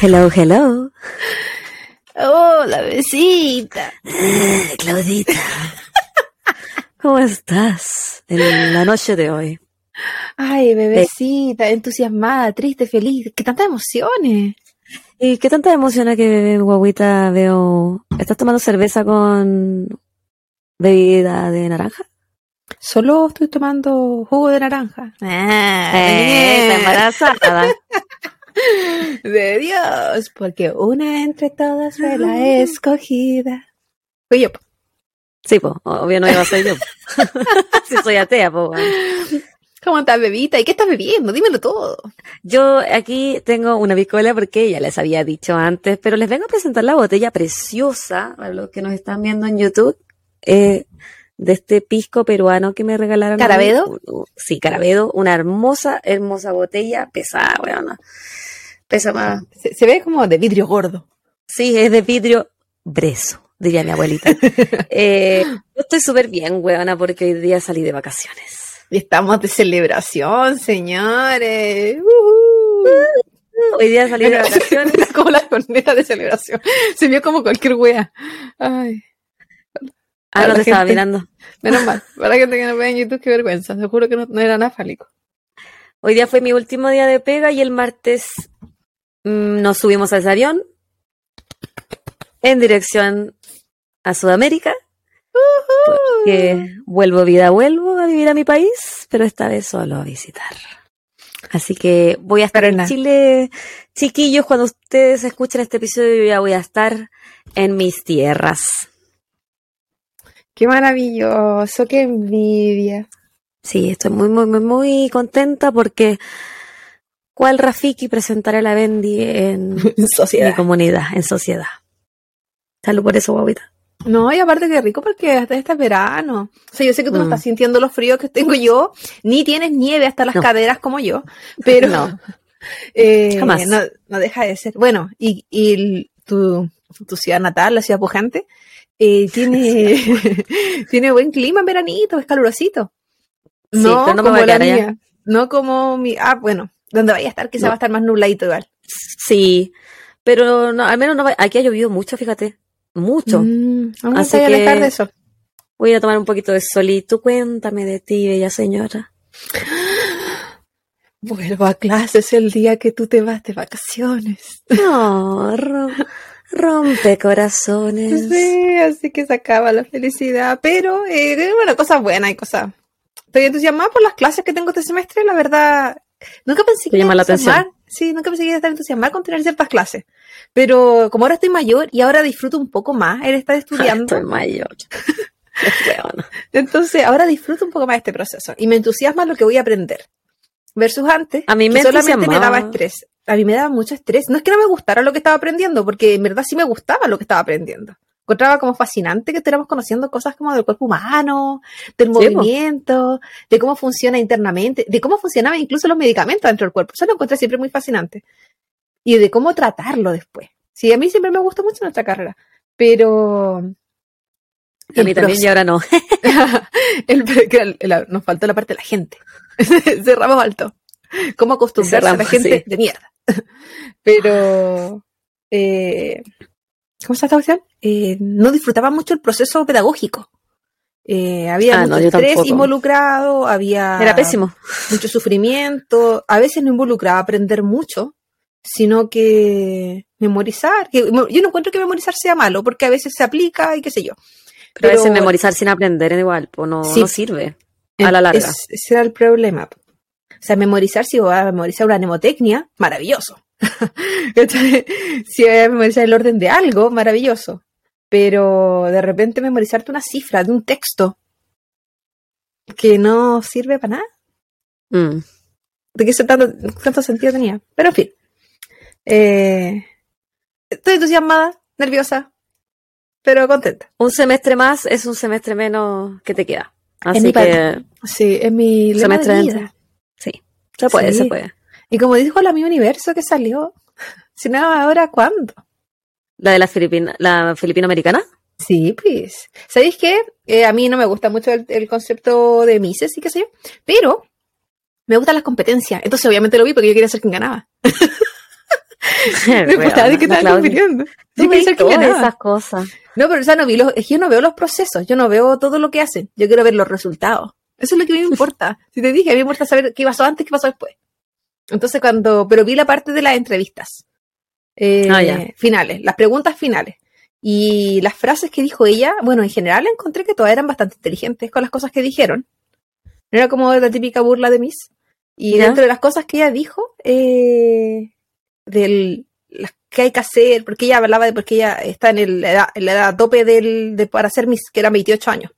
Hello, hello. Hola, besita. Claudita. ¿Cómo estás en la noche de hoy? Ay, bebecita, entusiasmada, triste, feliz. ¡Qué tantas emociones! ¿Y qué tanta emoción que guaguita veo? ¿Estás tomando cerveza con bebida de naranja? Solo estoy tomando jugo de naranja. Ah, eh, embarazada. de Dios, porque una entre todas fue la escogida. Fui yo. Sí, pues, obvio no iba a ser yo. si soy atea, pues. ¿Cómo estás, bebita? ¿Y qué estás bebiendo? Dímelo todo. Yo aquí tengo una bicola porque ya les había dicho antes, pero les vengo a presentar la botella preciosa, a los que nos están viendo en YouTube, eh, de este pisco peruano que me regalaron. ¿Carabedo? Sí, Carabedo, una hermosa, hermosa botella, pesada, weón. Pesa más. Se, ve como de vidrio gordo. Sí, es de vidrio brezo, diría mi abuelita. eh, yo estoy súper bien, weona, porque hoy día salí de vacaciones. Y estamos de celebración, señores. Hoy día salí de vacaciones. como la corneta de celebración. Se vio como cualquier wea. Ay. Ah, no te estaba mirando. Menos mal. Para la gente que no ve en YouTube, qué vergüenza. Se juro que no, era nada fálico. Hoy día fue mi último día de pega y el martes mmm, nos subimos al avión en dirección a Sudamérica. Porque vuelvo vida, vuelvo a vivir a mi país, pero esta vez solo a visitar. Así que voy a estar en Chile, chiquillos, cuando ustedes escuchen este episodio, yo ya voy a estar en mis tierras. Qué maravilloso, qué envidia. Sí, estoy muy, muy, muy, muy contenta porque ¿cuál Rafiki presentaré a la Bendy en, sociedad. mi comunidad, en sociedad? Salud por eso, guaguita. No, y aparte que rico porque hasta este verano. O sea, yo sé que tú no estás sintiendo los fríos que tengo yo, ni tienes nieve hasta las caderas como yo, pero no. Eh, no, no, deja de ser. Bueno, y, y tu, tu ciudad natal, la ciudad pujante, eh, tiene, tiene buen clima en veranito, es calurosito. No, no como la mía. No como mi. Ah, bueno, donde vaya a estar, quizá va a estar más nubladito igual. Sí, pero no, al menos no aquí ha llovido mucho, fíjate. Mucho. Mm, Así de eso. voy a tomar un poquito de sol y tú cuéntame de ti, bella señora. Vuelvo a clases el día que tú te vas de vacaciones. No, rompe corazones. Sí, así que se acaba la felicidad. Pero, eh, bueno, cosas buenas y cosas. Estoy entusiasmada por las clases que tengo este semestre, la verdad. Nunca pensé que llama la atención. Sí, nunca pensé que iba a estar entusiasmada con tener ciertas clases. Pero como ahora estoy mayor y ahora disfruto un poco más el estar estudiando. Estoy mayor. Entonces, ahora disfruto un poco más este proceso y me entusiasma lo que voy a aprender. Versus antes, a mí me solamente me daba estrés. A mí me daba mucho estrés. No es que no me gustara lo que estaba aprendiendo, porque en verdad sí me gustaba lo que estaba aprendiendo. Encontraba como fascinante que estuviéramos conociendo cosas como del cuerpo humano, del movimiento, de cómo funciona internamente, de cómo funcionaban incluso los medicamentos dentro del cuerpo. Eso lo encontré siempre muy fascinante. Y de cómo tratarlo después. Sí, a mí siempre me gustó mucho nuestra carrera, pero a mí también y ahora no. nos faltó la parte de la gente. Cerramos alto. ¿Cómo acostumbrarse a la gente de mierda? Pero, eh, ¿cómo está esta cuestión? Eh, no disfrutaba mucho el proceso pedagógico. Eh, había ah, mucho estrés involucrado, había Era pésimo. mucho sufrimiento. A veces no involucraba aprender mucho, sino que memorizar. Que, yo no encuentro que memorizar sea malo, porque a veces se aplica y qué sé yo. Pero, a veces memorizar sin aprender es igual, pues no, no sirve a la larga. ese era el problema. O sea, memorizar, si voy a memorizar una mnemotecnia, maravilloso. si voy a memorizar el orden de algo, maravilloso. Pero de repente memorizarte una cifra de un texto que no sirve para nada. Mm. ¿De qué tanto, tanto sentido tenía? Pero en fin. Eh, estoy entusiasmada, nerviosa, pero contenta. Un semestre más es un semestre menos que te queda. Así que. Sí, es mi semestre de vida. Se puede, se puede. Y como dijo la mi universo que salió, si no, ahora cuándo? ¿La de la Filipina, la filipino-americana? Sí, pues. ¿Sabéis qué? Eh, a mí no me gusta mucho el, concepto de Mises y qué sé yo, pero Me gustan las competencias. Entonces, obviamente lo vi porque yo quería ser quien ganaba. me gustaba de que estaban compitiendo. Yo quería ser quien ganaba. esas cosas. No, pero o sea, no vi los, yo no veo los procesos, yo no veo todo lo que hacen. Yo quiero ver los resultados. Eso es lo que a mí me importa. Si te dije, a mí me importa saber qué pasó antes, qué pasó después. Entonces, cuando, pero vi la parte de las entrevistas eh, ah, finales, las preguntas finales. Y las frases que dijo ella, bueno, en general encontré que todas eran bastante inteligentes con las cosas que dijeron. No era como la típica burla de Miss. Y dentro de las cosas que ella dijo, eh, de las que hay que hacer, porque ella hablaba de porque ella está en, el, la, edad, en la edad tope del, de, para ser Miss, que era 28 años.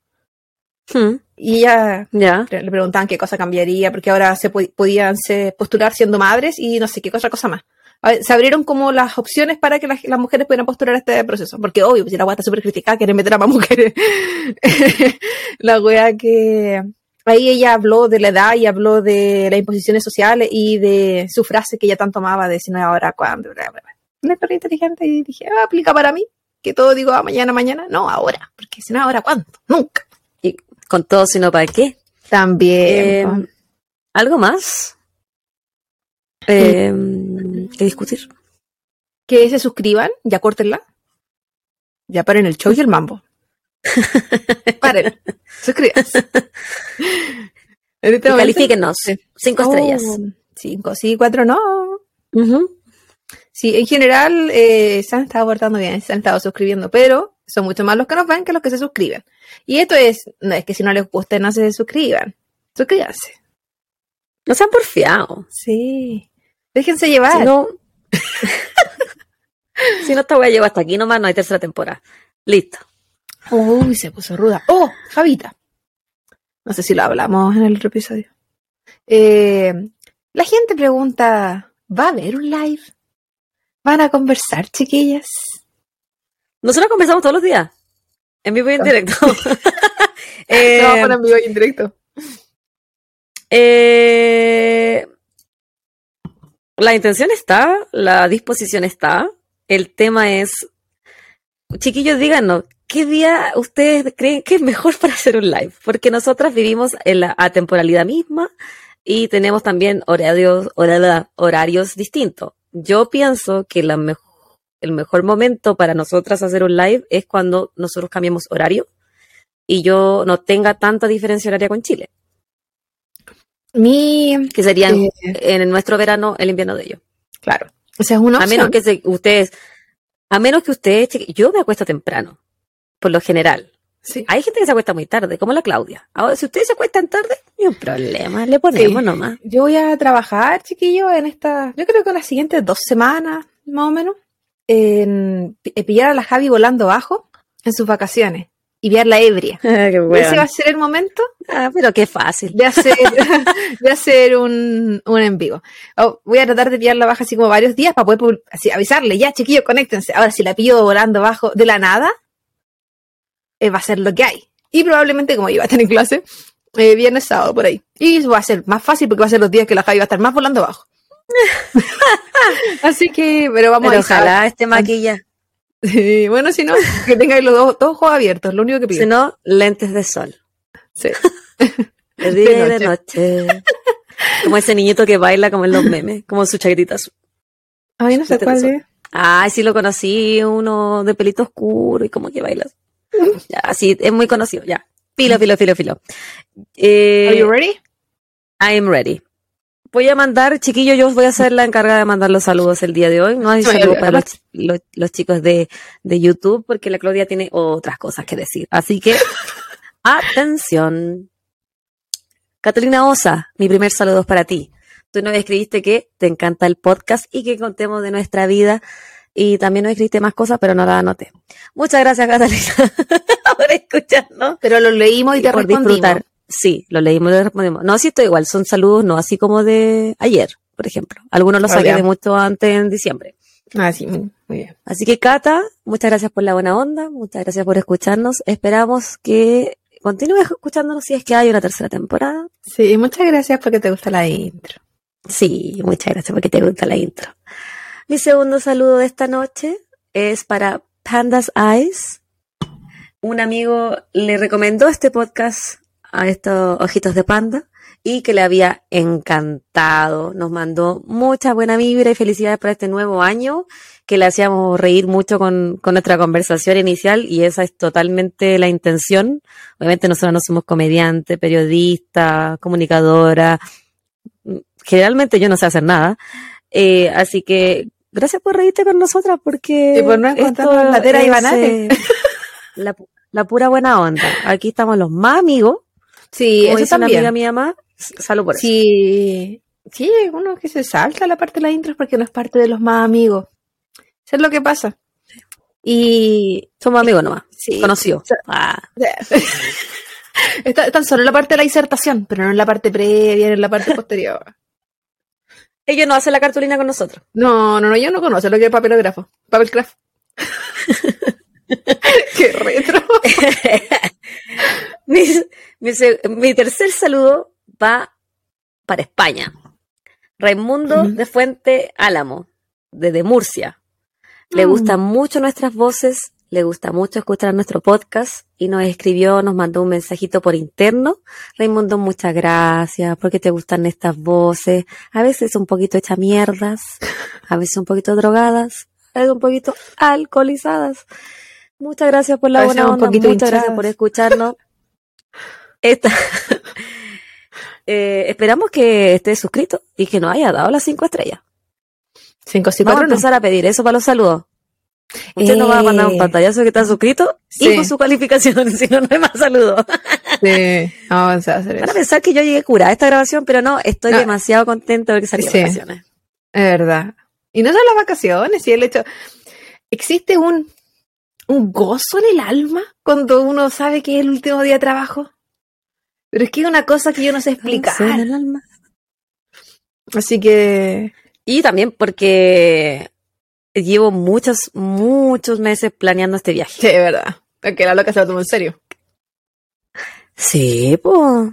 Hmm. Y ella le preguntaban qué cosa cambiaría, porque ahora se podían postular siendo madres y no sé qué otra cosa más. Se abrieron como las opciones para que las, mujeres pudieran postular este proceso, porque obvio, pues la wea está súper criticada, quieren meter a más mujeres. la wea que ahí ella habló de la edad y habló de las imposiciones sociales y de su frase que ella tanto amaba de si no ahora cuando. Una historia inteligente y dije, ah, aplica para mí, que todo digo ah, mañana, mañana, no ahora, porque si no ahora cuándo, nunca con todo, sino para qué. También. Eh, ¿Algo más? Eh, que discutir. Que se suscriban, ya córtenla. Ya paren el show y el mambo. paren, suscríbanse. Este califíquenos. Cinco estrellas. Oh, cinco, sí, cuatro no. Sí, en general eh, se han estado portando bien, se han estado suscribiendo, pero son mucho más los que nos ven que los que se suscriben. Y esto es, no es que si no les guste, no se suscriban. Suscríbanse. No se han porfiado. Sí. Déjense llevar. Si no, si no esta voy a llevar hasta aquí nomás, no hay tercera temporada. Listo. Uy, se puso ruda. Oh, Javita. No sé si lo hablamos en el otro episodio. Eh, la gente pregunta, ¿va a haber un live? ¿Van a conversar, chiquillas? Nosotros conversamos todos los días. En vivo y en directo. eh, no, en vivo y en directo. Eh, la intención está, la disposición está. El tema es, chiquillos, díganos, ¿qué día ustedes creen que es mejor para hacer un live? Porque nosotras vivimos en la atemporalidad misma y tenemos también horarios, horarios distintos. Yo pienso que la mejor el mejor momento para nosotras hacer un live es cuando nosotros cambiamos horario y yo no tenga tanta diferencia horaria con Chile. Mi, que sería en, eh, nuestro verano, el invierno de ellos. Claro. O sea, es una A menos que ustedes, a menos que ustedes, yo me acuesto temprano, por lo general. Sí. Hay gente que se acuesta muy tarde, como la Claudia. Ahora, si ustedes se acuestan tarde, no hay un problema, le ponemos nomás. Yo voy a trabajar, chiquillo, en esta, yo creo que en las siguientes dos semanas, más o menos en pillar a la Javi volando bajo en sus vacaciones y la ebria. Ese va a ser el momento. Ah, pero qué fácil. De hacer, de hacer un, un en vivo. Oh, voy a tratar de pillarla baja así como varios días para poder así, avisarle, ya chiquillos, conéctense. Ahora, si la pillo volando bajo de la nada, eh, va a ser lo que hay. Y probablemente, como iba a estar en clase, eh, viernes, sábado, por ahí. Y va a ser más fácil porque va a ser los días que la Javi va a estar más volando bajo. Así que, pero vamos a Ojalá este maquilla. bueno, si no, que tengáis los dos, ojos abiertos, lo único que pido. Si no, lentes de sol. Sí. De día y de noche. Como ese niñito que baila como en los memes, como su chaquetita azul. Ay, no sé cuál es. Ay, sí lo conocí, uno de pelito oscuro y como que baila. Ya, sí, es muy conocido, ya. Filo, filo, filo, filo. Eh, Are you ready? I am ready. Voy a mandar, chiquillo, yo voy a ser la encargada de mandar los saludos el día de hoy. No hay saludos para los, chicos de, de, YouTube, porque la Claudia tiene otras cosas que decir. Así que, atención. Catalina Osa, mi primer saludo es para ti. Tú nos escribiste que te encanta el podcast y que contemos de nuestra vida. Y también nos escribiste más cosas, pero no las anoté. Muchas gracias, Catalina, por escucharnos. Pero lo leímos y, te por disfrutar. Sí, lo leímos y le respondimos. No, sí, estoy igual, son saludos, no así como de ayer, por ejemplo. Algunos los saqué de mucho antes en diciembre. Ah, sí, muy bien. Así que, Cata, muchas gracias por la buena onda, muchas gracias por escucharnos. Esperamos que continúes escuchándonos si es que hay una tercera temporada. Sí, muchas gracias porque te gusta la intro. Sí, muchas gracias porque te gusta la intro. Mi segundo saludo de esta noche es para Pandas Eyes. Un amigo le recomendó este podcast a estos ojitos de panda y que le había encantado. Nos mandó mucha buena vibra y felicidades para este nuevo año, que le hacíamos reír mucho con, con nuestra conversación inicial y esa es totalmente la intención. Obviamente nosotros no somos comediantes, periodistas, comunicadoras. Generalmente yo no sé hacer nada. Eh, así que gracias por reírte con nosotras porque... Y por no encontrar la tera y banate. la, la pura buena onda. Aquí estamos los más amigos. Sí, Como eso dice una también. amiga mía más, salud por eso. Sí, sí, hay uno que se salta la parte de la intro porque no es parte de los más amigos. Eso es lo que pasa. Y Somos amigos nomás. Sí. Conocidos. Ah, está, están solo en la parte de la disertación, pero no en la parte previa, no en la parte posterior. Ellos no hacen la cartulina con nosotros. No, no, no, yo no conozco lo que es papelógrafo. Papelcraft. Qué retro. mi, mi tercer saludo va para España. Raimundo de Fuente Álamo, desde Murcia. Le Mm. gustan mucho nuestras voces, le gusta mucho escuchar nuestro podcast y nos escribió, nos mandó un mensajito por interno. Raimundo, muchas gracias porque te gustan estas voces. A veces un poquito hecha mierdas, a veces un poquito drogadas, a veces un poquito alcoholizadas. Muchas gracias por la buena onda, muchas gracias por escucharnos. Esta- Eh, esperamos que esté suscrito y que nos haya dado las cinco estrellas. Cinco, sí, Vamos a no. empezar a pedir eso para los saludos. Usted nos va a mandar un Eh. pantallazo que está suscrito Sí. y con su calificación, si no, no hay más saludos. Sí, vamos a hacer Van a eso. pensar que yo llegué curada a esta grabación, pero no, estoy No. demasiado contenta de que salí de Sí. vacaciones. Es verdad. Y no son las vacaciones, y el hecho. ¿Existe un, un gozo en el alma cuando uno sabe que es el último día de trabajo? Pero es que es una cosa que yo no sé explicar. Gozo en el alma. Así que. Y también porque llevo muchos, muchos meses planeando este viaje. Sí, es verdad. Que la loca se lo tomó en serio. Sí, pues.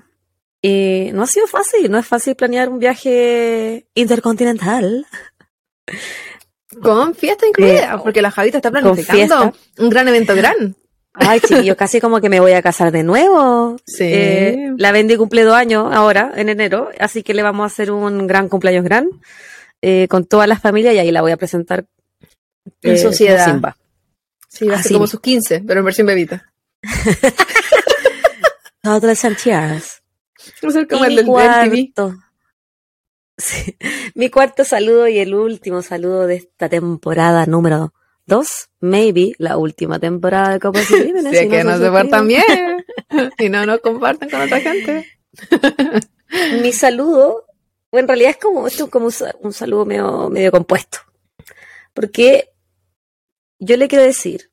Y no ha sido fácil, no es fácil planear un viaje intercontinental. Con fiesta incluida, Eh, porque la Javita está planificando un gran evento gran. Ay, chiquillo, casi como que me voy a casar de nuevo. Sí. Eh, la Bendy cumple dos años ahora, en enero, así que le vamos a hacer un gran cumpleaños gran eh, con todas las familias y ahí la voy a presentar En eh, sociedad. Simba. Sí, Así. como sus 15, pero en versión bebita. Todas ser como el del cuarto. Sí, mi cuarto saludo y el último saludo de esta temporada número dos, maybe la última temporada de Copas y Crímenes. Si que no portan suscriben. bien. y no nos comparten con otra gente. Mi saludo, en realidad es como, esto es como un, un saludo medio, medio compuesto. Porque yo le quiero decir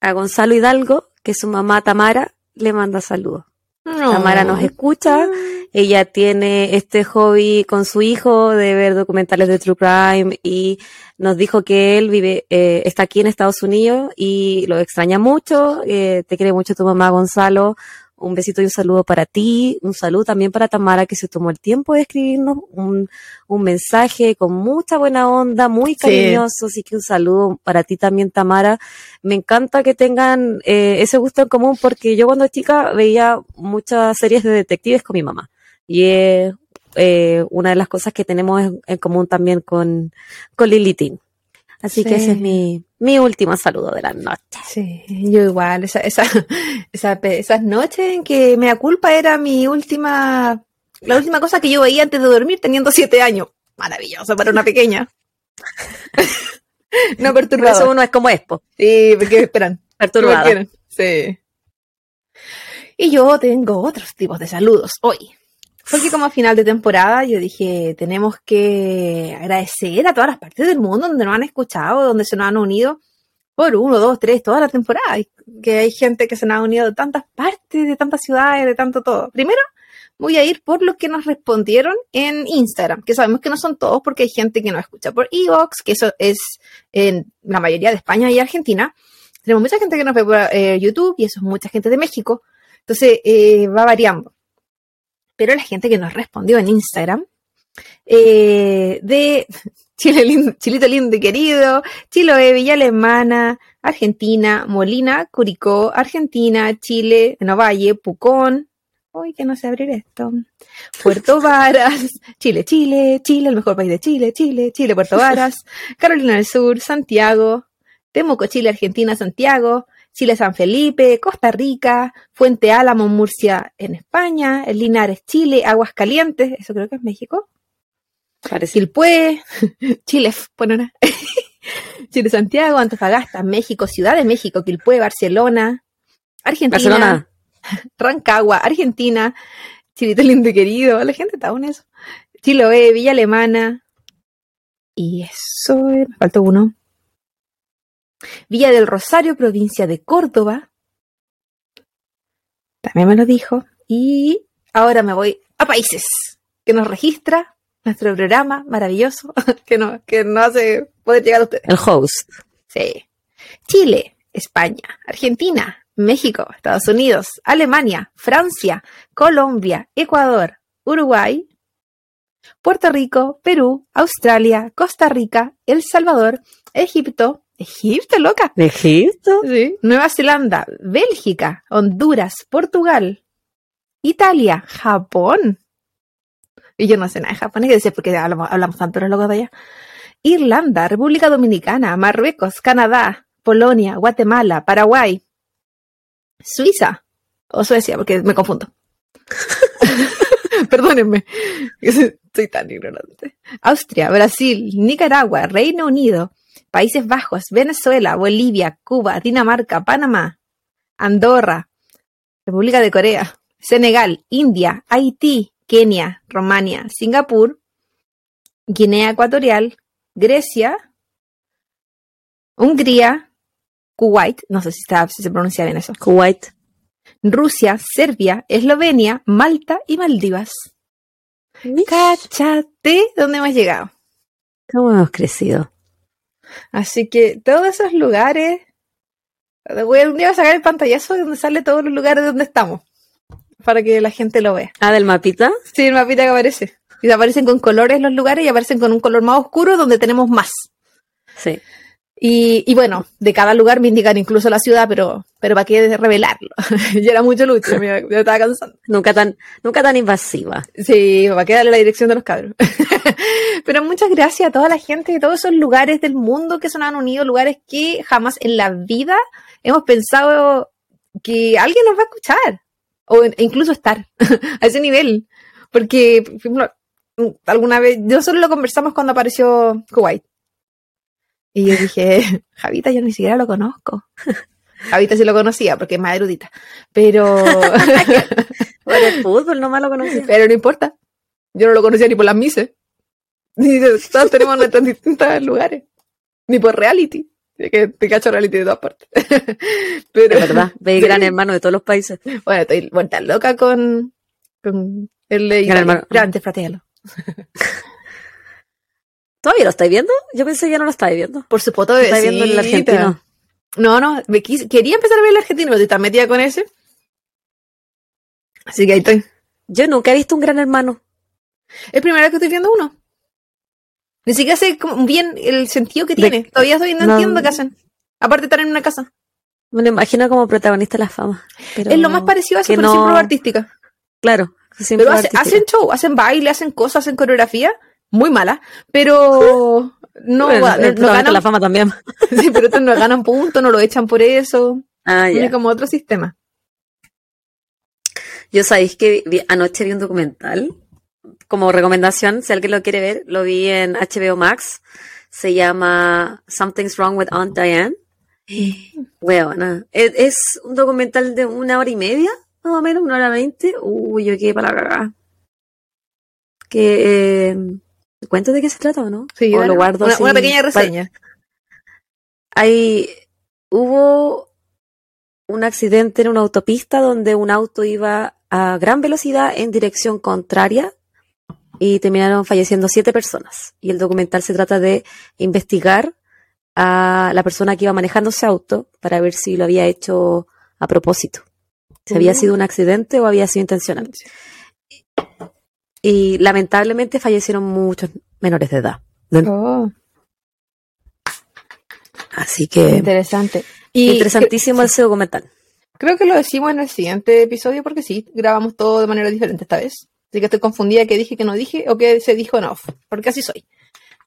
a Gonzalo Hidalgo que su mamá Tamara le manda saludos. Tamara nos escucha, ella tiene este hobby con su hijo de ver documentales de True Crime y nos dijo que él vive, eh, está aquí en Estados Unidos y lo extraña mucho. eh, te quiere mucho tu mamá, Gonzalo. Un besito y un saludo para ti. Un saludo también para Tamara que se tomó el tiempo de escribirnos un, un mensaje con mucha buena onda, muy cariñoso. Así que un saludo para ti también, Tamara. Me encanta que tengan eh, ese gusto en común porque yo cuando chica veía muchas series de detectives con mi mamá. Y es eh, una de las cosas que tenemos en, en común también con, con Lili Teen. Así que ese es mi, mi último saludo de la noche. Sí, yo igual, esa, esa, esa, esas noches en que me da culpa era mi última, la última cosa que yo veía antes de dormir teniendo siete años. Maravilloso para una pequeña. no Por eso uno es como Expo, Sí, porque esperan. ¿Qué más perturbada. quieren? Sí. Y yo tengo otros tipos de saludos hoy. Porque como a final de temporada yo dije, tenemos que agradecer a todas las partes del mundo donde nos han escuchado, donde se nos han unido por uno, dos, tres, toda la temporada. Que hay gente que se nos ha unido de tantas partes, de tantas ciudades, de tanto todo. Primero, voy a ir por los que nos respondieron en Instagram, que sabemos que no son todos porque hay gente que nos escucha por Evox, que eso es en la mayoría de España y Argentina. Tenemos mucha gente que nos ve por eh, YouTube y eso es mucha gente de México. Entonces, eh, va variando. Pero la gente que nos respondió en Instagram, eh, de Chile lindo, Chilito lindo y querido, Chiloé, Villa Alemana, Argentina, Molina, Curicó, Argentina, Chile, Novalle, Pucón, Uy, que no sé abrir esto. Puerto Varas, Chile, Chile, Chile, el mejor país de Chile, Chile, Chile, Puerto Varas, Carolina del Sur, Santiago, Temuco, Chile, Argentina, Santiago, Chile, San Felipe, Costa Rica, Fuente Álamo, Murcia, en España, el Linares, Chile, Aguascalientes, eso creo que es México. Parece. Quilpué, Chile, bueno, Chile, Santiago, Antofagasta, México, Ciudad de México, Quilpué, Barcelona, Argentina, Barcelona. Rancagua, Argentina, Chilito lindo y querido, la gente está en eso. Chiloé, Villa Alemana. Y eso, me faltó uno. Villa del Rosario, provincia de Córdoba. También me lo dijo. Y ahora me voy a países que nos registra nuestro programa maravilloso que, no, que nos hace poder llegar a ustedes. El host. Sí. Chile, España, Argentina, México, Estados Unidos, Alemania, Francia, Colombia, Ecuador, Uruguay, Puerto Rico, Perú, Australia, Costa Rica, El Salvador, Egipto, Egipto, loca. Egipto. Sí. Nueva Zelanda, Bélgica, Honduras, Portugal, Italia, Japón. Y yo no sé nada de Japón, hay que decir porque hablamos, hablamos tanto los locos de allá. Irlanda, República Dominicana, Marruecos, Canadá, Polonia, Guatemala, Paraguay, Suiza o Suecia, porque me confundo. Perdónenme, soy tan ignorante. Austria, Brasil, Nicaragua, Reino Unido, Países Bajos, Venezuela, Bolivia, Cuba, Dinamarca, Panamá, Andorra, República de Corea, Senegal, India, Haití, Kenia, Romania, Singapur, Guinea Ecuatorial, Grecia, Hungría, Kuwait, no sé si, está, si se pronuncia bien eso, Kuwait. Rusia, Serbia, Eslovenia, Malta y Maldivas. Cáchate dónde hemos llegado. ¿Cómo hemos crecido? Así que todos esos lugares. Voy a un día a sacar el pantallazo donde sale todos los lugares donde estamos. Para que la gente lo vea. Ah, del mapita. Sí, el mapita que aparece. Y aparecen con colores los lugares y aparecen con un color más oscuro donde tenemos más. Sí. Y, y bueno, de cada lugar me indican incluso la ciudad, pero, pero para qué revelarlo. ya era mucho lucho, me, me estaba cansando. Nunca tan, nunca tan invasiva. Sí, para qué darle la dirección de los cabros. pero muchas gracias a toda la gente de todos esos lugares del mundo que se nos han unido, lugares que jamás en la vida hemos pensado que alguien nos va a escuchar. O incluso estar a ese nivel. Porque, por ejemplo, alguna vez, nosotros lo conversamos cuando apareció Kuwait. Y yo dije, Javita, yo ni siquiera lo conozco. Javita sí lo conocía porque es más erudita. Pero. Por el fútbol nomás lo conocía. Pero no importa. Yo no lo conocía ni por las mises. Todos tenemos nuestros distintos lugares. Ni por reality. Que te cacho reality de todas partes. Pero, es verdad, ve gran hermano de todos los países. Bueno, estoy vuelta loca con, con el de Gran hermano. Grande, fratello. ¿Todavía lo estáis viendo? Yo pensé que ya no lo estáis viendo. Por su foto Lo de estáis viendo en el argentino. No, no, me quis- quería empezar a ver el argentino, pero estoy tan metida con ese. Así que ahí estoy. Yo nunca he visto un gran hermano. Es primera vez que estoy viendo uno. Ni siquiera sé bien el sentido que De- tiene. Todavía estoy, no, no. entiendo qué hacen. Aparte de estar en una casa. Me lo imagino como protagonista de la fama. pero es lo más parecido a eso, pero sin no- prueba artística. Claro. Pero hace- hacen show, hacen baile, hacen cosas, hacen coreografía. Muy mala. Pero no, Bueno, no- el no ganan, la fama también. sí, pero estos no ganan puntos, no lo echan por eso. Ah, como otro sistema. Yo sabéis que vi- anoche vi un documental como recomendación, si alguien lo quiere ver, lo vi en HBO Max. Se llama Something's Wrong with Aunt Diane. Bueno, es, es un documental de una hora y media, más o menos, una hora veinte. Uy, yo quedé para la cagada. Que, eh, ¿cuento de qué se trata o no? Sí, o lo guardo una, así una pequeña reseña. hay hubo un accidente en una autopista donde un auto iba a gran velocidad en dirección contraria y terminaron falleciendo siete personas. Y el documental se trata de investigar a la persona que iba manejando ese auto para ver si lo había hecho a propósito. Si había Mm. sido un accidente o había sido intencional. Y lamentablemente fallecieron muchos menores de edad. Oh, Así que interesante. Y interesantísimo ese documental. Creo que lo decimos en el siguiente episodio porque sí, grabamos todo de manera diferente esta vez. Así que estoy confundida que dije que no dije o que se dijo en off, porque así soy.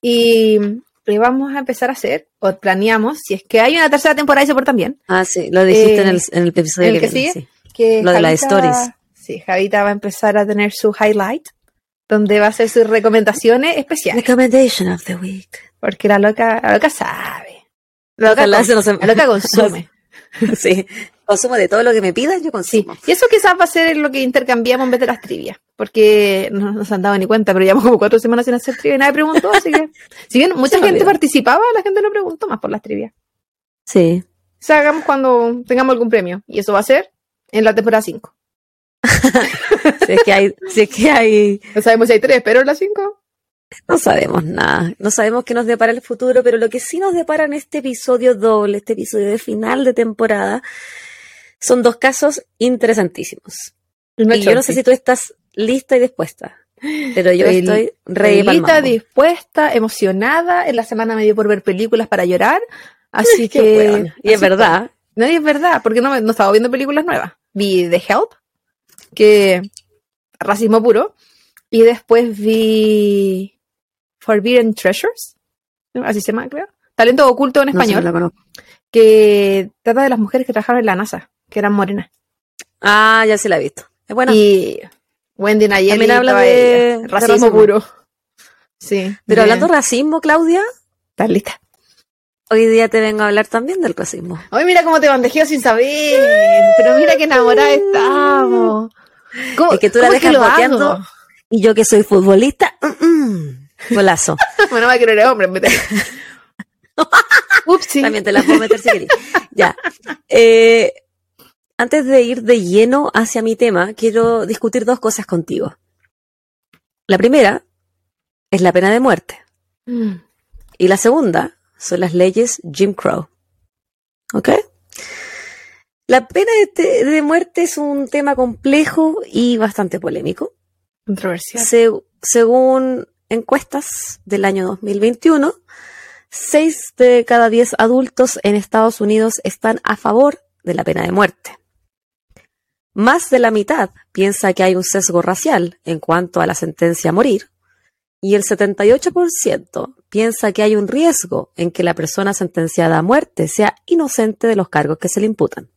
Y, y vamos a empezar a hacer, o planeamos, si es que hay una tercera temporada y se portan bien. Ah, sí, lo dijiste Eh, en, el, en el episodio ¿en el que, que viene, sigue? sí. Que Lo de las stories. Sí, Javita va a empezar a tener su highlight, donde va a hacer sus recomendaciones especiales. Recommendation of the week. Porque la loca, la loca sabe. La loca, Ojalá con- se nos la loca consume. sí. Consumo de todo lo que me pidan, yo Sí, consumo. y eso quizás va a ser lo que intercambiamos en vez de las trivias, porque no nos han dado ni cuenta, pero llevamos como cuatro semanas sin hacer trivia y nadie preguntó, así que si bien mucha gente participaba, la gente no preguntó más por las trivias. Sí. O sea, hagamos cuando tengamos algún premio, y eso va a ser en la temporada 5. Si es que hay, es que hay, No sabemos si hay tres, pero en la 5. no sabemos nada. No sabemos qué nos depara el futuro, pero lo que sí nos depara en este episodio doble, este episodio de final de temporada, son dos casos interesantísimos. Y yo no sé si tú estás lista y dispuesta, pero yo Estoy pa'l Lista, dispuesta, emocionada, en la semana me dio por ver películas para llorar, así que... Y es verdad, No, y es verdad, porque no, no estaba viendo películas nuevas. Vi The Help, que racismo puro, y después vi Forbidden Treasures, así se llama, creo. Talento oculto en español, no que trata de las mujeres que trabajaron en la NASA, que eran morenas. Ah, ya se la he visto. Es buena. Y Wendy Nayeli También habla de- racismo racismo. puro. Sí. Pero bien. hablando de racismo, Claudia, ¿Estás lista? Hoy día te vengo a hablar también del racismo. Ay, mira cómo te bandejeo sin saber. Pero mira qué enamorada estamos. ¿Cómo, Es que tú la dejas hago? Y yo que soy futbolista, mm, mm, golazo. Bueno, va a querer hombre. en vez de- Upsi. También te la puedo meter si querés. Ya. Eh, antes de ir de lleno hacia mi tema, quiero discutir dos cosas contigo. La primera es la pena de muerte. Mm. Y la segunda son las leyes Jim Crow. ¿Ok? La pena de, te- de muerte es un tema complejo y bastante polémico. Controversial. Se- según encuestas del año 2021, 6 de cada 10 adultos en Estados Unidos están a favor de la pena de muerte. Más de la mitad piensa que hay un sesgo racial en cuanto a la sentencia a morir, y el 78% piensa que hay un riesgo en que la persona sentenciada a muerte sea inocente de los cargos que se le imputan.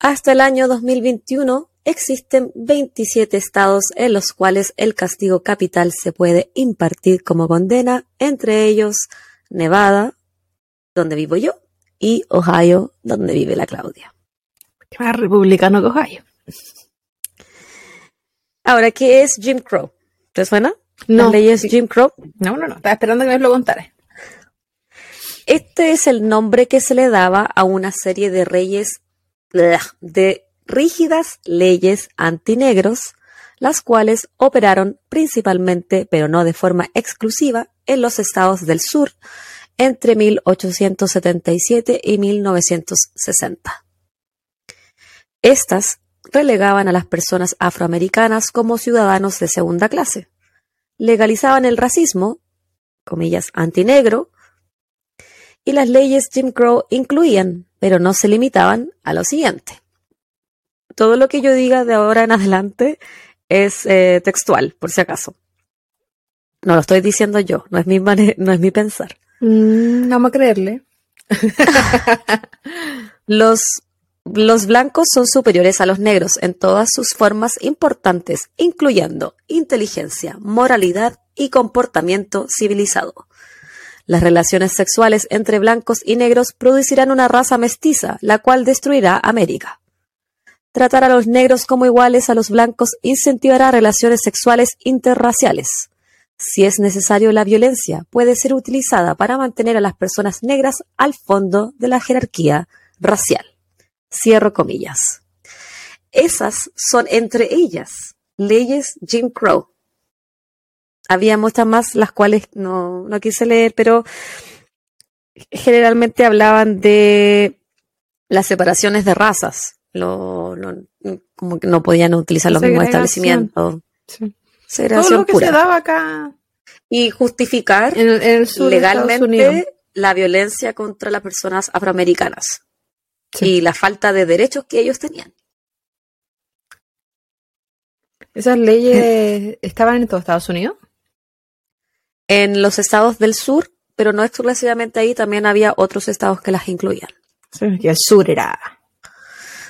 Hasta el año 2021 existen 27 estados en los cuales el castigo capital se puede impartir como condena, entre ellos Nevada, donde vivo yo, y Ohio, donde vive la Claudia. Qué más republicano que Ohio. Ahora, ¿qué es Jim Crow? ¿Te suena? No, Las leyes. Jim Crow. no, no, no. Estaba esperando que me lo contaras. Este es el nombre que se le daba a una serie de reyes de rígidas leyes antinegros, las cuales operaron principalmente, pero no de forma exclusiva, en los estados del sur entre 1877 y 1960. Estas relegaban a las personas afroamericanas como ciudadanos de segunda clase, legalizaban el racismo, comillas, antinegro, y las leyes Jim Crow incluían, pero no se limitaban a lo siguiente. Todo lo que yo diga de ahora en adelante es eh, textual, por si acaso. No lo estoy diciendo yo, no es mi, mane- no es mi pensar. Mm, vamos a creerle. Los, los blancos son superiores a los negros en todas sus formas importantes, incluyendo inteligencia, moralidad y comportamiento civilizado. Las relaciones sexuales entre blancos y negros producirán una raza mestiza, la cual destruirá América. Tratar a los negros como iguales a los blancos incentivará relaciones sexuales interraciales. Si es necesario, la violencia puede ser utilizada para mantener a las personas negras al fondo de la jerarquía racial. Cierro comillas. Esas son entre ellas leyes Jim Crow. Había muchas más, las cuales no, no quise leer, pero generalmente hablaban de las separaciones de razas. Lo, lo- como que no podían utilizar los mismos establecimientos. Sí. Todo lo que pura. se daba acá Y justificar en, en legalmente la violencia contra las personas afroamericanas. Y la falta de derechos que ellos tenían. ¿Esas leyes estaban en todos Estados Unidos? En los estados del sur, pero no exclusivamente ahí, también había otros estados que las incluían. Sí, que el sur era.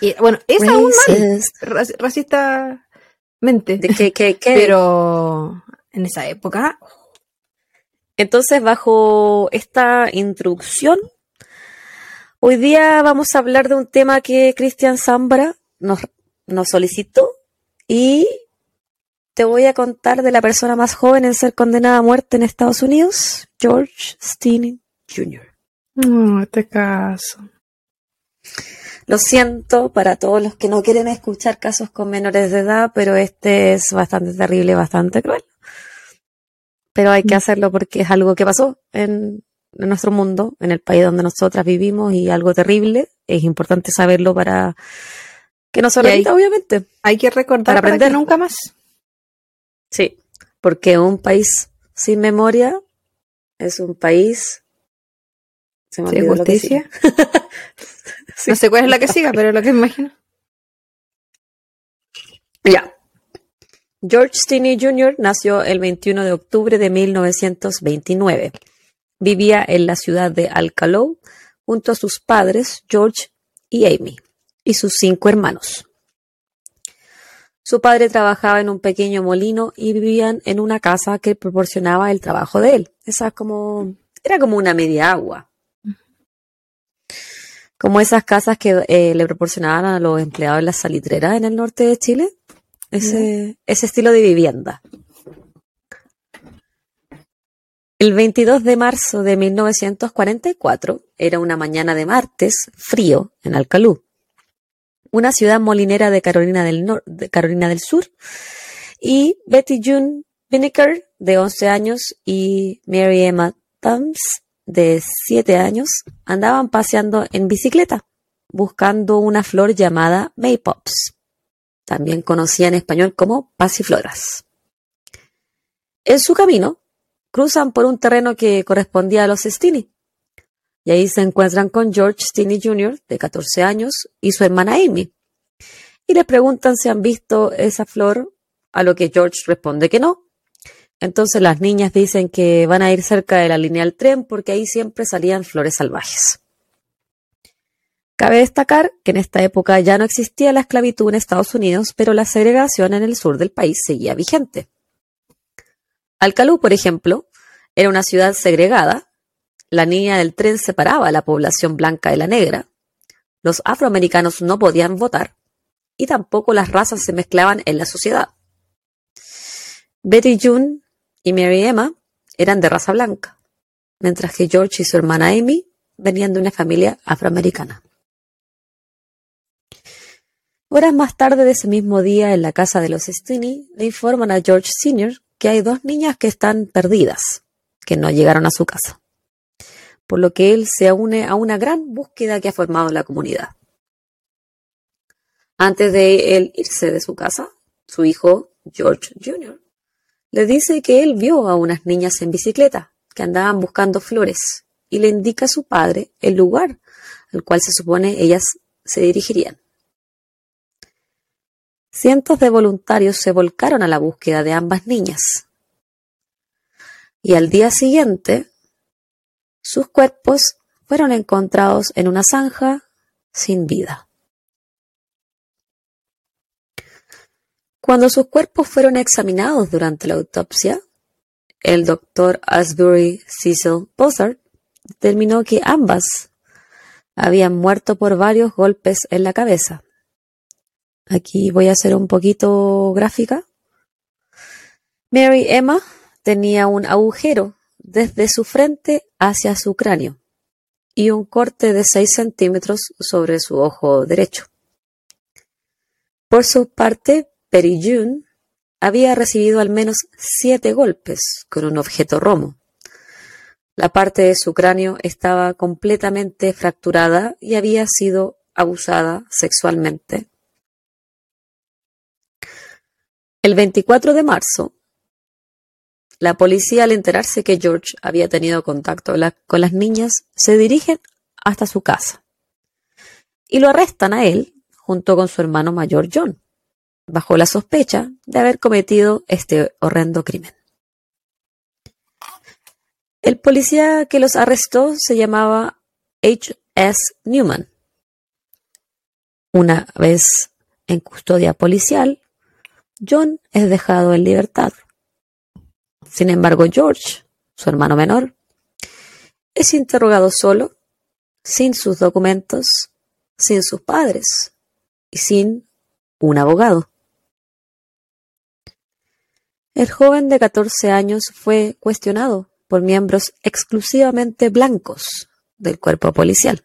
Y, bueno, es aún mal, racistamente. ¿De qué, qué, qué? Pero en esa época. Entonces, bajo esta introducción, hoy día vamos a hablar de un tema que Cristian Zambra nos, nos solicitó y te voy a contar de la persona más joven en ser condenada a muerte en Estados Unidos, George Steeny Jr. No, este caso. Lo siento para todos los que no quieren escuchar casos con menores de edad, pero este es bastante terrible, bastante cruel. Pero hay que mm. hacerlo porque es algo que pasó en, nuestro mundo, en el país donde nosotras vivimos y algo terrible. Es importante saberlo para que no se repita, obviamente. Hay que recordar para aprender nunca más. Sí, porque un país sin memoria es un país sin justicia. No sé cuál es la que siga, pero lo que imagino. Ya. George Stinney Jr. nació el 21 de octubre de 1929. Vivía en la ciudad de Alcalou junto a sus padres, George y Amy, y sus cinco hermanos. Su padre trabajaba en un pequeño molino y vivían en una casa que proporcionaba el trabajo de él. Esa como era como una media agua. Como esas casas que eh, le proporcionaban a los empleados en las salitreras en el norte de Chile. Ese, ese estilo de vivienda. El 22 de marzo de 1944 era una mañana de martes frío en Alcalú una ciudad molinera de Carolina del, de Carolina del Sur, y Betty June Binnicker, de 11 años, y Mary Emma Thumbs, de 7 años, andaban paseando en bicicleta, buscando una flor llamada Maypops, también conocida en español como pasifloras. En su camino, cruzan por un terreno que correspondía a los Stinney, y ahí se encuentran con George Stinney Jr., de 14 años, y su hermana Amy. Y le preguntan si han visto esa flor, a lo que George responde que no. Entonces las niñas dicen que van a ir cerca de la línea del tren porque ahí siempre salían flores salvajes. Cabe destacar que en esta época ya no existía la esclavitud en Estados Unidos, pero la segregación en el sur del país seguía vigente. Alcalú, por ejemplo, era una ciudad segregada la línea del tren separaba a la población blanca de la negra, los afroamericanos no podían votar y tampoco las razas se mezclaban en la sociedad. Betty June y Mary Emma eran de raza blanca, mientras que George y su hermana Amy venían de una familia afroamericana. Horas más tarde de ese mismo día, en la casa de los Stinney, le informan a George Sr. que hay dos niñas que están perdidas, que no llegaron a su casa por lo que él se une a una gran búsqueda que ha formado la comunidad. Antes de él irse de su casa, su hijo, George Jr., le dice que él vio a unas niñas en bicicleta que andaban buscando flores y le indica a su padre el lugar al cual se supone ellas se dirigirían. Cientos de voluntarios se volcaron a la búsqueda de ambas niñas. Y al día siguiente, sus cuerpos fueron encontrados en una zanja sin vida. Cuando sus cuerpos fueron examinados durante la autopsia, el doctor Asbury Cecil Bossard determinó que ambas habían muerto por varios golpes en la cabeza. Aquí voy a ser un poquito gráfica. Mary Emma tenía un agujero desde su frente hacia su cráneo y un corte de 6 centímetros sobre su ojo derecho. Por su parte, Perry June había recibido al menos siete golpes con un objeto romo. La parte de su cráneo estaba completamente fracturada y había sido abusada sexualmente. El 24 de marzo, la policía, al enterarse que George había tenido contacto con las niñas, se dirigen hasta su casa. y lo arrestan a él junto con su hermano mayor John, bajo la sospecha de haber cometido este horrendo crimen. El policía que los arrestó se llamaba H. S. Newman. Una vez en custodia policial, John es dejado en libertad. Sin embargo, George, su hermano menor, es interrogado solo, sin sus documentos, sin sus padres y sin un abogado. El joven de 14 años fue cuestionado por miembros exclusivamente blancos del cuerpo policial.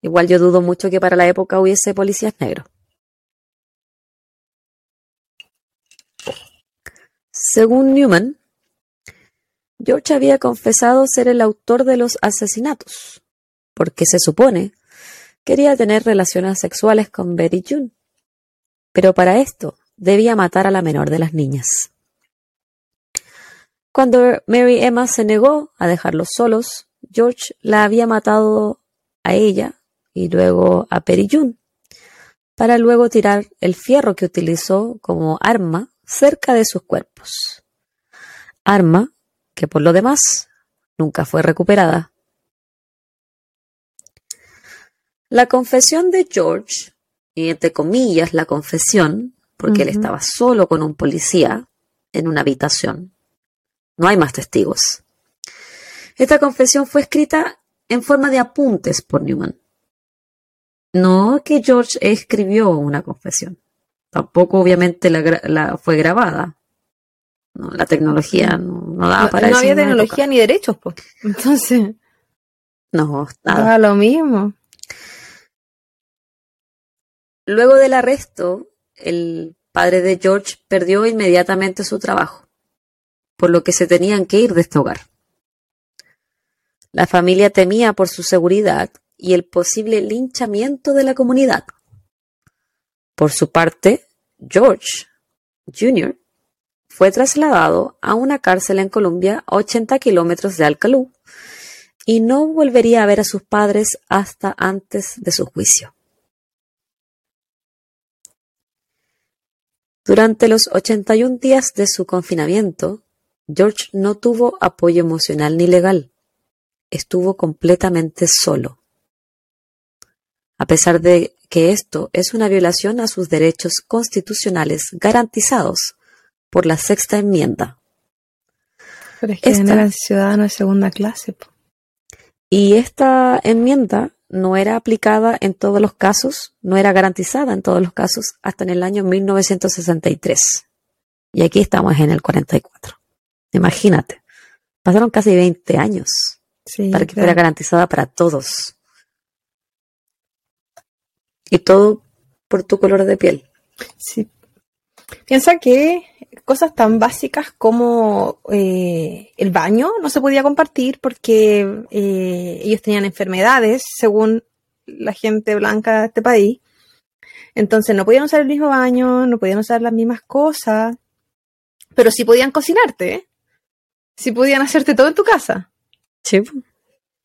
Igual yo dudo mucho que para la época hubiese policías negros. Según Newman, George había confesado ser el autor de los asesinatos, porque se supone quería tener relaciones sexuales con Betty June, pero para esto debía matar a la menor de las niñas. Cuando Mary Emma se negó a dejarlos solos, George la había matado a ella y luego a Perry June, para luego tirar el fierro que utilizó como arma cerca de sus cuerpos. Arma que por lo demás nunca fue recuperada. La confesión de George, y entre comillas la confesión, porque él estaba solo con un policía en una habitación. No hay más testigos. Esta confesión fue escrita en forma de apuntes por Newman. No que George escribió una confesión. Tampoco obviamente la, fue grabada. la tecnología no, daba para eso. No había tecnología ni derechos, pues. Entonces. No, nada. lo mismo. Luego del arresto, el padre de George perdió inmediatamente su trabajo, por lo que se tenían que ir de este hogar. La familia temía por su seguridad y el posible linchamiento de la comunidad. Por su parte, George Jr. fue trasladado a una cárcel en Colombia a 80 kilómetros de Alcalú y no volvería a ver a sus padres hasta antes de su juicio. Durante los 81 días de su confinamiento, George no tuvo apoyo emocional ni legal. Estuvo completamente solo. A pesar de que esto es una violación a sus derechos constitucionales garantizados por la sexta enmienda. Pero es que esta, ciudadano de segunda clase. Y esta enmienda no era aplicada en todos los casos, no era garantizada en todos los casos hasta en el año 1963. Y aquí estamos en el 44. Imagínate, pasaron casi 20 años para que fuera garantizada para todos. Y todo por tu color de piel. Sí. Piensa que cosas tan básicas como eh, el baño no se podía compartir porque eh, ellos tenían enfermedades, según la gente blanca de este país. Entonces no podían usar el mismo baño, no podían usar las mismas cosas, pero sí podían cocinarte, ¿eh? sí podían hacerte todo en tu casa. Sí.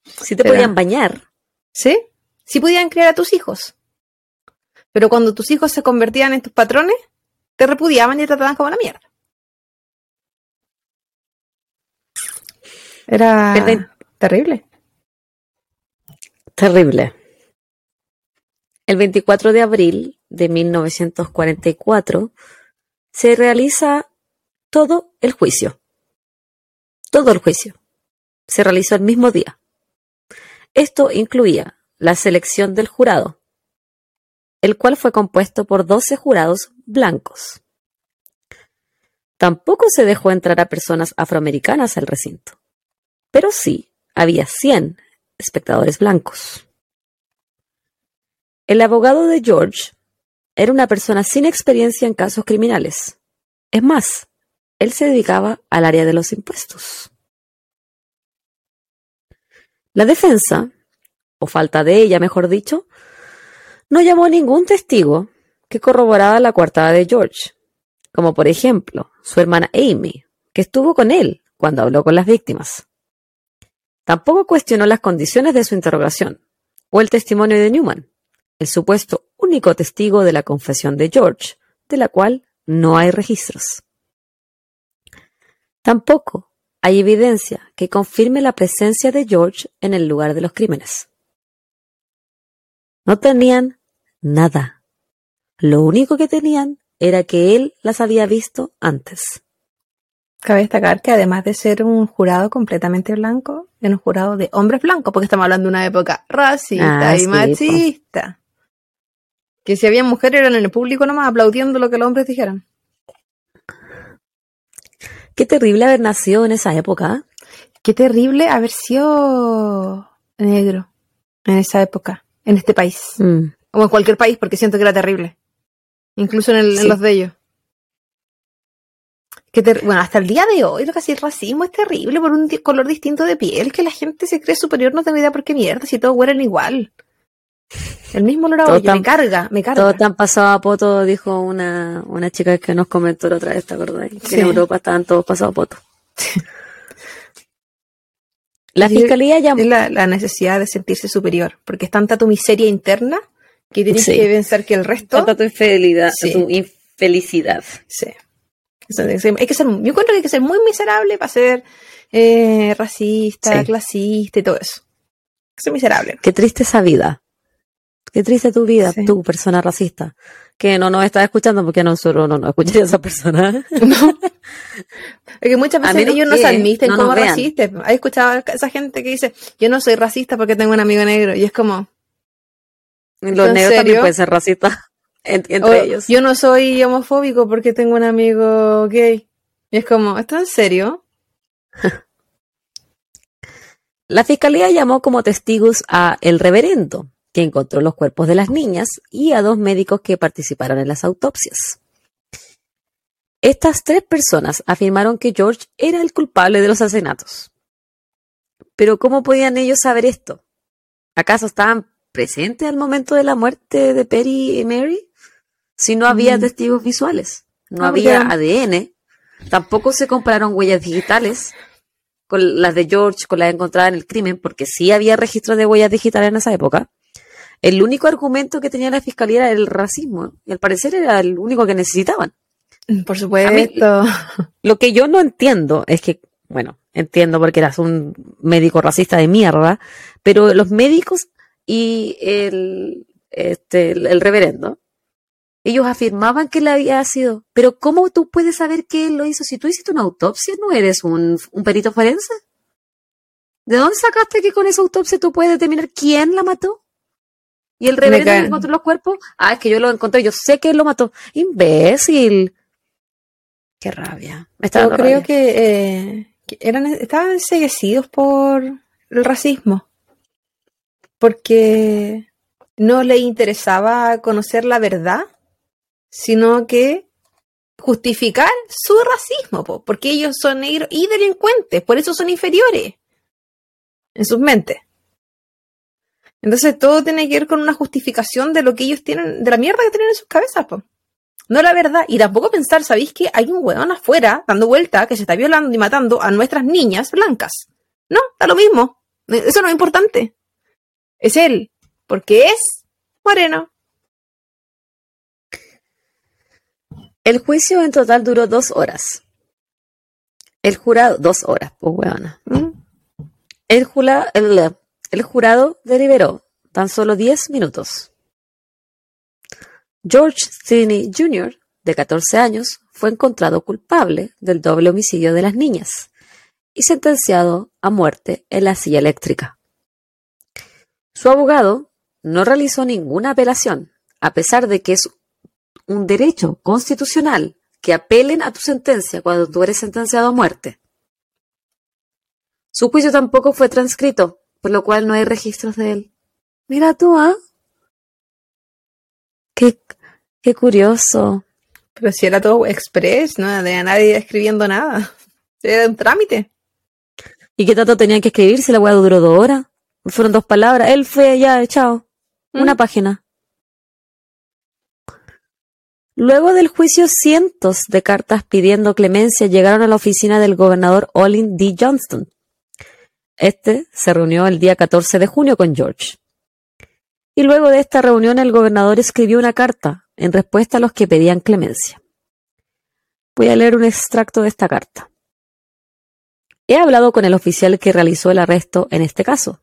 Sí te podían bañar. Sí. Sí podían criar a tus hijos. Pero cuando tus hijos se convertían en tus patrones, te repudiaban y te trataban como la mierda. Era terrible. Terrible. El 24 de abril de 1944 se realiza todo el juicio. Todo el juicio. Se realizó el mismo día. Esto incluía la selección del jurado, el cual fue compuesto por 12 jurados blancos. Tampoco se dejó entrar a personas afroamericanas al recinto, pero sí había 100 espectadores blancos. El abogado de George era una persona sin experiencia en casos criminales. Es más, él se dedicaba al área de los impuestos. La defensa, o falta de ella, mejor dicho, no llamó ningún testigo que corroboraba la coartada de George, como por ejemplo su hermana Amy, que estuvo con él cuando habló con las víctimas. Tampoco cuestionó las condiciones de su interrogación, o el testimonio de Newman, el supuesto único testigo de la confesión de George, de la cual no hay registros. Tampoco hay evidencia que confirme la presencia de George en el lugar de los crímenes. No tenían nada. Lo único que tenían era que él las había visto antes. Cabe destacar que además de ser un jurado completamente blanco, es un jurado de hombres blancos, porque estamos hablando de una época racista Ah, y sí, machista. Que si había mujeres eran en el público nomás aplaudiendo lo que los hombres dijeran. Qué terrible haber nacido en esa época. ¿eh? Qué terrible haber sido negro en esa época, en este país. Mm. O en cualquier país, porque siento que era terrible. Incluso en, el- en los de ellos. Que ter- bueno, hasta el día de hoy lo que hace el racismo es terrible por un color distinto de piel, que la gente se cree superior, no tengo idea por qué mierda, si todos huelen igual. El mismo olor a me carga, me carga. Todo tan pasado a poto, dijo una, una chica que nos comentó la otra vez, ¿te acordás? Que Sí. en Europa estaban todos pasados a poto. La fiscalía llamó. Es la, la necesidad de sentirse superior, porque es tanta tu miseria interna que tienes Sí. que pensar que el resto... tu infidelidad, Sí. tu infelicidad. Sí. Hay que ser, yo encuentro que hay que ser muy miserable para ser eh, racista, Sí. clasista y todo eso. Hay que ser miserable. Qué triste esa vida. Qué triste tu vida, tu persona racista. Que no nos estás escuchando porque nosotros no nos escucharía esa persona. Es que muchas A veces ellos no se admiten no como racistas. ¿Has escuchado a esa gente que dice, yo no soy racista porque tengo un amigo negro? Y es como, Los ¿En negros también pueden ser racistas en- entre o, ellos. yo no soy homofóbico porque tengo un amigo gay. Y es como, ¿esto en serio? La fiscalía llamó como testigos a el reverendo, que encontró los cuerpos de las niñas, y a dos médicos que participaron en las autopsias. Estas tres personas afirmaron que George era el culpable de los asesinatos. Pero ¿cómo podían ellos saber esto? ¿Acaso estaban presentes al momento de la muerte de Perry y Mary? Si no había Mm. testigos visuales, no Ah, había ADN, tampoco se compararon huellas digitales con las de George, con las encontradas en el crimen, porque sí había registros de huellas digitales en esa época. El único argumento que tenía la fiscalía era el racismo, y al parecer era el único que necesitaban. Por supuesto. Lo que yo no entiendo es que, bueno, entiendo porque eras un médico racista de mierda, pero los médicos y el, este, el, el reverendo, ellos afirmaban que él había sido. Pero ¿cómo tú puedes saber que él lo hizo? Si tú hiciste una autopsia, ¿no eres un, un perito forense? ¿De dónde sacaste que con esa autopsia tú puedes determinar quién la mató? ¿Y el reverendo que encontró los cuerpos? Ah, es que yo lo encontré, yo sé que él lo mató. Imbécil. Qué rabia. Me está Yo dando creo rabia. que, eh, que eran, estaban enseguecidos por el racismo. Porque no le interesaba conocer la verdad, sino que justificar su racismo, po, porque ellos son negros y delincuentes, por eso son inferiores en sus mentes. Entonces todo tiene que ver con una justificación de lo que ellos tienen, de la mierda que tienen en sus cabezas, po. No la verdad. Y tampoco pensar, ¿sabéis que hay un weón afuera dando vuelta que se está violando y matando a nuestras niñas blancas? No, da lo mismo. Eso no es importante. Es él. Porque es moreno. El juicio en total duró dos horas. El jurado, dos horas, pues weona. ¿Mm? El, jula- el, el jurado deliberó tan solo 10 minutos. George Sidney Jr., de 14 años, fue encontrado culpable del doble homicidio de las niñas y sentenciado a muerte en la silla eléctrica. Su abogado no realizó ninguna apelación, a pesar de que es un derecho constitucional que apelen a tu sentencia cuando tú eres sentenciado a muerte. Su juicio tampoco fue transcrito, por lo cual no hay registros de él. Mira tú, ¿ah? Qué, qué curioso. Pero si era todo express, no había nadie escribiendo nada. Era un trámite. ¿Y qué tanto tenían que escribir si la weá duró dos horas? Fueron dos palabras. Él fue ya, chao. Una Mm. página. Luego del juicio, cientos de cartas pidiendo clemencia llegaron a la oficina del gobernador Olin D. Johnston. Este se reunió el día 14 de junio con George. Y luego de esta reunión el gobernador escribió una carta en respuesta a los que pedían clemencia. Voy a leer un extracto de esta carta. He hablado con el oficial que realizó el arresto en este caso.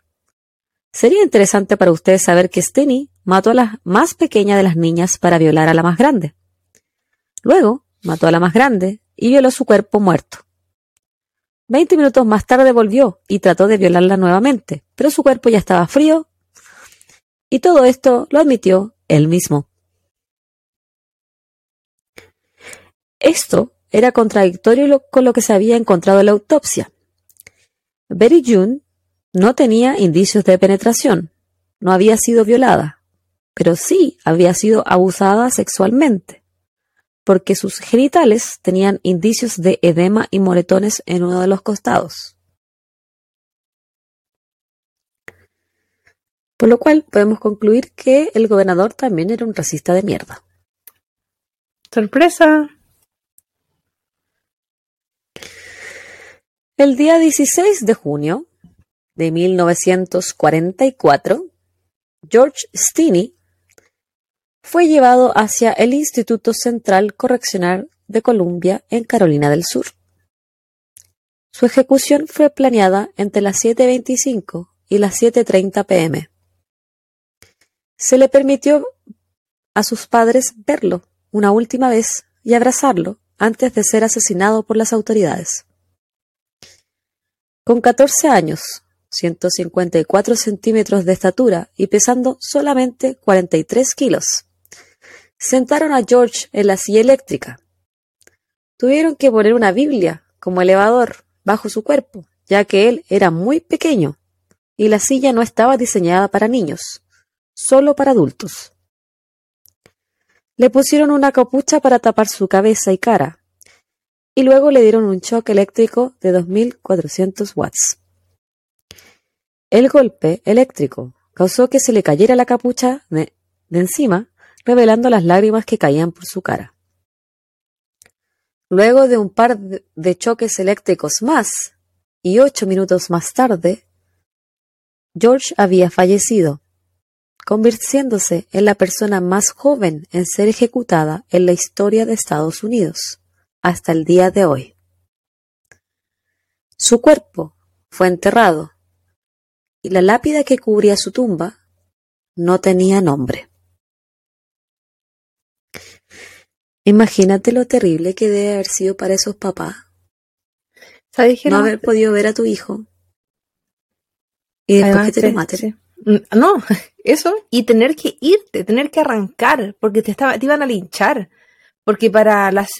Sería interesante para ustedes saber que Steny mató a la más pequeña de las niñas para violar a la más grande. Luego mató a la más grande y violó su cuerpo muerto. Veinte minutos más tarde volvió y trató de violarla nuevamente, pero su cuerpo ya estaba frío y todo esto lo admitió él mismo. Esto era contradictorio con lo que se había encontrado en la autopsia. Betty June no tenía indicios de penetración, no había sido violada, pero sí había sido abusada sexualmente, porque sus genitales tenían indicios de edema y moretones en uno de los costados. Por lo cual podemos concluir que el gobernador también era un racista de mierda. ¡Sorpresa! El día 16 de junio de 1944, George Stinney fue llevado hacia el Instituto Central Correccional de Columbia en Carolina del Sur. Su ejecución fue planeada entre las 7.25 y las 7.30 pm se le permitió a sus padres verlo una última vez y abrazarlo antes de ser asesinado por las autoridades. Con 14 años, 154 centímetros de estatura y pesando solamente 43 kilos, sentaron a George en la silla eléctrica. Tuvieron que poner una Biblia como elevador bajo su cuerpo, ya que él era muy pequeño y la silla no estaba diseñada para niños solo para adultos. Le pusieron una capucha para tapar su cabeza y cara, y luego le dieron un choque eléctrico de 2.400 watts. El golpe eléctrico causó que se le cayera la capucha de, encima, revelando las lágrimas que caían por su cara. Luego de un par de choques eléctricos más, y ocho minutos más tarde, George había fallecido, convirtiéndose en la persona más joven en ser ejecutada en la historia de Estados Unidos, hasta el día de hoy. Su cuerpo fue enterrado y la lápida que cubría su tumba no tenía nombre. Imagínate lo terrible que debe haber sido para esos papás. no haber podido ver a tu hijo y después que te lo maten. Mm, no, eso, y tener que irte, tener que arrancar, porque te, estaba, te iban a linchar. Porque para, las,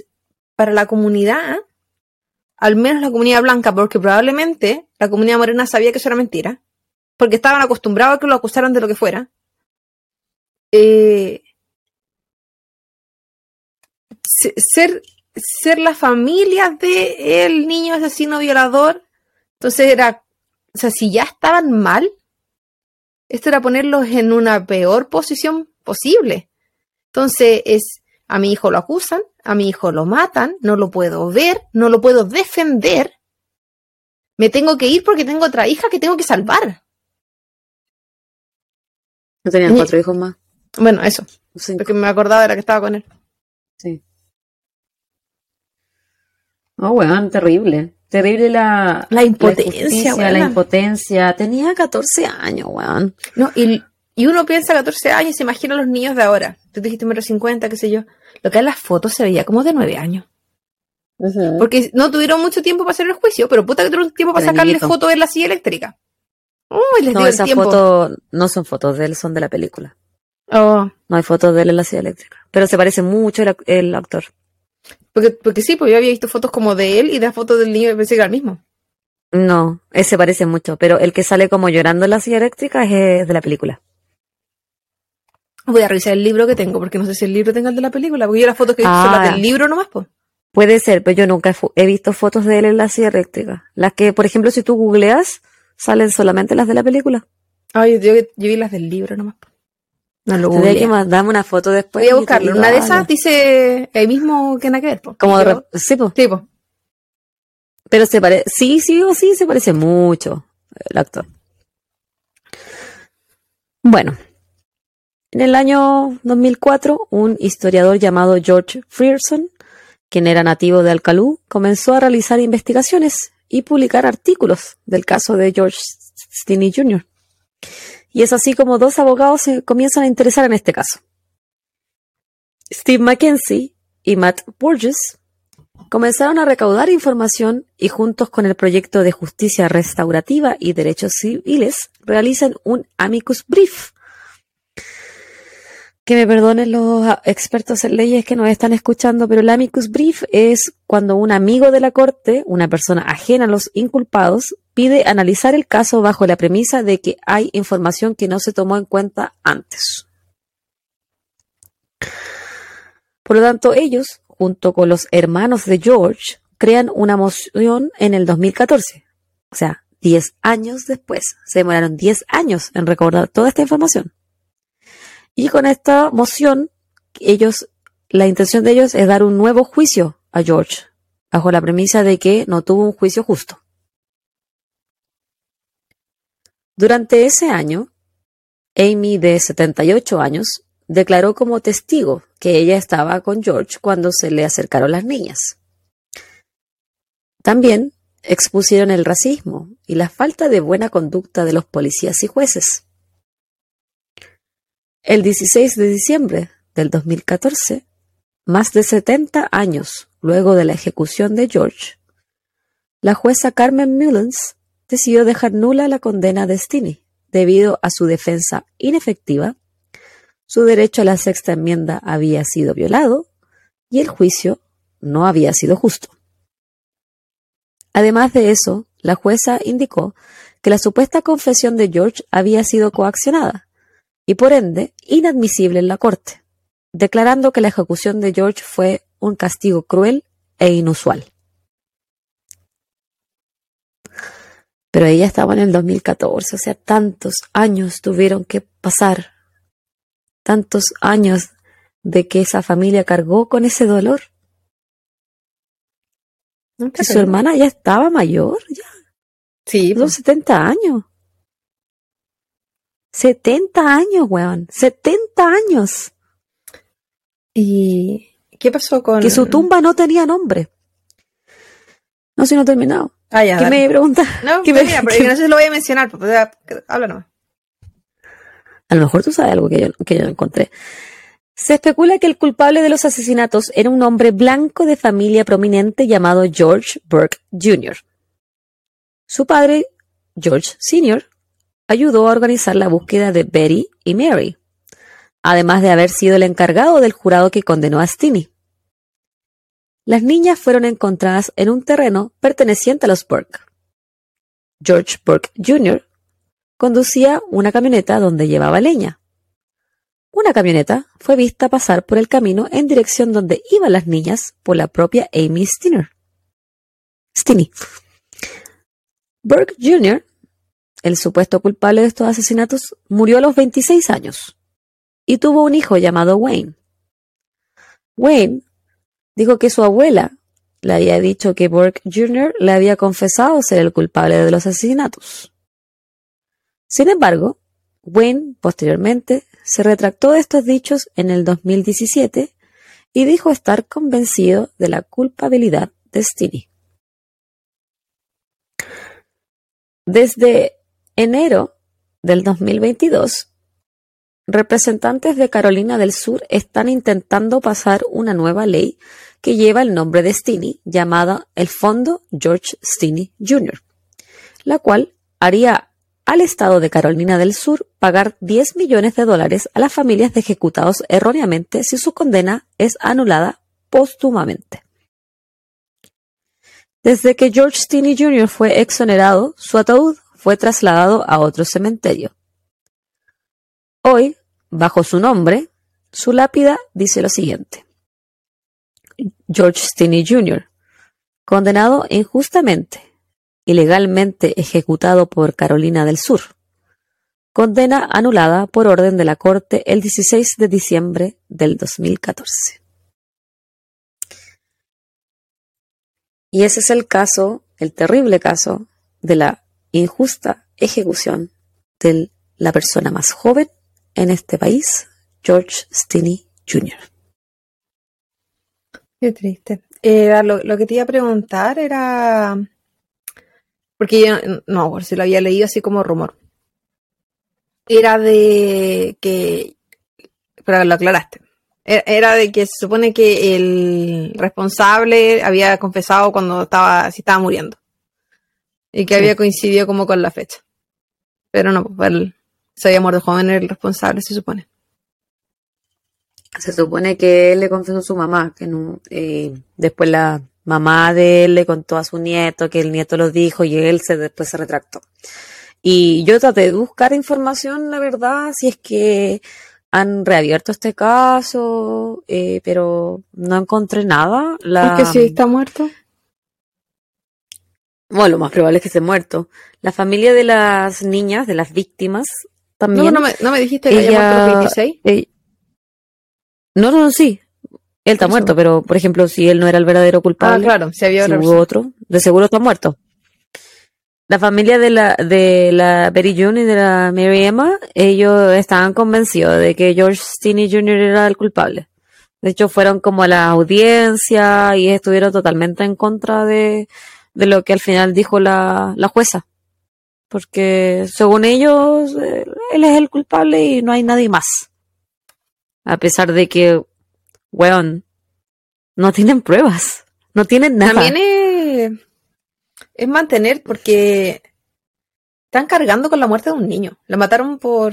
para la comunidad, al menos la comunidad blanca, porque probablemente la comunidad morena sabía que eso era mentira, porque estaban acostumbrados a que lo acusaran de lo que fuera. Eh, ser, ser la familia del niño asesino violador, entonces era, o sea, si ya estaban mal, esto era ponerlos en una peor posición posible. Entonces es, a mi hijo lo acusan, a mi hijo lo matan, no lo puedo ver, no lo puedo defender. Me tengo que ir porque tengo otra hija que tengo que salvar. No tenían cuatro hijos más. Bueno, eso. Porque me acordaba de la que estaba con él. Sí. Oh, weón, terrible. Terrible la, la impotencia, la, la impotencia. Tenía 14 años, weón. No, y, y uno piensa 14 años se imagina a los niños de ahora. Tú dijiste menos 50, qué sé yo. Lo que en las fotos se veía como de 9 años. Porque no tuvieron mucho tiempo para hacer el juicio, pero puta que tuvieron tiempo para sacarle fotos de la silla eléctrica. Uy, les no, esas fotos no son fotos de él, son de la película. Oh. No hay fotos de él en la silla eléctrica. Pero se parece mucho el, el actor. Porque, porque sí, pues yo había visto fotos como de él y de fotos del niño y pensé que era el mismo. No, ese parece mucho, pero el que sale como llorando en la silla eléctrica es de la película. Voy a revisar el libro que tengo, porque no sé si el libro tenga el de la película, porque yo las fotos que visto son las del ah. libro nomás, pues. Puede ser, pero yo nunca he, visto fotos de él en la silla eléctrica. Las que, por ejemplo, si tú googleas, salen solamente las de la película. Ah, yo, yo, vi las del libro nomás. No lo que dame una foto después. Voy a buscarlo. Una de esas dice ahí mismo que nada que ver. Como de sí, pues. Sí, Pero se parece, sí, sí o sí, se parece mucho el actor. Bueno, En el año 2004, un historiador llamado George Frierson, quien era nativo de Alcalú, comenzó a realizar investigaciones y publicar artículos del caso de George Stinney Jr. Y es así como dos abogados se comienzan a interesar en este caso. Steve Mackenzie y Matt Burgess comenzaron a recaudar información y juntos con el proyecto de justicia restaurativa y derechos civiles realizan un amicus brief. Que me perdonen los expertos en leyes que nos están escuchando, pero el amicus brief es cuando un amigo de la corte, una persona ajena a los inculpados, pide analizar el caso bajo la premisa de que hay información que no se tomó en cuenta antes. Por lo tanto, ellos, junto con los hermanos de George, crean una moción en el 2014. O sea, 10 años después. Se demoraron 10 años en recordar toda esta información. Y con esta moción, ellos, la intención de ellos es dar un nuevo juicio a George, bajo la premisa de que no tuvo un juicio justo. Durante ese año, Amy, de 78 años, declaró como testigo que ella estaba con George cuando se le acercaron las niñas. También expusieron el racismo y la falta de buena conducta de los policías y jueces. El 16 de diciembre del 2014, más de 70 años luego de la ejecución de George, la jueza Carmen Mullins decidió dejar nula la condena de Stinney debido a su defensa inefectiva su derecho a la sexta enmienda había sido violado y el juicio no había sido justo. Además de eso, la jueza indicó que la supuesta confesión de George había sido coaccionada y por ende inadmisible en la corte, declarando que la ejecución de George fue un castigo cruel e inusual. Pero ella estaba en el 2014, o sea, tantos años tuvieron que pasar tantos años de que esa familia cargó con ese dolor. Y su hermana ya estaba mayor, ya. Sí. Los 70 pues. años. 70 años, weón. 70 años. ¿Y qué pasó con...? Que su tumba no tenía nombre. No, si no he terminado. Ah, ya. ¿Qué me pregunta? No, me, pero no sé si lo voy a mencionar. Pues, habla nomás. A lo mejor tú sabes algo que yo, que yo encontré. Se especula que el culpable de los asesinatos era un hombre blanco de familia prominente llamado George Burke Jr. Su padre, George Sr., ayudó a organizar la búsqueda de Betty y Mary, además de haber sido el encargado del jurado que condenó a Stinney. Las niñas fueron encontradas en un terreno perteneciente a los Burke. George Burke Jr conducía una camioneta donde llevaba leña. Una camioneta fue vista pasar por el camino en dirección donde iban las niñas por la propia Amy Stinner. Stinney. Burke Jr., el supuesto culpable de estos asesinatos, murió a los 26 años y tuvo un hijo llamado Wayne. Wayne dijo que su abuela le había dicho que Burke Jr. le había confesado ser el culpable de los asesinatos. Sin embargo, Wayne posteriormente se retractó de estos dichos en el 2017 y dijo estar convencido de la culpabilidad de Stinney. Desde enero del 2022, representantes de Carolina del Sur están intentando pasar una nueva ley que lleva el nombre de Stinney, llamada el Fondo George Stinney Jr., la cual haría al Estado de Carolina del Sur pagar 10 millones de dólares a las familias de ejecutados erróneamente si su condena es anulada póstumamente. Desde que George Stinney Jr. fue exonerado, su ataúd fue trasladado a otro cementerio. Hoy, bajo su nombre, su lápida dice lo siguiente. George Stinney Jr., condenado injustamente ilegalmente ejecutado por Carolina del Sur. Condena anulada por orden de la Corte el 16 de diciembre del 2014. Y ese es el caso, el terrible caso, de la injusta ejecución de la persona más joven en este país George Stinney Jr. Qué triste. Eh, lo, lo, que te iba a preguntar era. Porque yo no, por si lo había leído así como rumor. Era de que. Pero lo aclaraste. Era de que se supone que el responsable había confesado cuando estaba, si estaba muriendo. Y que había coincidido como con la fecha. Pero no, pues él se había muerto joven el responsable, se supone. Se supone que él le confesó a su mamá, que no, eh, después la mamá de él le contó a su nieto que el nieto lo dijo y él se después se retractó. Y yo traté de buscar información, la verdad, si es que han reabierto este caso, eh, pero no encontré nada. La, ¿Es que sí está muerto? Bueno, lo más probable es que esté muerto. La familia de las niñas, de las víctimas, también. No, no me, no me dijiste que ella, muerto 26. no, no, sí. Él está muerto, pero por ejemplo, si él no era el verdadero culpable, ah, claro, si había hubo otro, de seguro está muerto. La familia de la, de la Betty June y de la Mary Emma, ellos estaban convencidos de que George Stinney Jr. era el culpable. De hecho, fueron como a la audiencia y estuvieron totalmente en contra de, de lo que al final dijo la, la jueza. Porque según ellos, él es el culpable y no hay nadie más. A pesar de que, weón, no tienen pruebas, no tienen nada. También es, es mantener, porque están cargando con la muerte de un niño. Lo mataron por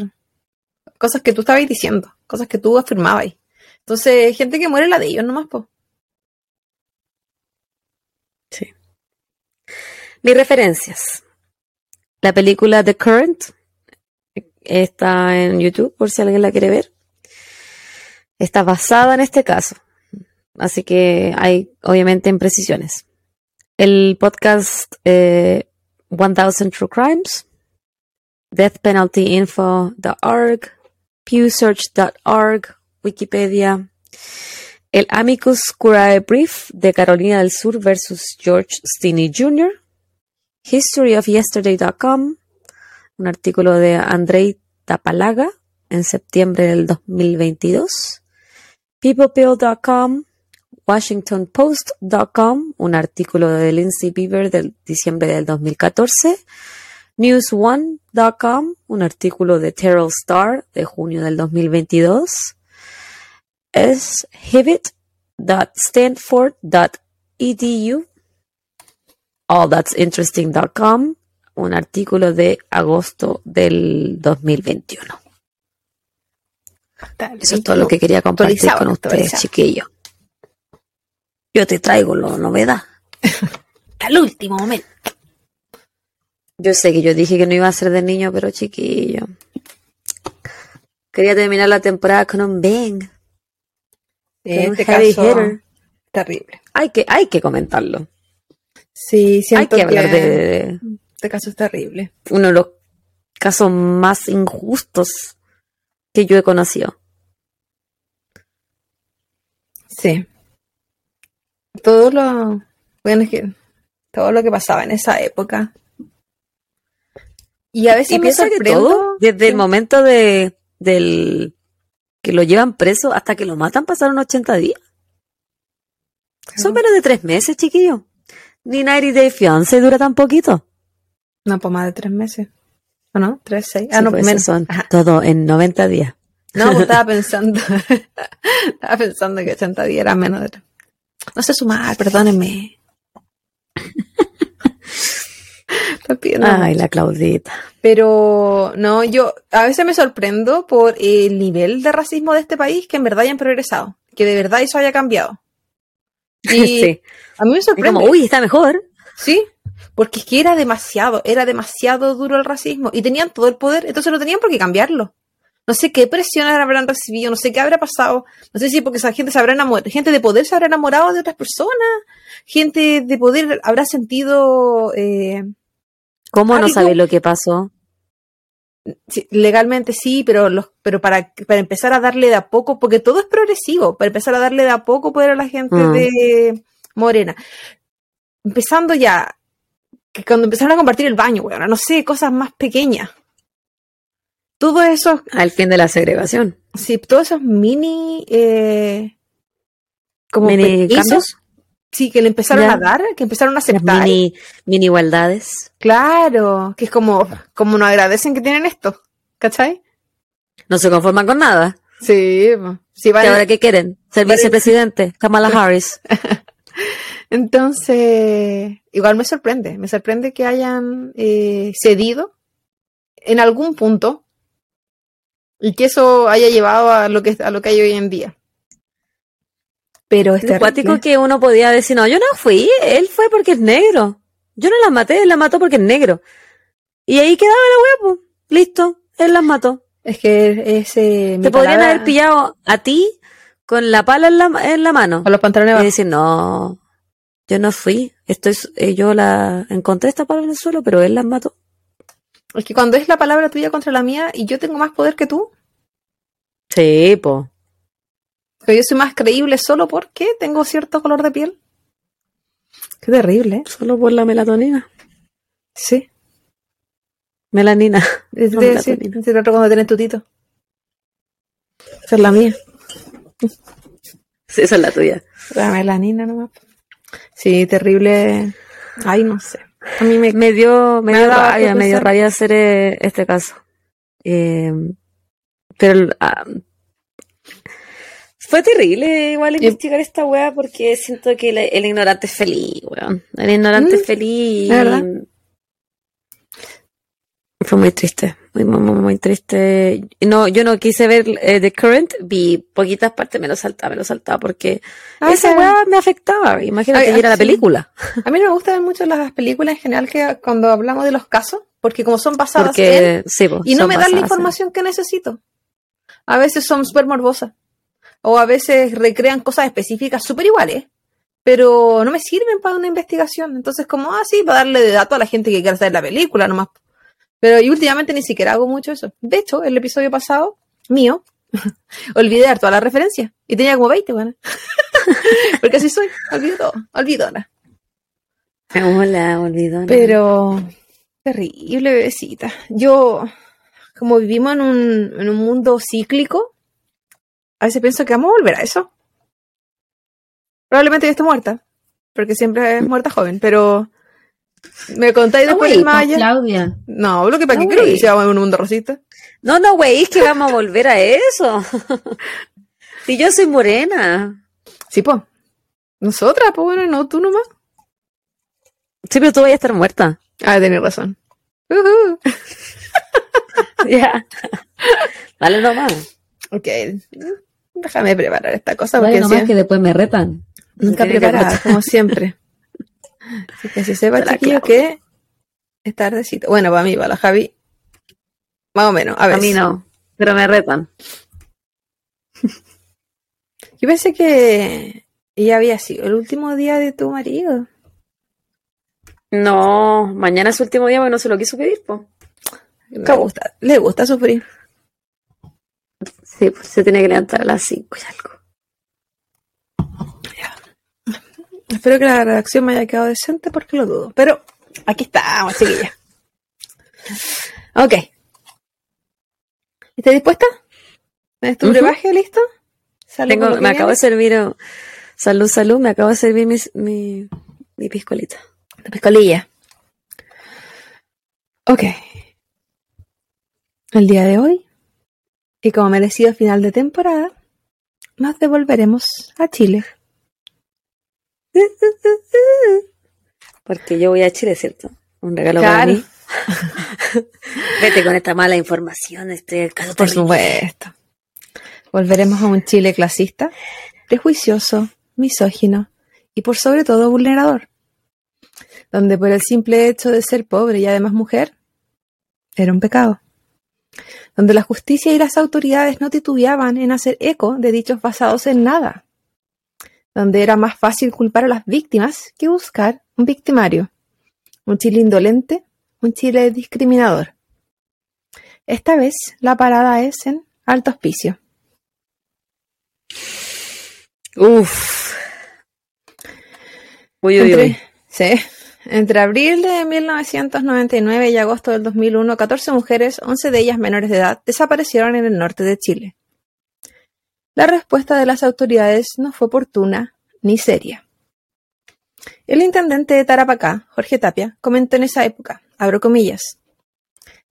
cosas que tú estabas diciendo, cosas que tú afirmabas. Entonces, gente que muere la de ellos nomás, po. Mis referencias. La película The Current está en YouTube por si alguien la quiere ver. Está basada en este caso. Así que hay obviamente imprecisiones. El podcast eh, 1000 True Crimes, deathpenaltyinfo.org, pewsearch.org, Wikipedia, el Amicus Curiae Brief de Carolina del Sur versus George Stinney Jr., historyofyesterday.com, un artículo de Andrei Tapalaga en septiembre del 2022, peoplepill.com, washingtonpost.com, un artículo de Lindsay Bieber del diciembre del 2014, newsone.com, un artículo de Terrell Star de junio del 2022, es hivit.stanford.edu allthat'sinteresting.com, un artículo de agosto del 2021. Eso es todo lo que quería compartir con ustedes, chiquillos. Yo te traigo la novedad. Al último momento. Yo sé que yo dije que no iba a ser de niño, pero chiquillo. Quería terminar la temporada con un bang. este caso terrible. Hay que, hay que comentarlo. Sí, siento Hay que hablar de, Este caso es terrible. Uno de los casos más injustos que yo he conocido. Sí. Todo lo. Bueno, es que. Todo lo que pasaba en esa época. Y a veces y me sorprendo. desde el momento de, del que lo llevan preso hasta que lo matan pasaron 80 días. Son menos de tres meses, chiquillo. Ni 90 Day Fiance dura tan poquito. No, pues más de tres meses. ¿O no? ¿Tres, seis? Ah, no, pues menos. Son todo en 90 días. No, pues estaba pensando. estaba pensando que 80 días era menos de tres. No sé sumar, perdónenme. Ay, la Claudita. Pero no, yo a veces me sorprendo por el nivel de racismo de este país que en verdad hayan progresado, que de verdad eso haya cambiado. Y a mí me sorprende. Como, uy, está mejor. Sí, porque es que era demasiado, era demasiado duro el racismo y tenían todo el poder, entonces no tenían por qué cambiarlo. No sé qué presiones habrán recibido, no sé qué habrá pasado, no sé si porque esa gente se habrá enamorado, gente de poder se habrá enamorado de otras personas, gente de poder habrá sentido... Eh, ¿Cómo no sabes lo que pasó? Legalmente sí, pero los, pero para, para empezar a darle de a poco, porque todo es progresivo, para empezar a darle de a poco poder a la gente mm. de Morena. Empezando ya, que cuando empezaron a compartir el baño, bueno, no sé, cosas más pequeñas. Todo eso. Al fin de la segregación. Sí, todos esos mini. Eh, como Mini cambios. Sí, que le empezaron Ya. a dar, que empezaron a Las aceptar. mini, mini igualdades. Claro, que es como, como nos agradecen que tienen esto. ¿Cachai? No se conforman con nada. Sí, sí ¿Y vale. ahora qué quieren? Ser Vale. vicepresidente. Kamala Harris. Entonces, igual me sorprende, me sorprende que hayan eh, cedido en algún punto y que eso haya llevado a lo que a lo que hay hoy en día. Pero es Es cuático terrible. que uno podía decir, no, yo no fui, él fue porque es negro. Yo no las maté, él las mató porque es negro. Y ahí quedaba la hueá, pues. Listo, él las mató. Es que ese Te podrían palabra- haber pillado a ti con la pala en la, en la mano. con los pantalones Y abajo. decir, no, yo no fui. Estoy, eh, yo la encontré esta pala en el suelo, pero él las mató. Es que cuando es la palabra tuya contra la mía y yo tengo más poder que tú, Sí, po. Que yo soy más creíble solo porque tengo cierto color de piel. Qué terrible, ¿eh? Solo por la melatonina. Sí. Melanina. Es No, de- la sí, otro cuando tenés tutito. Esa es la mía. Sí, esa es la tuya. La melanina nomás. Sí, terrible. Ay, no sé. A mí me... Me dio, me Me dio rabia, me dio rabia hacer eh, este caso. Eh, pero ah, fue terrible igual investigar esta weá porque siento que el, el ignorante es feliz, weón. El ignorante Mm, es feliz. verdad. Fue muy triste, muy, muy, muy, triste. No, yo no quise ver eh, The Current, vi poquitas partes, me lo saltaba, me lo saltaba porque Ah, esa weá me afectaba. Imagínate, y era la película. A mí no me gustan mucho las películas en general que cuando hablamos de los casos, porque como son basadas en... Porque, sí, po, Y no me dan la en- información que necesito. A veces son súper morbosas. O a veces recrean cosas específicas súper iguales. Pero no me sirven para una investigación. Entonces, como, ah, sí, para darle de dato a la gente que quiera saber la película nomás. Pero y últimamente ni siquiera hago mucho eso. De hecho, el episodio pasado, mío, olvidé dar todas las referencias. Y tenía como 20, bueno. Porque así soy. Olvido todo. Olvidona. Hola, olvidó. Pero terrible, bebecita. Yo, como vivimos en un, en un mundo cíclico, a veces pienso que vamos a volver a eso. Probablemente yo esté muerta, porque siempre es muerta joven, pero me contáis No, después pues, allá. Claudia. No, lo que para No, qué creo que en un mundo rosita. No, no, güey, es que vamos a volver a eso. Si yo soy morena. Sí, pues. Nosotras, pues bueno, no tú nomás. Sí, pero tú vas a estar muerta. Ah, tenés razón. Ujú. Ya. Dale nomás. Ok. Déjame preparar esta cosa porque nomás si- que después me retan. Nunca preparada, como siempre. Así que si sepa, chiquillo, que es tardecito. Bueno, para mí, para la Javi, más o menos. A ver. A mí no, pero me retan. Yo pensé que ya había sido el último día de tu marido. No, mañana es su último día porque no se lo quiso pedir, po. Le gusta, le gusta sufrir. Sí, pues se tiene que levantar a las 5 y algo. Espero que la redacción me haya quedado decente porque lo dudo. Pero aquí estamos, chiquilla. Ok. ¿Estás dispuesta? ¿Tienes tu brebaje listo? Salud Tengo, me acabo de servir, eh, salud, salud, me acabo de servir mi, mi, mi piscolita. Tu piscolilla. Ok. El día de hoy, y como merecido final de temporada, nos devolveremos a Chile. Porque yo voy a Chile, ¿cierto? Un regalo para Claro. mí. Vete con esta mala información, este caso Por terrible. supuesto. Volveremos a un Chile clasista, prejuicioso, misógino y por sobre todo vulnerador. Donde por el simple hecho de ser pobre y además mujer, era un pecado. Donde la justicia y las autoridades no titubeaban en hacer eco de dichos basados en nada. Donde era más fácil culpar a las víctimas que buscar un victimario. Un Chile indolente, un Chile discriminador. Esta vez la parada es en Alto Hospicio. Uf. Uy, uy, uy. Sí. Entre abril de 1999 y agosto del 2001, 14 mujeres, 11 de ellas menores de edad, desaparecieron en el norte de Chile. La respuesta de las autoridades no fue oportuna ni seria. El intendente de Tarapacá, Jorge Tapia, comentó en esa época, abro comillas,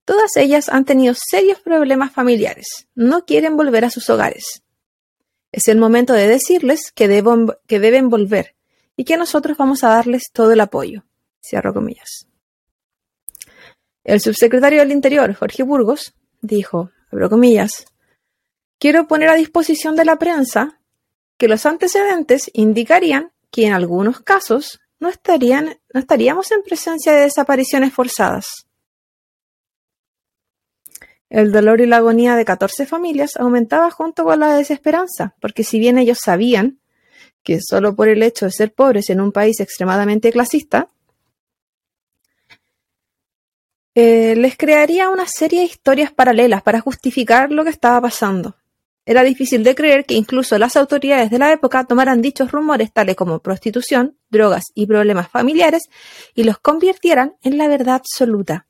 Todas ellas han tenido serios problemas familiares, no quieren volver a sus hogares. Es el momento de decirles que, que deben volver y que nosotros vamos a darles todo el apoyo. Cierro comillas. El subsecretario del Interior, Jorge Burgos, dijo, abro comillas, quiero poner a disposición de la prensa que los antecedentes indicarían que en algunos casos no, no estaríamos en presencia de desapariciones forzadas. El dolor y la agonía de 14 familias aumentaba junto con la desesperanza, porque si bien ellos sabían que solo por el hecho de ser pobres en un país extremadamente clasista, eh, les crearía una serie de historias paralelas para justificar lo que estaba pasando. Era difícil de creer que incluso las autoridades de la época tomaran dichos rumores tales como prostitución, drogas y problemas familiares y los convirtieran en la verdad absoluta.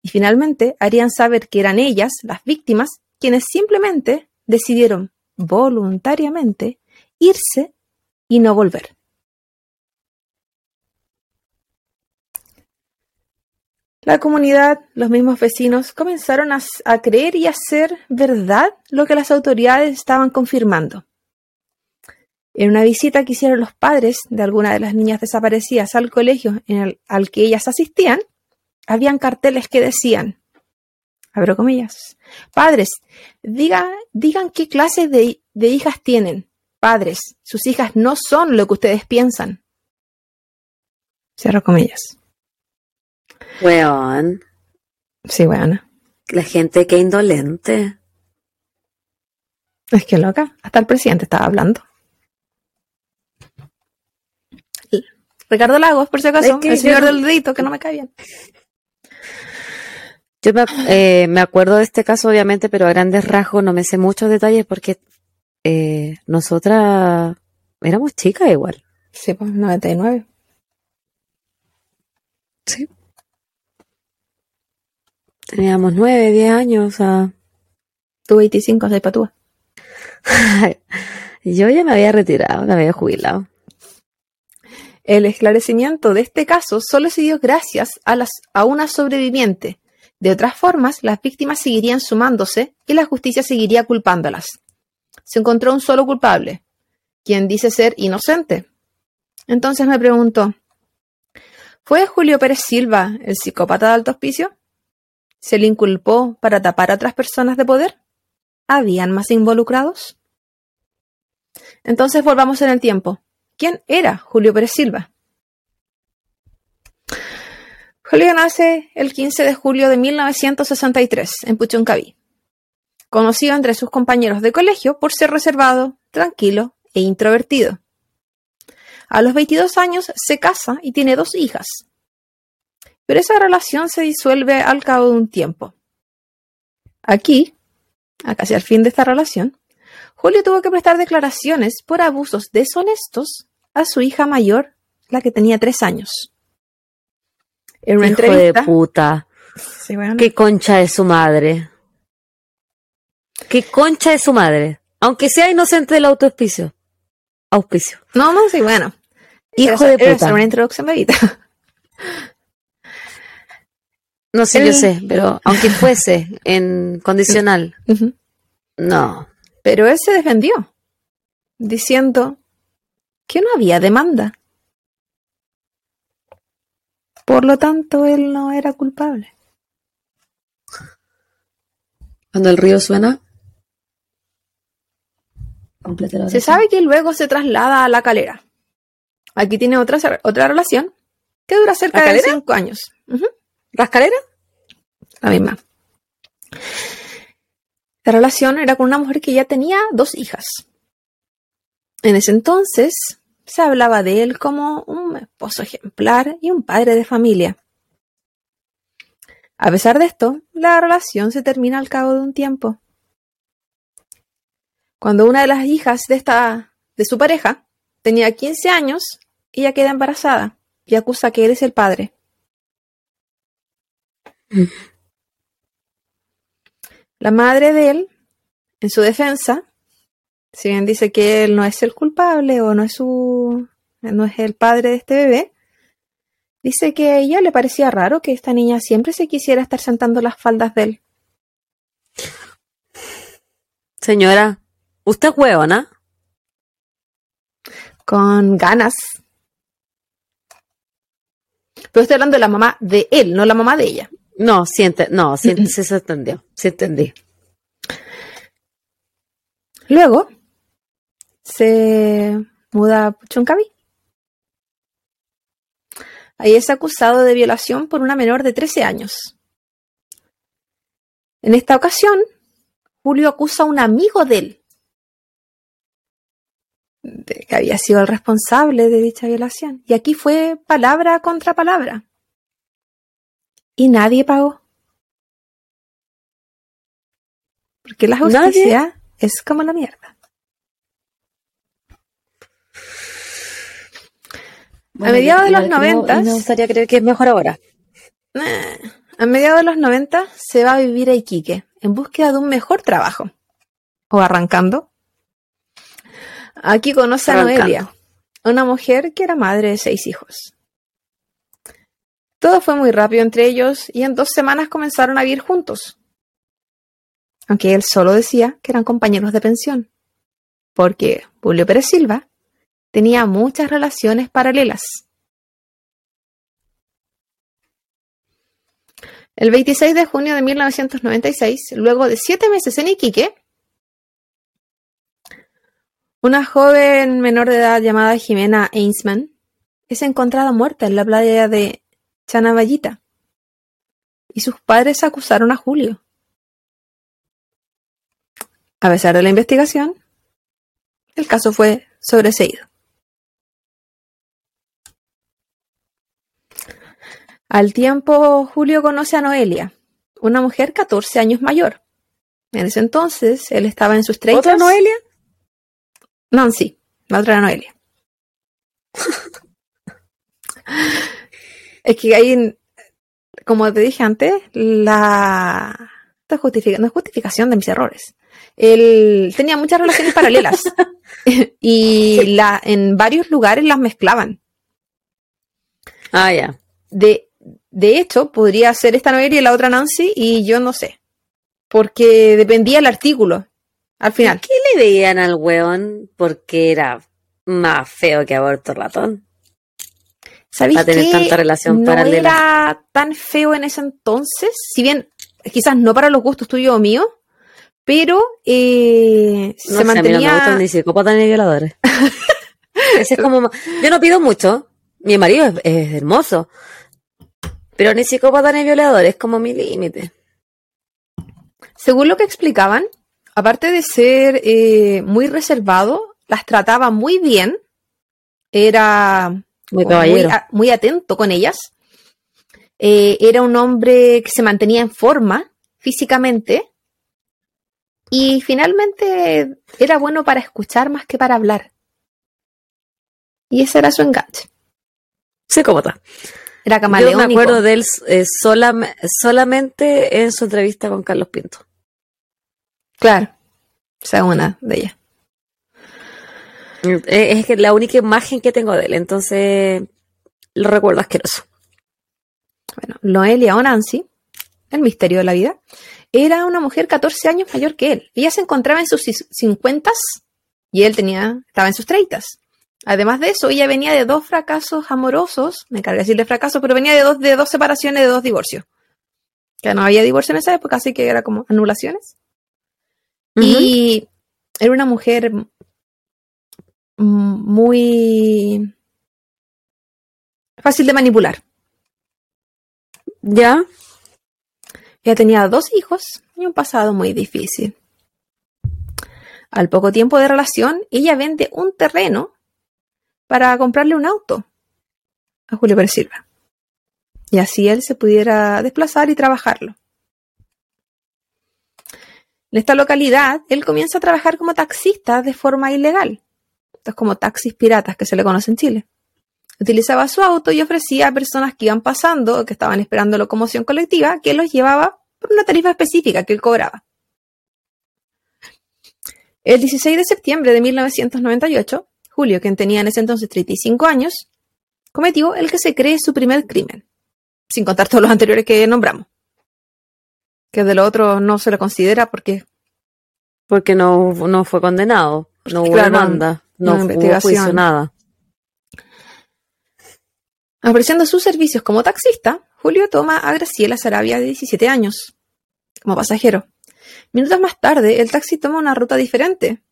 Y finalmente harían saber que eran ellas, las víctimas, quienes simplemente decidieron voluntariamente irse y no volver. La comunidad, los mismos vecinos, comenzaron a, creer y a hacer verdad lo que las autoridades estaban confirmando. En una visita que hicieron los padres de alguna de las niñas desaparecidas al colegio al que ellas asistían, habían carteles que decían, abro comillas, padres, diga, digan qué clase de, de hijas tienen. Padres, sus hijas no son lo que ustedes piensan. Cierro comillas. Weón. Sí, weón. La gente que indolente. Es que loca. Hasta el presidente estaba hablando. Ricardo Lagos, por si acaso, el señor del dedito, que no me cae bien. Yo eh, me, acuerdo de este caso, obviamente, pero a grandes rasgos no me sé muchos detalles porque eh, nosotras éramos chicas igual. Sí, pues 99. Sí. Teníamos nueve, diez años, o sea. Tú 25, soy patúa. Yo ya me había retirado, me había jubilado. El esclarecimiento de este caso solo se dio gracias a, las, a una sobreviviente. De otras formas, las víctimas seguirían sumándose y la justicia seguiría culpándolas. Se encontró un solo culpable, quien dice ser inocente. Entonces me pregunto, ¿fue Julio Pérez Silva el psicópata de alto hospicio? ¿Se le inculpó para tapar a otras personas de poder? ¿Habían más involucrados? Entonces volvamos en el tiempo. ¿Quién era Julio Pérez Silva? Julio nace el 15 de julio de 1963 en Puchoncaví, conocido entre sus compañeros de colegio por ser reservado, tranquilo e introvertido. A los 22 años se casa y tiene dos hijas, pero esa relación se disuelve al cabo de un tiempo. Aquí, a casi al fin de esta relación, Julio tuvo que prestar declaraciones por abusos deshonestos a su hija mayor, la que tenía tres años. En una Hijo de puta. Qué concha de su madre. Qué concha de su madre. Aunque sea inocente del autoauspicio. Auspicio. No, no, sí, bueno. Hijo de puta. una introducción, bebita. No sé, yo sé, pero aunque fuese en condicional, no. Pero él se defendió, diciendo que no había demanda. Por lo tanto, él no era culpable. Cuando el río suena, se sabe que luego se traslada a la calera. Aquí tiene otra, otra relación que dura cerca de cinco años. ¿La La misma. La relación era con una mujer que ya tenía dos hijas. En ese entonces se hablaba de él como un esposo ejemplar y un padre de familia. A pesar de esto, la relación se termina al cabo de un tiempo. Cuando una de las hijas de esta de su pareja tenía 15 años, ella queda embarazada y acusa que él es el padre. La madre de él, en su defensa, si bien dice que él no es el culpable o no es su no es el padre de este bebé, dice que a ella le parecía raro que esta niña siempre se quisiera estar sentando las faldas de él. Señora, ¿usted es hueona? Con ganas. Pero estoy hablando de la mamá de él, no la mamá de ella. No, siente, no, sí, sí se entendió, sí entendí. Luego se muda a Chuncaví. Ahí es acusado de violación por una menor de 13 años. En esta ocasión, Julio acusa a un amigo de él de que había sido el responsable de dicha violación. Y aquí fue palabra contra palabra. Y nadie pagó. Porque la justicia es como la mierda. a mediados de los 90. Me gustaría creer que es mejor ahora. A mediados de los 90 se va a vivir a Iquique en búsqueda de un mejor trabajo. O arrancando. Aquí conoce a Noelia, una mujer que era madre de seis hijos. Todo fue muy rápido entre ellos y en dos semanas comenzaron a vivir juntos. Aunque él solo decía que eran compañeros de pensión. Porque Julio Pérez Silva tenía muchas relaciones paralelas. El 26 de junio de 1996, luego de siete meses en Iquique, una joven menor de edad llamada Jimena Ainsman es encontrada muerta en la playa de Chanavallita y sus padres acusaron a Julio. A pesar de la investigación, el caso fue sobreseído. Al tiempo, Julio conoce a Noelia, una mujer 14 años mayor. En ese entonces, él estaba en sus 30. ¿Otra Noelia? Nancy, la otra Noelia. es que hay, como te dije antes, la... no es justificación de mis errores. Él tenía muchas relaciones paralelas y la, en varios lugares las mezclaban. Ah, ya. De, de hecho, podría ser esta Noelia y la otra Nancy, y yo no sé. Porque dependía el artículo. Al final. ¿Qué le veían al weón? Porque era más feo que aborto ratón. ¿Sabéis tanta relación no era tan feo en ese entonces? Si bien, quizás no para los gustos tuyos o míos, pero eh, se mantenía... A mí no ni psicópatas ni violadores. Ese es como... Yo no pido mucho. Mi marido es hermoso. Pero ni psicópata ni violador, es como mi límite. Según lo que explicaban, aparte de ser eh, muy reservado, las trataba muy bien, era muy, muy, atento con ellas, eh, era un hombre que se mantenía en forma físicamente y finalmente era bueno para escuchar más que para hablar. Y ese era su enganche. Psicópata. Era Yo me acuerdo de él eh, solamente en su entrevista con Carlos Pinto. Claro, esa es una de ellas. Eh, es que la única imagen que tengo de él, entonces lo recuerdo asqueroso. Bueno, Noelia o Nancy, el misterio de la vida, era una mujer 14 años mayor que él. Ella se encontraba en sus 50 y él tenía, estaba en sus 30. Además de eso, ella venía de dos fracasos amorosos, me encargué de decirle fracaso, pero venía de dos, de dos separaciones, de dos divorcios. Que no había divorcio en esa época, así que era como anulaciones. Y era una mujer muy fácil de manipular. ¿Ya? Ella tenía dos hijos y un pasado muy difícil. Al poco tiempo de relación, ella vende un terreno para comprarle un auto a Julio Pérez Silva. Y así él se pudiera desplazar y trabajarlo. En esta localidad, él comienza a trabajar como taxista de forma ilegal. Como taxis piratas que se le conoce en Chile. Utilizaba su auto y ofrecía a personas que iban pasando o que estaban esperando locomoción colectiva que los llevaba por una tarifa específica que él cobraba. El 16 de septiembre de 1998, Julio, quien tenía en ese entonces 35 años, cometió el que se cree su primer crimen, sin contar todos los anteriores que nombramos. Que de lo otro no se lo considera porque... Porque no, no fue condenado, no hubo demanda, no, hubo juicio, nada. Ofreciendo sus servicios como taxista, Julio toma a Graciela Sarabia de 17 años como pasajero. Minutos más tarde, el taxi toma una ruta diferente,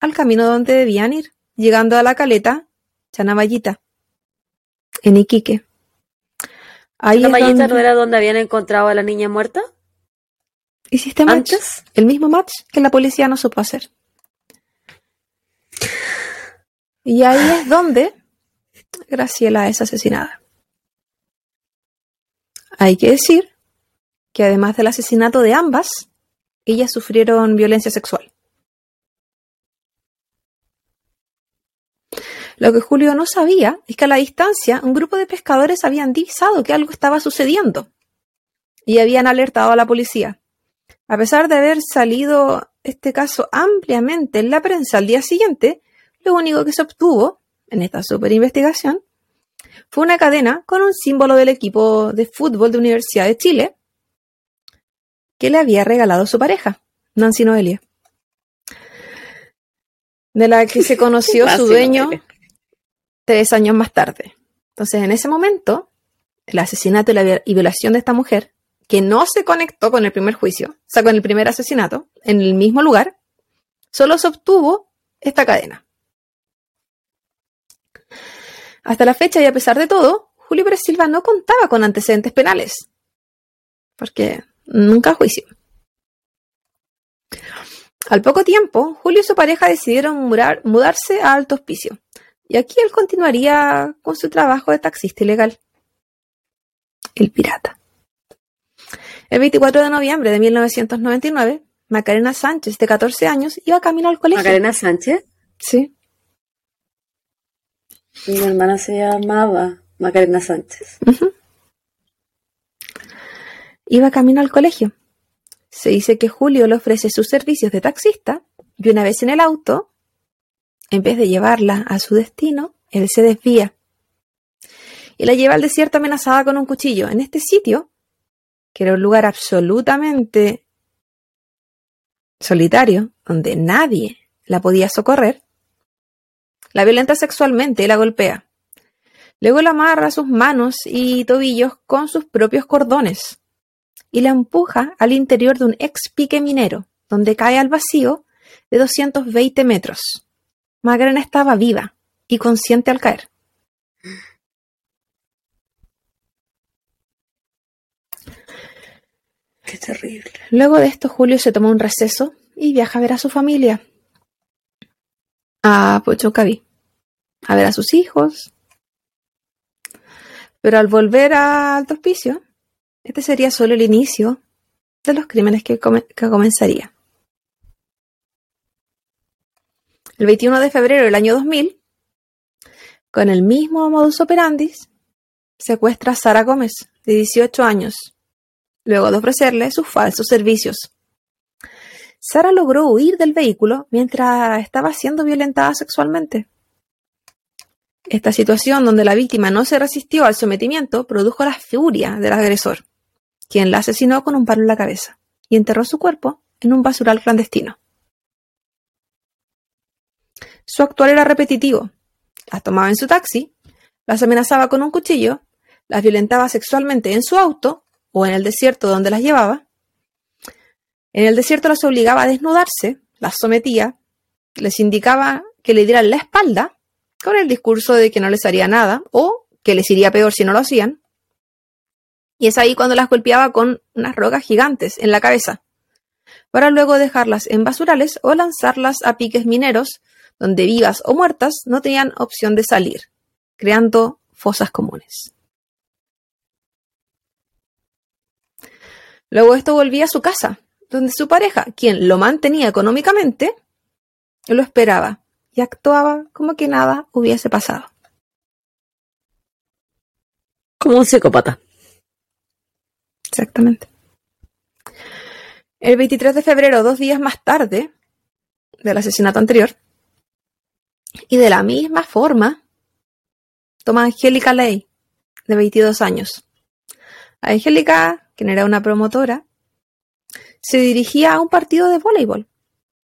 al camino donde debían ir, llegando a la caleta Chanavallita, en Iquique. ¿Chanavallita no era donde habían encontrado a la niña muerta? ¿Hiciste match? ¿Antes? El mismo match que la policía no supo hacer. Y ahí es donde Graciela es asesinada. Hay que decir que además del asesinato de ambas, ellas sufrieron violencia sexual. Lo que Julio no sabía es que a la distancia un grupo de pescadores habían divisado que algo estaba sucediendo y habían alertado a la policía. A pesar de haber salido este caso ampliamente en la prensa al día siguiente, lo único que se obtuvo en esta super investigación fue una cadena con un símbolo del equipo de fútbol de Universidad de Chile que le había regalado su pareja, Nancy Noelia, de la que se conoció su dueño tres años más tarde. Entonces, en ese momento, el asesinato y, violación de esta mujer, que no se conectó con el primer juicio, o sea, con el primer asesinato, en el mismo lugar, solo se obtuvo esta cadena. Hasta la fecha y a pesar de todo, Julio Pérez Silva no contaba con antecedentes penales, porque nunca juicio. Al poco tiempo, Julio y su pareja decidieron mudarse a Alto Hospicio, y aquí él continuaría con su trabajo de taxista ilegal. El pirata. El 24 de noviembre de 1999, Macarena Sánchez, de 14 años, iba camino al colegio. ¿Macarena Sánchez? Sí. Mi hermana se llamaba Macarena Sánchez. Iba camino al colegio. Se dice que Julio le ofrece sus servicios de taxista y una vez en el auto, en vez de llevarla a su destino, él se desvía y la lleva al desierto amenazada con un cuchillo. En este sitio, que era un lugar absolutamente solitario, donde nadie la podía socorrer, la violenta sexualmente y la golpea. Luego la amarra sus manos y tobillos con sus propios cordones y la empuja al interior de un ex pique minero, donde cae al vacío de 220 metros. Magrena estaba viva y consciente al caer. Qué terrible. Luego de esto, Julio se toma un receso y viaja a ver a su familia. A Pochocaví a ver a sus hijos. Pero al volver a Alto Hospicio, este sería solo el inicio de los crímenes que, comenzaría. El 21 de febrero del año 2000, con el mismo modus operandi, secuestra a Sara Gómez, de 18 años, luego de ofrecerle sus falsos servicios. Sara logró huir del vehículo mientras estaba siendo violentada sexualmente. Esta situación donde la víctima no se resistió al sometimiento produjo la furia del agresor, quien la asesinó con un palo en la cabeza y enterró su cuerpo en un basural clandestino. Su actual era repetitivo. Las tomaba en su taxi, las amenazaba con un cuchillo, las violentaba sexualmente en su auto o en el desierto donde las llevaba. En el desierto las obligaba a desnudarse, las sometía, les indicaba que le dieran la espalda con el discurso de que no les haría nada o que les iría peor si no lo hacían. Y es ahí cuando las golpeaba con unas rocas gigantes en la cabeza, para luego dejarlas en basurales o lanzarlas a piques mineros, donde vivas o muertas no tenían opción de salir, creando fosas comunes. Luego esto volvía a su casa, donde su pareja, quien lo mantenía económicamente, lo esperaba y actuaba como que nada hubiese pasado. Como un psicópata. Exactamente. El 23 de febrero, dos días más tarde del asesinato anterior, y de la misma forma, toma Angélica Ley, de 22 años. Angélica, quien era una promotora, se dirigía a un partido de voleibol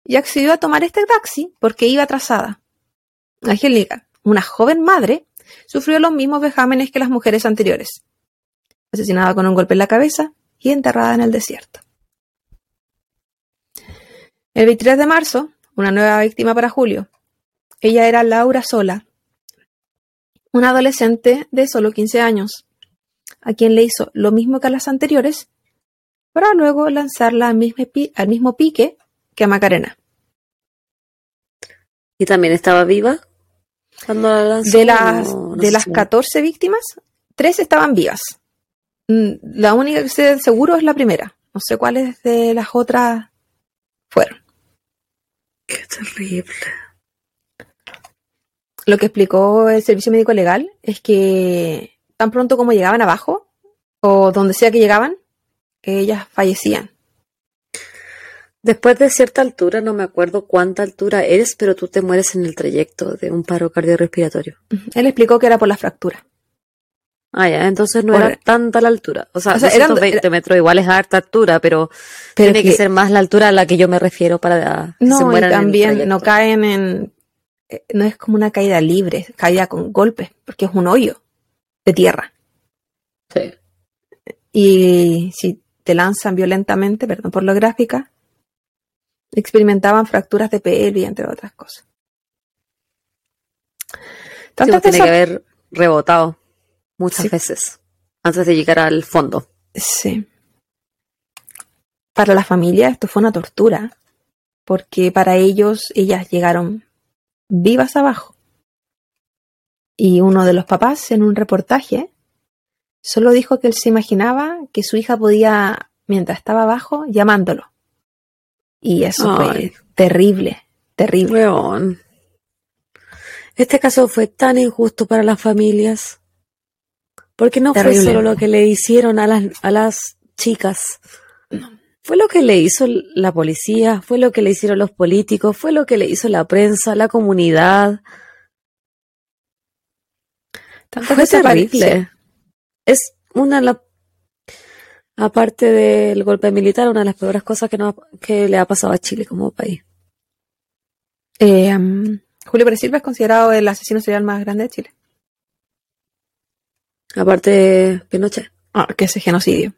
y accedió a tomar este taxi porque iba atrasada. Angélica, una joven madre, sufrió los mismos vejámenes que las mujeres anteriores. Asesinada con un golpe en la cabeza y enterrada en el desierto. El 23 de marzo, una nueva víctima para Julio. Ella era Laura Sola, una adolescente de solo 15 años, a quien le hizo lo mismo que a las anteriores, para luego lanzarla al mismo, al mismo pique que a Macarena. ¿Y también estaba viva? Cuando la lanzó, de las, de las 14 víctimas, tres estaban vivas. Mm, la única que sé seguro es la primera. No sé cuáles de las otras fueron. Qué terrible. Lo que explicó el servicio médico legal es que tan pronto como llegaban abajo, o donde sea que llegaban, ellas fallecían. Después de cierta altura, no me acuerdo cuánta altura eres, pero tú te mueres en el trayecto de un paro cardiorrespiratorio. Él explicó que era por la fractura. Ah, ya, entonces no era tanta la altura. O sea, 220 metros igual es harta altura, pero, tiene que, ser más la altura a la que yo me refiero para que no, se mueran. también no caen en. Eh, no es como una caída libre, caída con golpes, porque es un hoyo de tierra. Sí. Y si te lanzan violentamente, perdón por lo gráfica, experimentaban fracturas de pelvis, entre otras cosas. Tanto tiene que haber rebotado muchas veces antes de llegar al fondo. Sí. Para la familia esto fue una tortura, porque para ellos ellas llegaron vivas abajo. Y uno de los papás en un reportaje solo dijo que él se imaginaba que su hija podía, mientras estaba abajo, llamándolo. Y eso fue terrible, terrible. Este caso fue tan injusto para las familias. Porque no fue solo lo que le hicieron a las, a las chicas. Fue lo que le hizo la policía, fue lo que le hicieron los políticos, fue lo que le hizo la prensa, la comunidad. fue terrible. Es una de las, aparte del golpe militar, una de las peores cosas que, no, que le ha pasado a Chile como país. Eh, um, Julio Pérez Silva es considerado el asesino serial más grande de Chile. Aparte de Pinochet. Ah, que ese genocidio.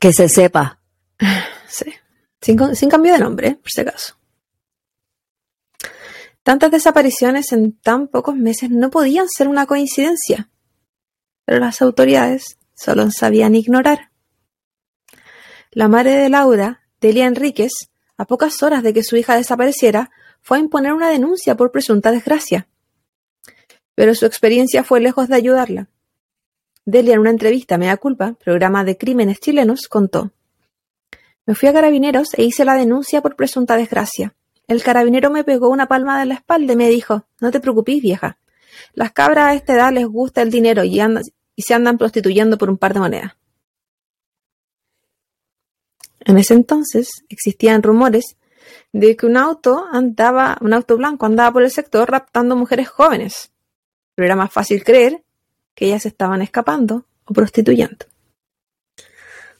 Que se sepa. Sí. Sin, sin cambio de nombre, por si acaso. Tantas desapariciones en tan pocos meses no podían ser una coincidencia, pero las autoridades solo sabían ignorar. La madre de Laura, Delia Enríquez, a pocas horas de que su hija desapareciera, fue a imponer una denuncia por presunta desgracia pero su experiencia fue lejos de ayudarla. Delia en una entrevista a Mea Culpa, programa de crímenes chilenos, contó Me fui a carabineros e hice la denuncia por presunta desgracia. El carabinero me pegó una palma de la espalda y me dijo No te preocupes, vieja. Las cabras a esta edad les gusta el dinero y, y se andan prostituyendo por un par de monedas. En ese entonces existían rumores de que un auto andaba, un auto blanco andaba por el sector raptando mujeres jóvenes pero era más fácil creer que ellas estaban escapando o prostituyendo.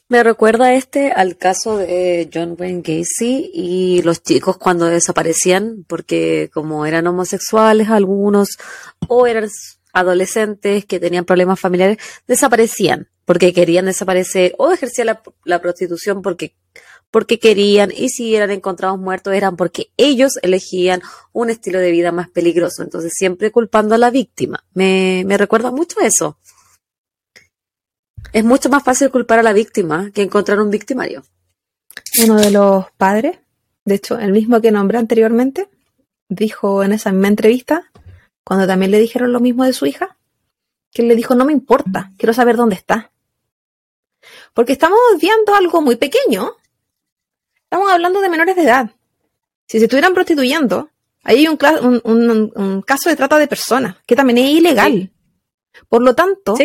Me recuerda este al caso de John Wayne Gacy y los chicos cuando desaparecían porque como eran homosexuales algunos o eran adolescentes que tenían problemas familiares, desaparecían porque querían desaparecer o ejercían la, la prostitución porque porque querían y si eran encontrados muertos eran porque ellos elegían un estilo de vida más peligroso. Entonces siempre culpando a la víctima. Me, me recuerda mucho eso. Es mucho más fácil culpar a la víctima que encontrar un victimario. Uno de los padres, de hecho, el mismo que nombré anteriormente, dijo en esa misma entrevista, cuando también le dijeron lo mismo de su hija, que él le dijo, no me importa, quiero saber dónde está. Porque estamos viendo algo muy pequeño, Estamos hablando de menores de edad. Si se estuvieran prostituyendo, ahí hay un, caso de trata de personas, que también es ilegal. Por lo tanto,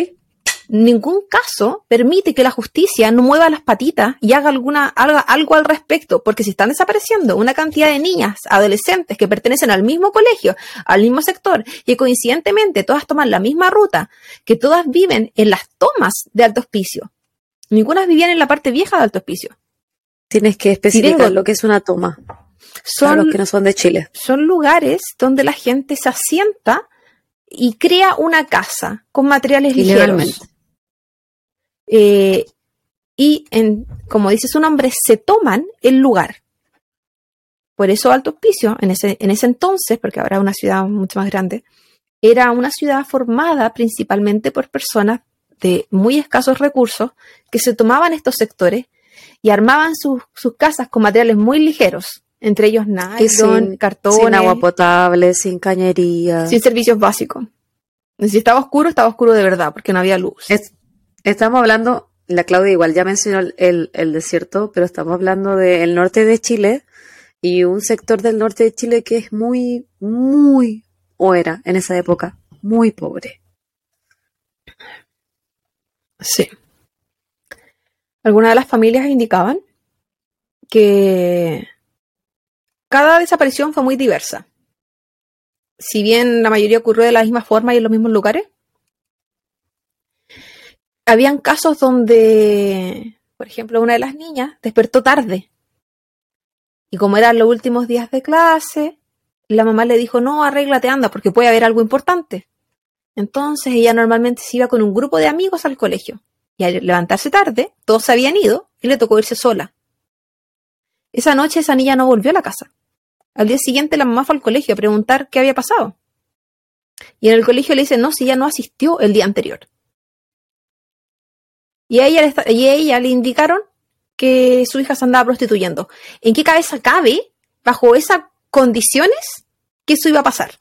ningún caso permite que la justicia no mueva las patitas y haga alguna, algo al respecto, porque si están desapareciendo una cantidad de niñas, adolescentes que pertenecen al mismo colegio, al mismo sector, y coincidentemente todas toman la misma ruta, que todas viven en las tomas de Alto Hospicio. Ninguna vivían en la parte vieja de Alto Hospicio. Tienes que especificar lo que es una toma. Son los que no son de Chile. Son lugares donde la gente se asienta y crea una casa con materiales ligeros. Eh, y, en, como dice su nombre, se toman el lugar. Por eso Alto Hospicio, en ese, en ese entonces, porque ahora es una ciudad mucho más grande, era una ciudad formada principalmente por personas de muy escasos recursos que se tomaban estos sectores y armaban sus, casas con materiales muy ligeros, entre ellos nylon, cartón, Sin agua potable, sin cañería. Sin servicios básicos. Si estaba oscuro, estaba oscuro de verdad, porque no había luz. Estamos hablando, la Claudia igual ya mencionó el, el desierto, pero estamos hablando del norte de Chile y un sector del norte de Chile que es muy, muy, o era en esa época, muy pobre. Sí. Algunas de las familias indicaban que cada desaparición fue muy diversa si bien la mayoría ocurrió de la misma forma y en los mismos lugares, habían casos donde, por ejemplo, una de las niñas despertó tarde. Y como eran los últimos días de clase, la mamá le dijo, no, arréglate, anda, porque puede haber algo importante. Entonces ella normalmente se iba con un grupo de amigos al colegio. Y al levantarse tarde, todos se habían ido y le tocó irse sola. Esa noche esa niña no volvió a la casa. Al día siguiente la mamá fue al colegio a preguntar qué había pasado. Y en el colegio le dicen, no, si ella no asistió el día anterior. Y a ella, y ella le indicaron que su hija se andaba prostituyendo. ¿En qué cabeza cabe, bajo esas condiciones, que eso iba a pasar?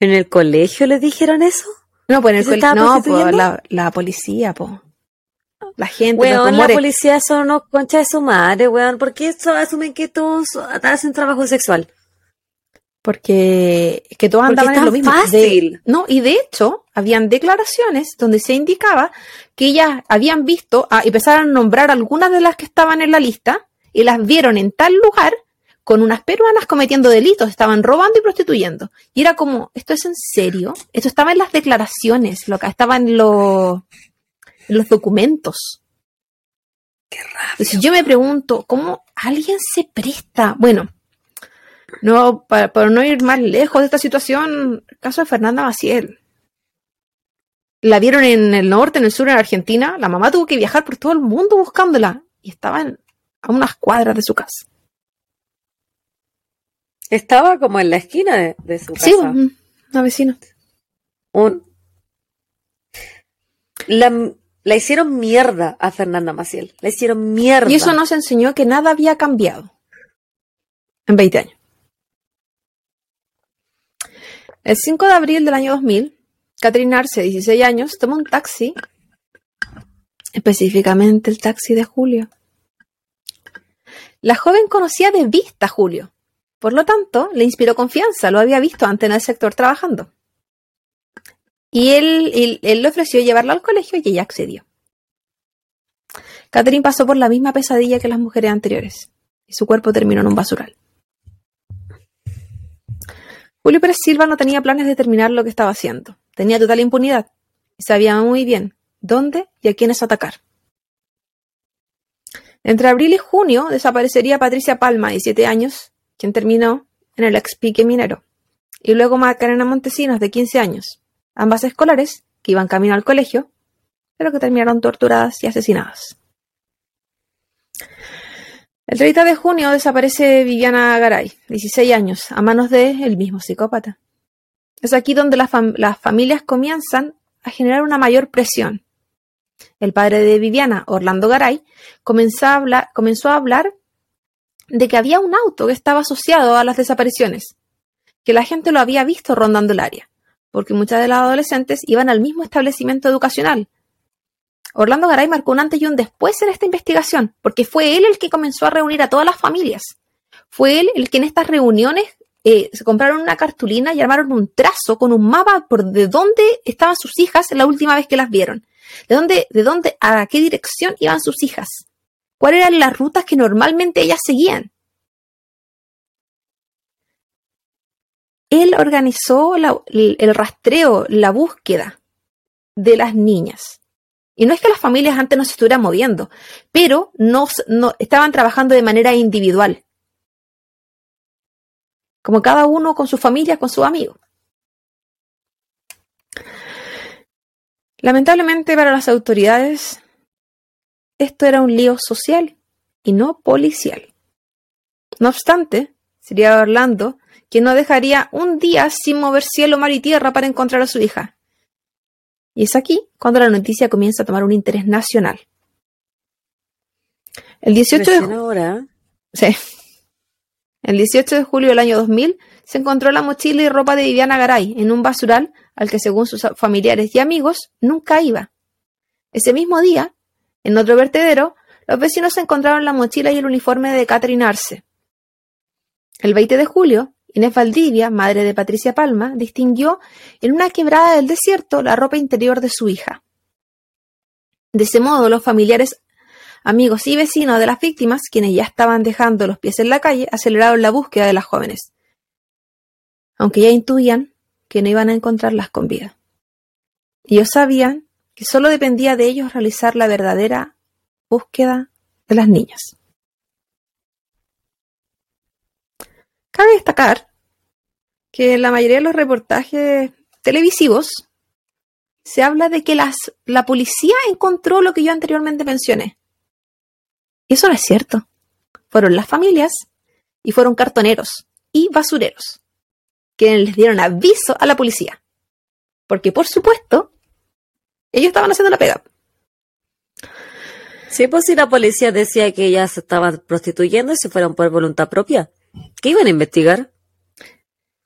¿En el colegio le dijeron eso? No, pues en el colegio. No, pues la, la policía, pues la gente. Weón, la policía son unos conchas de su madre, weón. ¿Por qué asumen que todos hacen trabajo sexual? Porque que todos andaban en lo mismo. Fácil. no, y de hecho, habían declaraciones donde se indicaba que ellas habían visto, ah, empezaron a nombrar algunas de las que estaban en la lista y las vieron en tal lugar con unas peruanas cometiendo delitos, estaban robando y prostituyendo. Y era como, ¿esto es en serio? Esto estaba en las declaraciones, lo que estaba en los los documentos. Qué raro. yo me pregunto, ¿cómo alguien se presta? Bueno, no, para, no ir más lejos de esta situación, el caso de Fernanda Maciel. La vieron en el norte, en el sur, en Argentina. La mamá tuvo que viajar por todo el mundo buscándola y estaban a unas cuadras de su casa. Estaba como en la esquina de, de su casa. Sí, una vecina. Un, la, la hicieron mierda a Fernanda Maciel. La hicieron mierda. Y eso nos enseñó que nada había cambiado en 20 años. El 5 de abril del año 2000, Catherine Arce, 16 años, tomó un taxi, específicamente el taxi de Julio. La joven conocía de vista a Julio, por lo tanto, le inspiró confianza, lo había visto antes en el sector trabajando. Y él, le ofreció llevarla al colegio y ella accedió. Catherine pasó por la misma pesadilla que las mujeres anteriores y su cuerpo terminó en un basural. Julio Pérez Silva no tenía planes de terminar lo que estaba haciendo. Tenía total impunidad y sabía muy bien dónde y a quiénes atacar. Entre abril y junio desaparecería Patricia Palma, de 17 años, quien terminó en el expique minero, y luego Macarena Montesinos, de 15 años, ambas escolares que iban camino al colegio, pero que terminaron torturadas y asesinadas. El 30 de junio desaparece Viviana Garay, 16 años, a manos de el mismo psicópata. Es aquí donde las, familias comienzan a generar una mayor presión. El padre de Viviana, Orlando Garay, comenzó a hablar de que había un auto que estaba asociado a las desapariciones, que la gente lo había visto rondando el área porque muchas de las adolescentes iban al mismo establecimiento educacional. Orlando Garay marcó un antes y un después en esta investigación, porque fue él el que comenzó a reunir a todas las familias. Fue él el que en estas reuniones eh, se compraron una cartulina y armaron un trazo con un mapa por de dónde estaban sus hijas la última vez que las vieron. De dónde, de dónde, a qué dirección iban sus hijas. Cuáles eran las rutas que normalmente ellas seguían. Él organizó el rastreo, la búsqueda de las niñas. Y no es que las familias antes no se estuvieran moviendo, pero no, estaban trabajando de manera individual. Como cada uno con su familia, con sus amigos. Lamentablemente para las autoridades, esto era un lío social y no policial. No obstante, sería Orlando quien no dejaría un día sin mover cielo, mar y tierra para encontrar a su hija. Y es aquí cuando la noticia comienza a tomar un interés nacional. El 18 de julio. Sí. El 18 de julio del año 2000 se encontró la mochila y ropa de Viviana Garay en un basural al que según sus familiares y amigos nunca iba. Ese mismo día, en otro vertedero, los vecinos encontraron la mochila y el uniforme de Catherine Arce. El 20 de julio, Inés Valdivia, madre de Patricia Palma, distinguió en una quebrada del desierto la ropa interior de su hija. De ese modo, los familiares, amigos y vecinos de las víctimas, quienes ya estaban dejando los pies en la calle, aceleraron la búsqueda de las jóvenes, aunque ya intuían que no iban a encontrarlas con vida. Ellos sabían que solo dependía de ellos realizar la verdadera búsqueda de las niñas. Cabe destacar que en la mayoría de los reportajes televisivos se habla de que las, la policía encontró lo que yo anteriormente mencioné. Y eso no es cierto. Fueron las familias y fueron cartoneros y basureros quienes les dieron aviso a la policía. Porque, por supuesto, ellos estaban haciendo la pega. Sí, pues si la policía decía que ellas estaban prostituyendo y se fueron por voluntad propia. ¿Qué iban a investigar?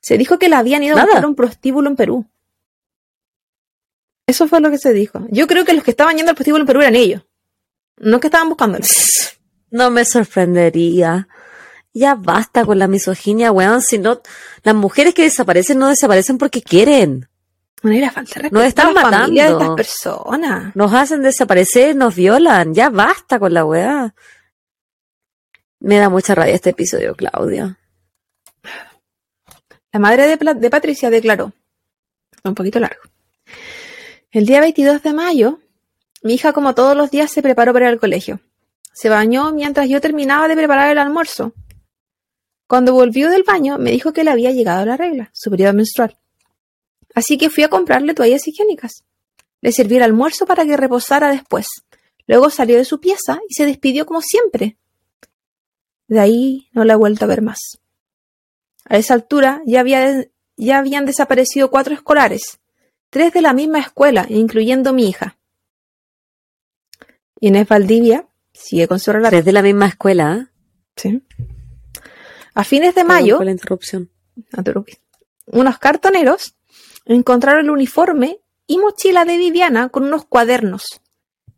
Se dijo que la habían ido a buscar un prostíbulo en Perú. Eso fue lo que se dijo. Yo creo que los que estaban yendo al prostíbulo en Perú eran ellos. No que estaban buscándolo. No me sorprendería. Ya basta con la misoginia, weón. Si no, las mujeres que desaparecen no desaparecen porque quieren. No era falta Nos están matando. De estas personas. Nos hacen desaparecer, nos violan. Ya basta con la weá. Me da mucha rabia este episodio, Claudia. La madre de, Patricia declaró, un poquito largo, el día 22 de mayo, mi hija como todos los días se preparó para ir al colegio. Se bañó mientras yo terminaba de preparar el almuerzo. Cuando volvió del baño me dijo que le había llegado la regla, su periodo menstrual. Así que fui a comprarle toallas higiénicas. Le serví el almuerzo para que reposara después. Luego salió de su pieza y se despidió como siempre, de ahí no la he vuelto a ver más. A esa altura ya, había, ya habían desaparecido cuatro escolares, tres de la misma escuela, incluyendo mi hija. Inés Valdivia sigue con su relato. Tres de la misma escuela. Sí. A fines de mayo, la interrupción. unos cartoneros encontraron el uniforme y mochila de Viviana con unos cuadernos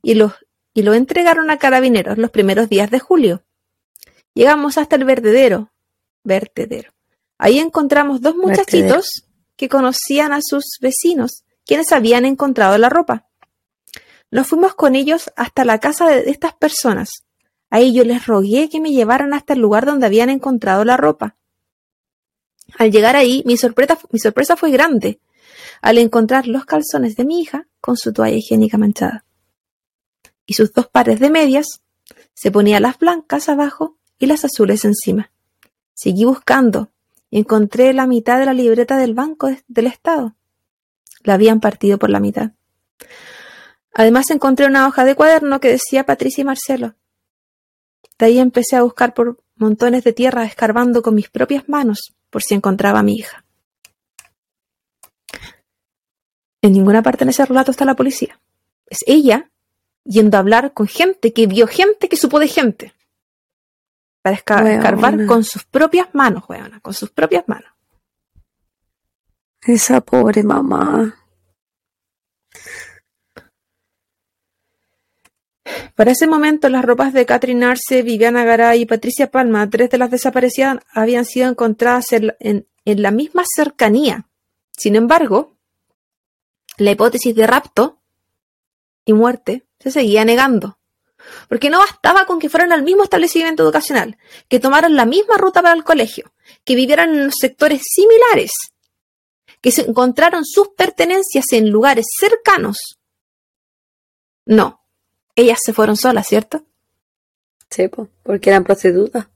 y, los, y lo entregaron a carabineros los primeros días de julio. Llegamos hasta el vertedero. Vertedero. Ahí encontramos dos muchachitos que conocían a sus vecinos, quienes habían encontrado la ropa. Nos fuimos con ellos hasta la casa de estas personas. Ahí yo les rogué que me llevaran hasta el lugar donde habían encontrado la ropa. Al llegar ahí, mi sorpresa, mi sorpresa fue grande al encontrar los calzones de mi hija con su toalla higiénica manchada. Y sus dos pares de medias, se ponía las blancas abajo y las azules encima. Seguí buscando y encontré la mitad de la libreta del Banco del Estado. La habían partido por la mitad. Además encontré una hoja de cuaderno que decía Patricia y Marcelo. De ahí empecé a buscar por montones de tierra escarbando con mis propias manos por si encontraba a mi hija. En ninguna parte en ese relato está la policía. Es ella yendo a hablar con gente que vio gente que supo de gente para escarbar con sus propias manos, weona, con sus propias manos. Esa pobre mamá. Para ese momento, las ropas de Catherine Arce, Viviana Garay y Patricia Palma, tres de las desaparecidas, habían sido encontradas en, en la misma cercanía. Sin embargo, la hipótesis de rapto y muerte se seguía negando. Porque no bastaba con que fueran al mismo establecimiento educacional, que tomaran la misma ruta para el colegio, que vivieran en sectores similares, que se encontraron sus pertenencias en lugares cercanos. No, ellas se fueron solas, ¿cierto? Sí, porque eran prostitutas.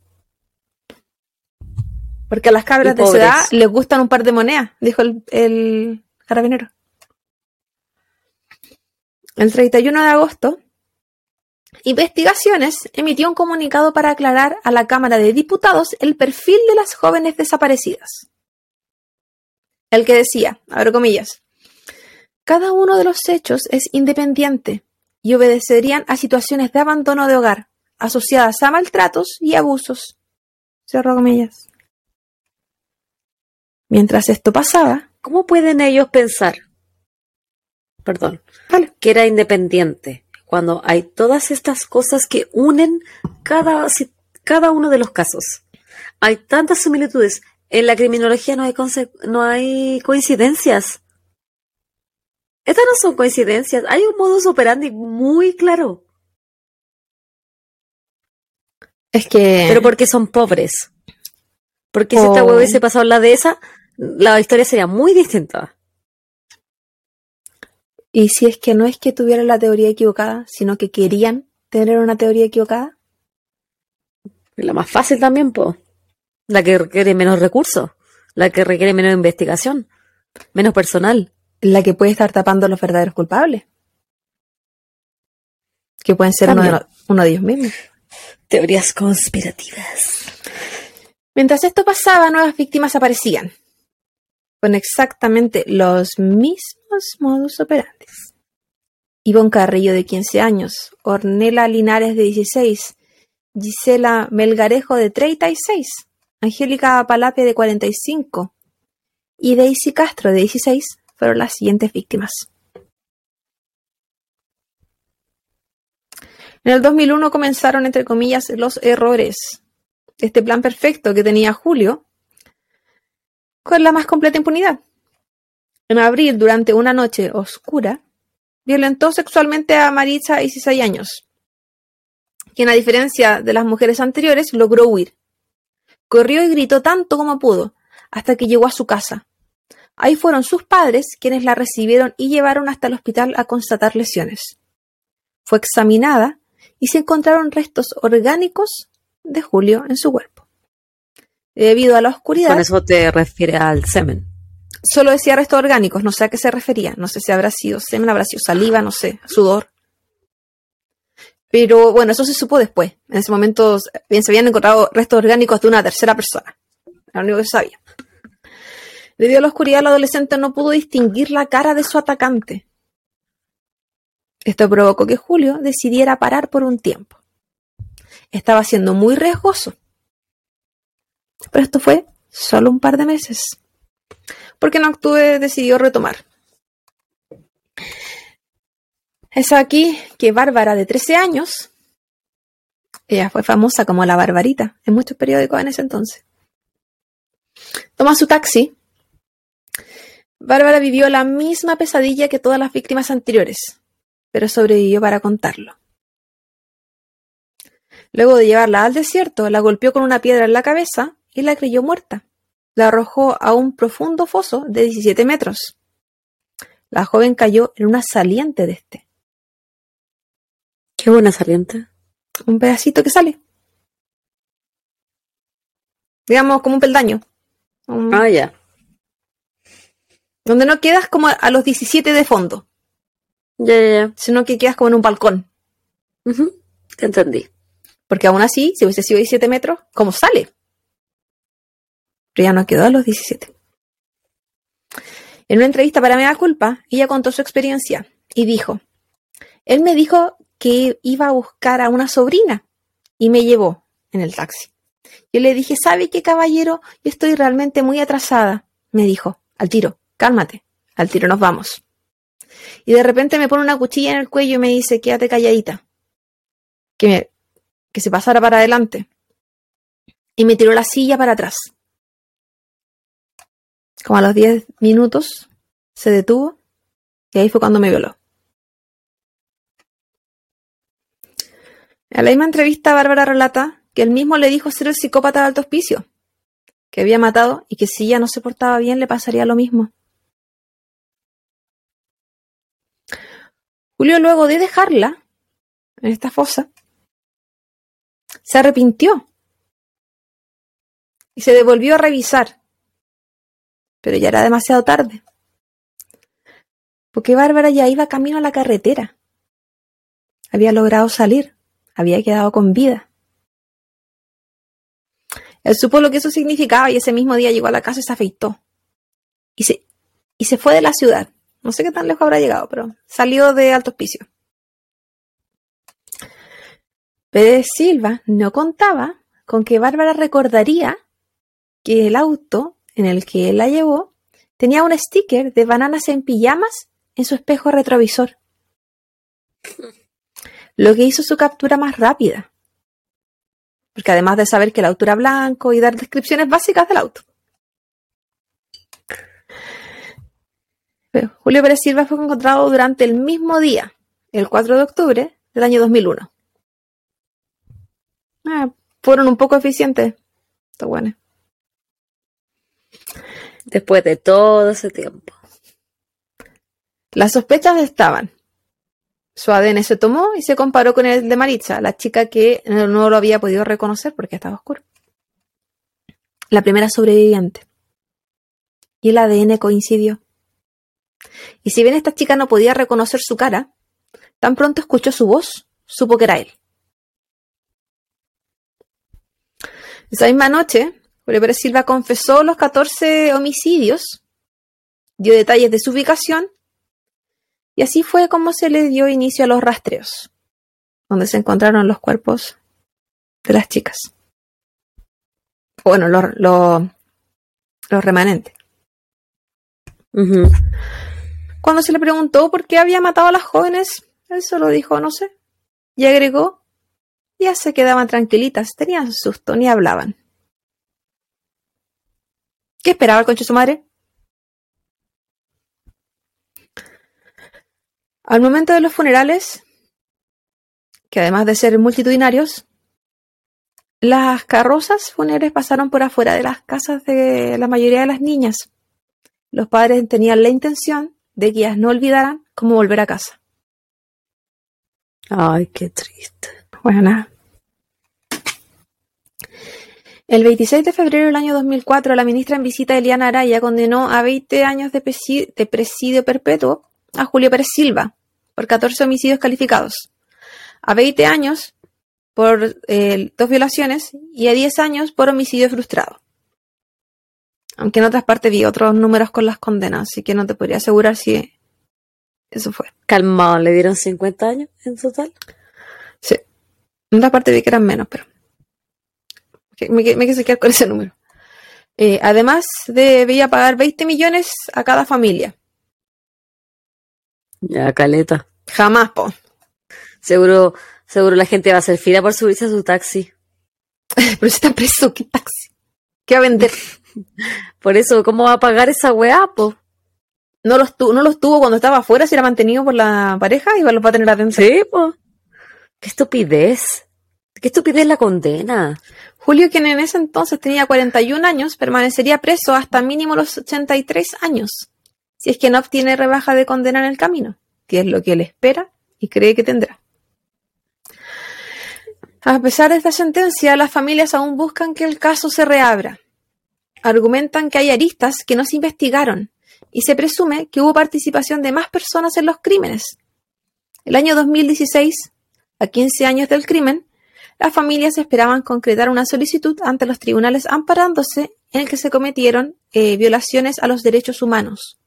Porque a las cabras de edad les gustan un par de monedas, dijo el, el carabinero. El 31 de agosto, Investigaciones emitió un comunicado para aclarar a la Cámara de Diputados el perfil de las jóvenes desaparecidas. El que decía, abro comillas, cada uno de los hechos es independiente y obedecerían a situaciones de abandono de hogar asociadas a maltratos y abusos. Cierro comillas. Mientras esto pasaba, ¿cómo pueden ellos pensar? Perdón, que era independiente cuando hay todas estas cosas que unen cada, cada uno de los casos. Hay tantas similitudes. En la criminología no hay, no hay coincidencias. Estas no son coincidencias. Hay un modus operandi muy claro. Es que. Pero porque son pobres. Porque si esta huevo hubiese pasado la de esa, la historia sería muy distinta. Y si es que no es que tuvieran la teoría equivocada, sino que querían tener una teoría equivocada. La más fácil también, po. La que requiere menos recursos, la que requiere menos investigación, menos personal la que puede estar tapando a los verdaderos culpables. Que pueden ser uno de, ellos mismos. Teorías conspirativas. Mientras esto pasaba, nuevas víctimas aparecían. Con exactamente los mismos modus operandi. Ivonne Carrillo, de 15 años. Ornela Linares, de 16. Gisela Melgarejo, de 36. Angélica Palapia, de 45. Y Daisy Castro, de 16, fueron las siguientes víctimas. En el 2001 comenzaron, entre comillas, los errores. Este plan perfecto que tenía Julio con la más completa impunidad. En abril, durante una noche oscura, violentó sexualmente a Maritza, 16 años, quien a diferencia de las mujeres anteriores logró huir. Corrió y gritó tanto como pudo, hasta que llegó a su casa, Ahí fueron sus padres quienes la recibieron y llevaron hasta el hospital a constatar lesiones. Fue examinada y se encontraron restos orgánicos de Julio en su cuerpo. Debido a la oscuridad. Con eso te refiere al semen. Solo decía restos orgánicos, no sé a qué se refería. No sé si habrá sido semen, habrá sido saliva, no sé, sudor. Pero bueno, eso se supo después. En ese momento bien, se habían encontrado restos orgánicos de una tercera persona. Era lo único que sabía. Debido a la oscuridad, el adolescente no pudo distinguir la cara de su atacante. Esto provocó que Julio decidiera parar por un tiempo. Estaba siendo muy riesgoso. Pero esto fue solo un par de meses. Porque en octubre decidió retomar. Es aquí que Bárbara, de 13 años, ella fue famosa como la Barbarita en muchos periódicos en ese entonces, toma su taxi Bárbara vivió la misma pesadilla que todas las víctimas anteriores, pero sobrevivió para contarlo. Luego de llevarla al desierto, la golpeó con una piedra en la cabeza y la creyó muerta. La arrojó a un profundo foso de 17 metros. La joven cayó en una saliente de este. Qué buena saliente. Un pedacito que sale. Digamos, como un peldaño. Ah, ya. Donde no quedas como a los 17 de fondo. Ya, ya, ya. Sino que quedas como en un balcón. Te entendí. Porque aún así, si hubiese sido 17 metros, ¿cómo sale? Pero ya no quedó a los 17. En una entrevista para Mega Culpa, ella contó su experiencia y dijo: Él me dijo que iba a buscar a una sobrina y me llevó en el taxi. Yo le dije: ¿Sabe qué, caballero? Yo estoy realmente muy atrasada. Me dijo, al tiro cálmate, al tiro nos vamos. Y de repente me pone una cuchilla en el cuello y me dice, quédate calladita. Que, que se pasara para adelante. Y me tiró la silla para atrás. Como a los 10 minutos se detuvo y ahí fue cuando me violó. En la misma entrevista, Bárbara relata que él mismo le dijo ser el psicópata de alto hospicio, que había matado y que si ella no se portaba bien le pasaría lo mismo. Julio, luego de dejarla en esta fosa, se arrepintió y se devolvió a revisar, pero ya era demasiado tarde, porque Bárbara ya iba camino a la carretera. Había logrado salir, había quedado con vida. Él supo lo que eso significaba y ese mismo día llegó a la casa y se afeitó. Y se, y se fue de la ciudad. No sé qué tan lejos habrá llegado, pero salió de Alto Hospicio. Pérez Silva no contaba con que Bárbara recordaría que el auto en el que él la llevó tenía un sticker de bananas en pijamas en su espejo retrovisor. Lo que hizo su captura más rápida. Porque además de saber que el auto era blanco y dar descripciones básicas del auto. Julio Pérez Silva fue encontrado durante el mismo día, el 4 de octubre del año 2001. Ah, fueron un poco eficientes. Está bueno. Después de todo ese tiempo. Las sospechas estaban. Su ADN se tomó y se comparó con el de Maritza, la chica que no lo había podido reconocer porque estaba oscuro. La primera sobreviviente. Y el ADN coincidió. Y si bien esta chica no podía reconocer su cara, tan pronto escuchó su voz, supo que era él. Esa misma noche, Julio Silva confesó los 14 homicidios, dio detalles de su ubicación, y así fue como se le dio inicio a los rastreos, donde se encontraron los cuerpos de las chicas. Bueno, los, los, remanentes. Cuando se le preguntó por qué había matado a las jóvenes, él solo dijo no sé. Y agregó, ya se quedaban tranquilitas, tenían susto, ni hablaban. ¿Qué esperaba el concho de su madre? Al momento de los funerales, que además de ser multitudinarios, las carrozas fúnebres pasaron por afuera de las casas de la mayoría de las niñas. Los padres tenían la intención de que ellas no olvidaran cómo volver a casa. Ay, qué triste. Bueno, El 26 de febrero del año 2004, la ministra en visita Eliana Araya condenó a 20 años de, presidio, perpetuo a Julio Pérez Silva por 14 homicidios calificados, a 20 años por eh, dos violaciones y a 10 años por homicidio frustrado. Aunque en otras partes vi otros números con las condenas, así que no te podría asegurar si eso fue. Calmado, ¿le dieron 50 años en total? Sí. En otra parte vi que eran menos, pero. Me, me quise quedar con ese número. Eh, además, debía pagar 20 millones a cada familia. Ya, caleta. Jamás, po. Seguro, seguro la gente va a hacer fila por subirse a su taxi. pero si está preso, ¿qué taxi? ¿Qué va a vender? Por eso, ¿cómo va a pagar esa weá, po? No los, no los tuvo cuando estaba afuera, si era mantenido por la pareja, y los va a tener adentro. Sí, po. Qué estupidez. Qué estupidez la condena. Julio, quien en ese entonces tenía 41 años, permanecería preso hasta mínimo los 83 años, si es que no obtiene rebaja de condena en el camino, que es lo que él espera y cree que tendrá. A pesar de esta sentencia, las familias aún buscan que el caso se reabra argumentan que hay aristas que no se investigaron y se presume que hubo participación de más personas en los crímenes. El año 2016, a 15 años del crimen, las familias esperaban concretar una solicitud ante los tribunales amparándose en el que se cometieron eh, violaciones a los derechos humanos.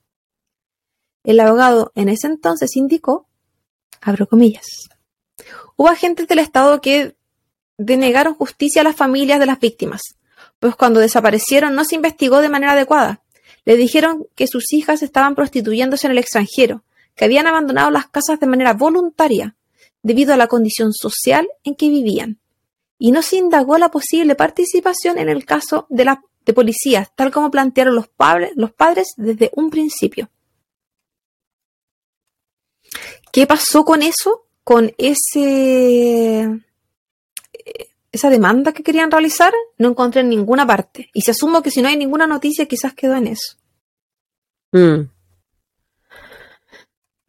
El abogado en ese entonces indicó, abro comillas, hubo agentes del Estado que denegaron justicia a las familias de las víctimas, pues cuando desaparecieron no se investigó de manera adecuada. Le dijeron que sus hijas estaban prostituyéndose en el extranjero, que habían abandonado las casas de manera voluntaria, debido a la condición social en que vivían. Y no se indagó la posible participación en el caso de la de policías, tal como plantearon los, padres, los padres desde un principio. ¿Qué pasó con eso? Con ese esa demanda que querían realizar, no encontré en ninguna parte. Y se asumo que si no hay ninguna noticia, quizás quedó en eso. Mm.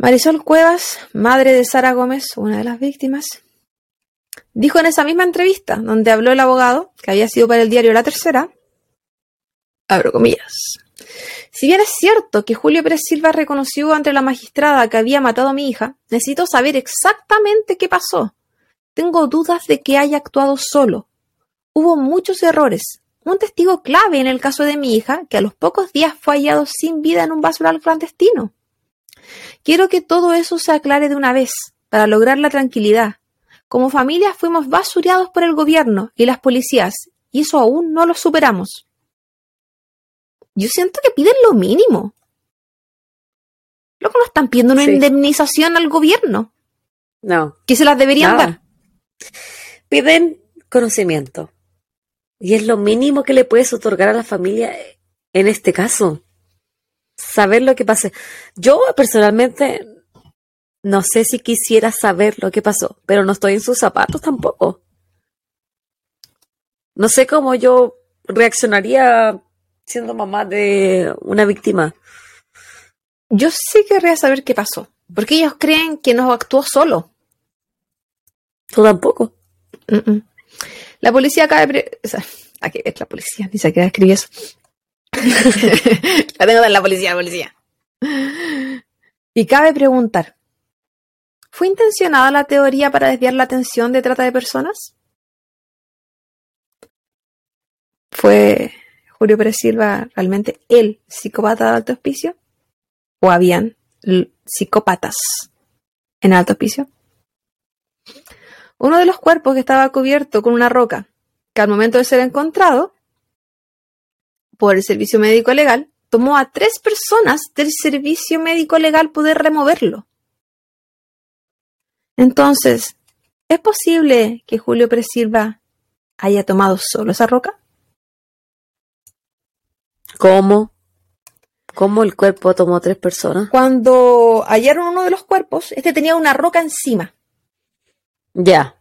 Marisol Cuevas, madre de Sara Gómez, una de las víctimas, dijo en esa misma entrevista, donde habló el abogado, que había sido para el diario La Tercera, abro comillas, si bien es cierto que Julio Pérez Silva reconoció ante la magistrada que había matado a mi hija, necesito saber exactamente qué pasó. Tengo dudas de que haya actuado solo. Hubo muchos errores. Un testigo clave en el caso de mi hija, que a los pocos días fue hallado sin vida en un basural clandestino. Quiero que todo eso se aclare de una vez, para lograr la tranquilidad. Como familia fuimos basureados por el gobierno y las policías, y eso aún no lo superamos. Yo siento que piden lo mínimo. Luego no están pidiendo una indemnización al gobierno. No. Que se las deberían dar. Piden conocimiento. Y es lo mínimo que le puedes otorgar a la familia en este caso saber lo que pase. Yo personalmente no sé si quisiera saber lo que pasó, pero no estoy en sus zapatos tampoco. No sé cómo yo reaccionaría siendo mamá de una víctima. Yo sí querría saber qué pasó, porque ellos creen que no actuó solo. Tú tampoco. La policía acaba de... O sea, aquí es la policía, ni siquiera escribí eso. la tengo en la policía, policía. Y cabe preguntar, ¿fue intencionada la teoría para desviar la atención de trata de personas? ¿Fue Julio Pérez Silva realmente el psicópata de alto hospicio? ¿O habían psicópatas en alto hospicio? Uno de los cuerpos que estaba cubierto con una roca, que al momento de ser encontrado por el servicio médico legal, tomó a tres personas del servicio médico legal poder removerlo. Entonces, ¿es posible que Julio Presilva haya tomado solo esa roca? ¿Cómo? ¿Cómo el cuerpo tomó tres personas? Cuando hallaron uno de los cuerpos, este tenía una roca encima. Ya.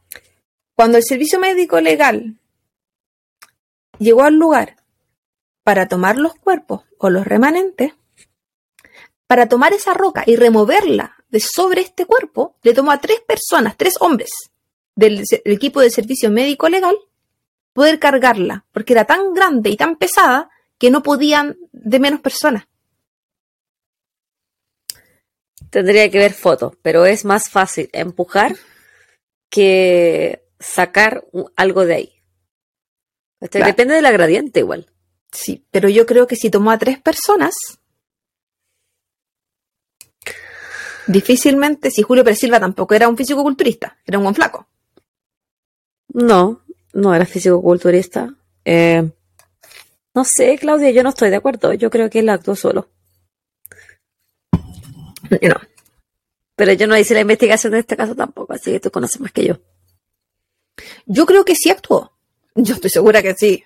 Cuando el servicio médico legal llegó al lugar para tomar los cuerpos o los remanentes, para tomar esa roca y removerla de sobre este cuerpo, le tomó a tres personas, tres hombres del, equipo de servicio médico legal, poder cargarla, porque era tan grande y tan pesada que no podían de menos personas. Tendría que ver fotos, pero es más fácil empujar que sacar algo de ahí. Depende de la gradiente igual. Sí, pero yo creo que si tomó a tres personas, difícilmente, si Julio Pérez Silva tampoco era un físico-culturista, era un buen flaco. No, no era físico-culturista. Eh, no sé, Claudia, yo no estoy de acuerdo. Yo creo que él actuó solo. No. Pero yo no hice la investigación de este caso tampoco, así que tú conoces más que yo. Yo creo que sí actuó. Yo estoy segura que sí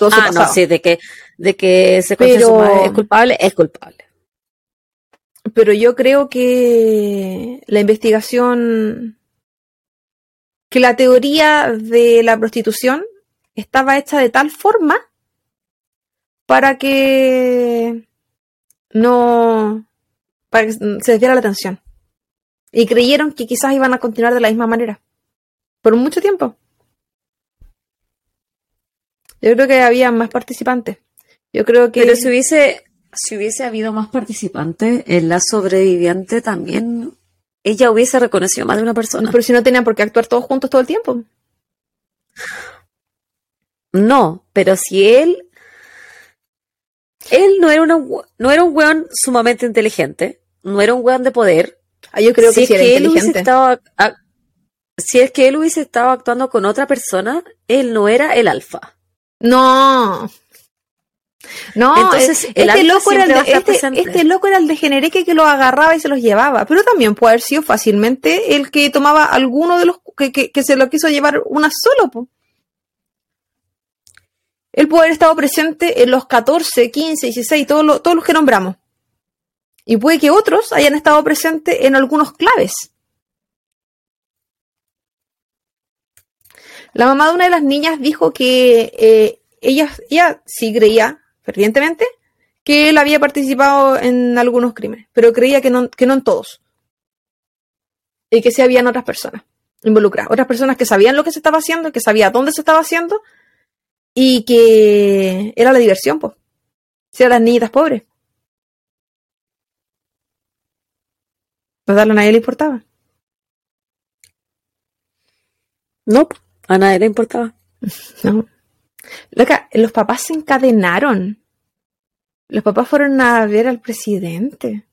ah, no, sí, de que, de que se pero, es culpable, es culpable. Pero yo creo que la investigación, que la teoría de la prostitución estaba hecha de tal forma para que no, para que se desviara la atención. Y creyeron que quizás iban a continuar de la misma manera. Por mucho tiempo. Yo creo que había más participantes. Yo creo que. Pero si hubiese, si hubiese habido más participantes, en la sobreviviente también ella hubiese reconocido más de una persona. Pero si no tenían por qué actuar todos juntos todo el tiempo. No, pero si él. Él no era, una, no era un weón sumamente inteligente, no era un weón de poder. Ah, yo creo que sí era inteligente. si es que él hubiese estado actuando con otra persona, él no era el alfa. No. No, Entonces, este, loco era el de, este, este, loco era el de Genereque que lo agarraba y se los llevaba, pero también puede haber sido fácilmente el que tomaba alguno de los que, que, se lo quiso llevar una solo. Él puede haber estado presente en los 14, 15, 16, todos, todos los que nombramos. Y puede que otros hayan estado presentes en algunos claves. La mamá de una de las niñas dijo que eh, ella, sí creía fervientemente que él había participado en algunos crímenes, pero creía que no, que no en todos. Y que sí habían otras personas involucradas, otras personas que sabían lo que se estaba haciendo, que sabían dónde se estaba haciendo y que era la diversión, pues. Si eran las niñitas pobres. Pues a nadie le importaba. No, a nadie le importaba. No. Loca, los papás se encadenaron. Los papás fueron a ver al presidente.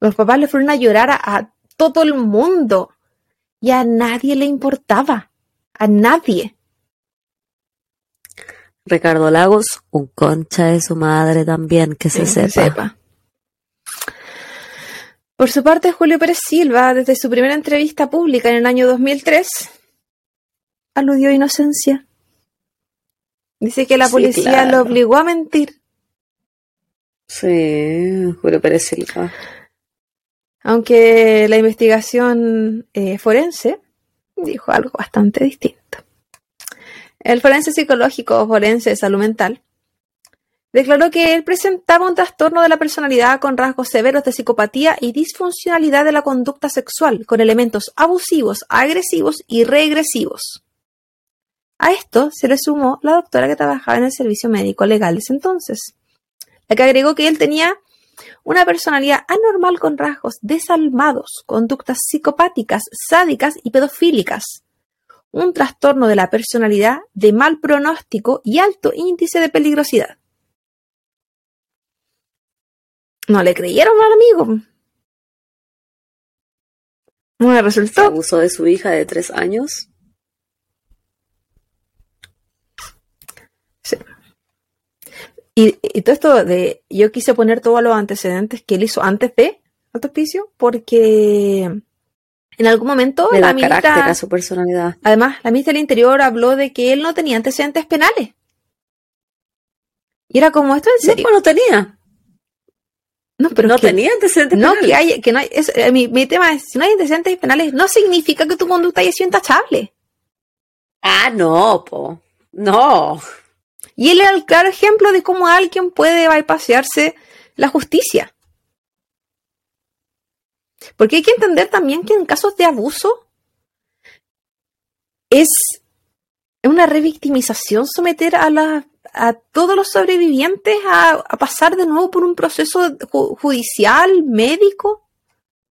Los papás le fueron a llorar a, a todo el mundo. Y a nadie le importaba. A nadie. Ricardo Lagos, un concha de su madre también, que se Sí, sepa. Por su parte, Julio Pérez Silva, desde su primera entrevista pública en el año 2003, aludió a inocencia. Dice que la Sí, policía claro. lo obligó a mentir, Sí, Pérez Silva. aunque la investigación eh, forense dijo algo bastante distinto. El forense psicológico o forense de salud mental declaró que él presentaba un trastorno de la personalidad con rasgos severos de psicopatía y disfuncionalidad de la conducta sexual, con elementos abusivos, agresivos y regresivos. A esto se le sumó la doctora que trabajaba en el servicio médico legal de ese entonces, la que agregó que él tenía una personalidad anormal con rasgos desalmados, conductas psicopáticas, sádicas y pedofílicas, un trastorno de la personalidad de mal pronóstico y alto índice de peligrosidad. No le creyeron al amigo. No le resultó. abusó de su hija de tres años. Y, y todo esto de. Yo quise poner todos los antecedentes que él hizo antes de Alto Hospicio, porque en algún momento Le la da carácter ministra. a su personalidad. Además, la ministra del Interior habló de que él no tenía antecedentes penales. Y era como, ¿esto en No, serio? pues no tenía. No, pero no que, tenía antecedentes no, penales. que hay, que no hay, es- eh, mi, mi tema es, si no hay antecedentes penales, no significa que tu conducta haya sido intachable. Ah, no, po. No. Y él era el claro ejemplo de cómo alguien puede bypasearse la justicia. Porque hay que entender también que en casos de abuso es una revictimización someter a, la- a todos los sobrevivientes a, pasar de nuevo por un proceso ju- judicial, médico.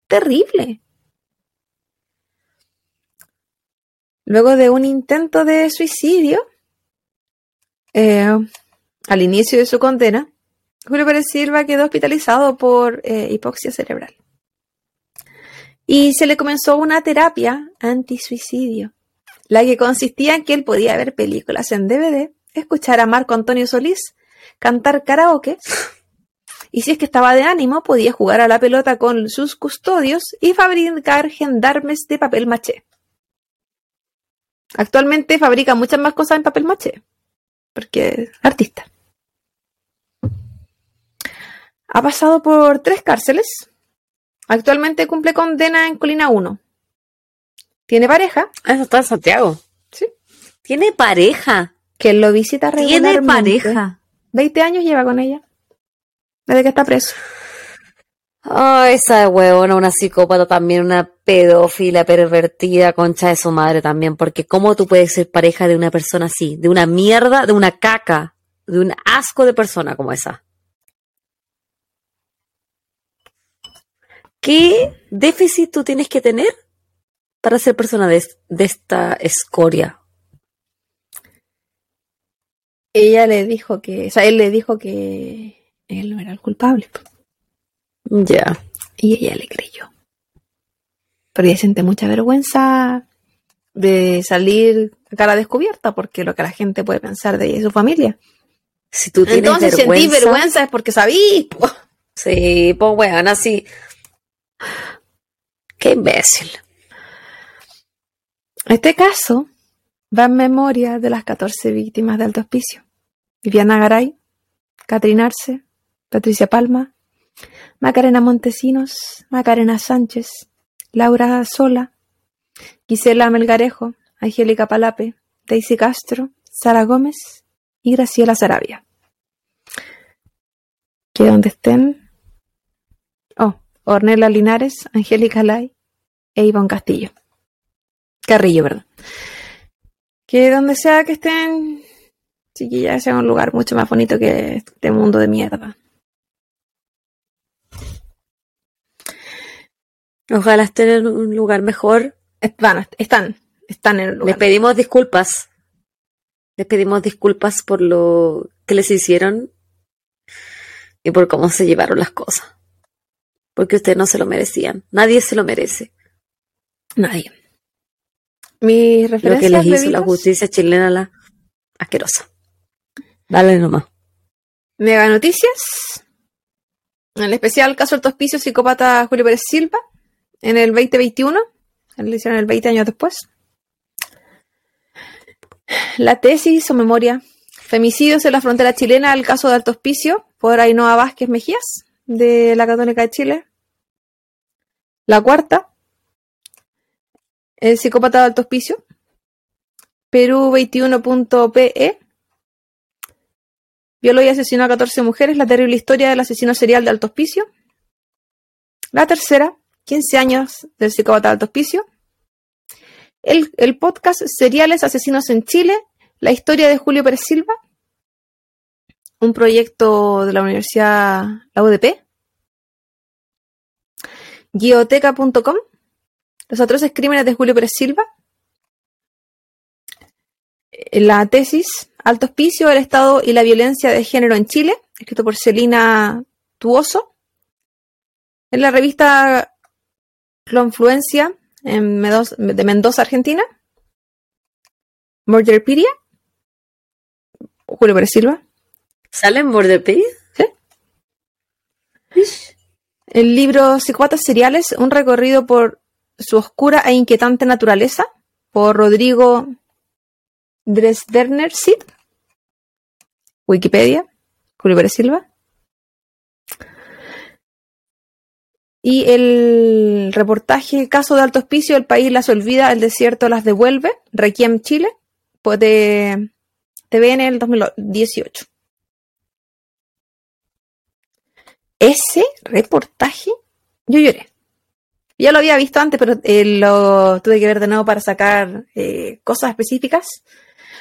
Terrible. Luego de un intento de suicidio, eh, al inicio de su condena, Julio Pérez Silva quedó hospitalizado por eh, hipoxia cerebral. Y se le comenzó una terapia antisuicidio, la que consistía en que él podía ver películas en DVD, escuchar a Marco Antonio Solís, cantar karaoke, y si es que estaba de ánimo, podía jugar a la pelota con sus custodios y fabricar gendarmes de papel maché. Actualmente fabrica muchas más cosas en papel maché, porque artista. Ha pasado por tres cárceles. Actualmente cumple condena en Colina 1. Tiene pareja, Ah, Eso está en Santiago. Sí. Tiene pareja. que lo visita Tiene regularmente. pareja. 20 años lleva con ella. Desde que está preso. Oh, esa huevona, una psicópata también, una pedófila, pervertida, concha de su madre también, porque ¿cómo tú puedes ser pareja de una persona así? De una mierda, de una caca, de un asco de persona como esa. ¿Qué déficit tú tienes que tener para ser persona de, de esta escoria? Ella le dijo que, o sea, él le dijo que él no era el culpable. Ya. Y ella le creyó. Pero ella siente mucha vergüenza de salir a cara descubierta, porque lo que la gente puede pensar de ella y su familia. Si tú tienes Entonces vergüenza, sentí vergüenza es porque sabí. po. Sí, pues weón, así. Qué imbécil. Este caso va en memoria de las 14 víctimas de alto hospicio, Viviana Garay, Catherine Arce, Patricia Palma, Macarena Montesinos, Macarena Sánchez, Laura Sola, Gisela Melgarejo, Angélica Palape, Daisy Castro, Sara Gómez y Graciela Sarabia. Que donde estén. Oh, Ornella Linares, Angélica Lai e Iván Castillo. Carrillo, perdón. Que donde sea que estén, chiquillas, sea un lugar mucho más bonito que este mundo de mierda. Ojalá estén en un lugar mejor. Están, están, están en el lugar. Les pedimos disculpas. Les pedimos disculpas por lo que les hicieron y por cómo se llevaron las cosas. Porque ustedes no se lo merecían. Nadie se lo merece. Nadie. Mi Lo que les hizo la justicia chilena la asquerosa. Dale nomás. Mega noticias. En el especial caso del tospicio psicópata Julio Pérez Silva en el 2021. Lo hicieron el 20 años después. La tesis o memoria. Femicidios en la frontera chilena, el caso de Alto Hospicio, por Ainhoa Vázquez Mejías, de la Católica de Chile. La cuarta. El psicópata de Alto Hospicio. Perú 21.pe. Violó y asesinó a 14 mujeres. La terrible historia del asesino serial de Alto Hospicio. La tercera. 15 años del psicópata de Alto Hospicio. El, podcast Seriales Asesinos en Chile, la historia de Julio Pérez Silva, un proyecto de la Universidad, la UDP. Geoteca.com, los atroces crímenes de Julio Pérez Silva. La tesis Alto Hospicio, el Estado y la violencia de género en Chile, escrito por Celina Tuoso. En la revista Clonfluencia en Medos de Mendoza, Argentina. Murderpedia. Julio Pérez Silva. ¿Sale en Murderpedia? Sí. El libro Psicópatas Seriales, un recorrido por su oscura e inquietante naturaleza, por Rodrigo Dresderner Sid. Wikipedia. Julio Pérez Silva. Y el reportaje Caso de Alto Hospicio, el país las olvida, el desierto las devuelve, Requiem Chile, pues de TVN el 2018. Ese reportaje, yo lloré. Ya lo había visto antes, pero eh, lo tuve que ver de nuevo para sacar eh, cosas específicas.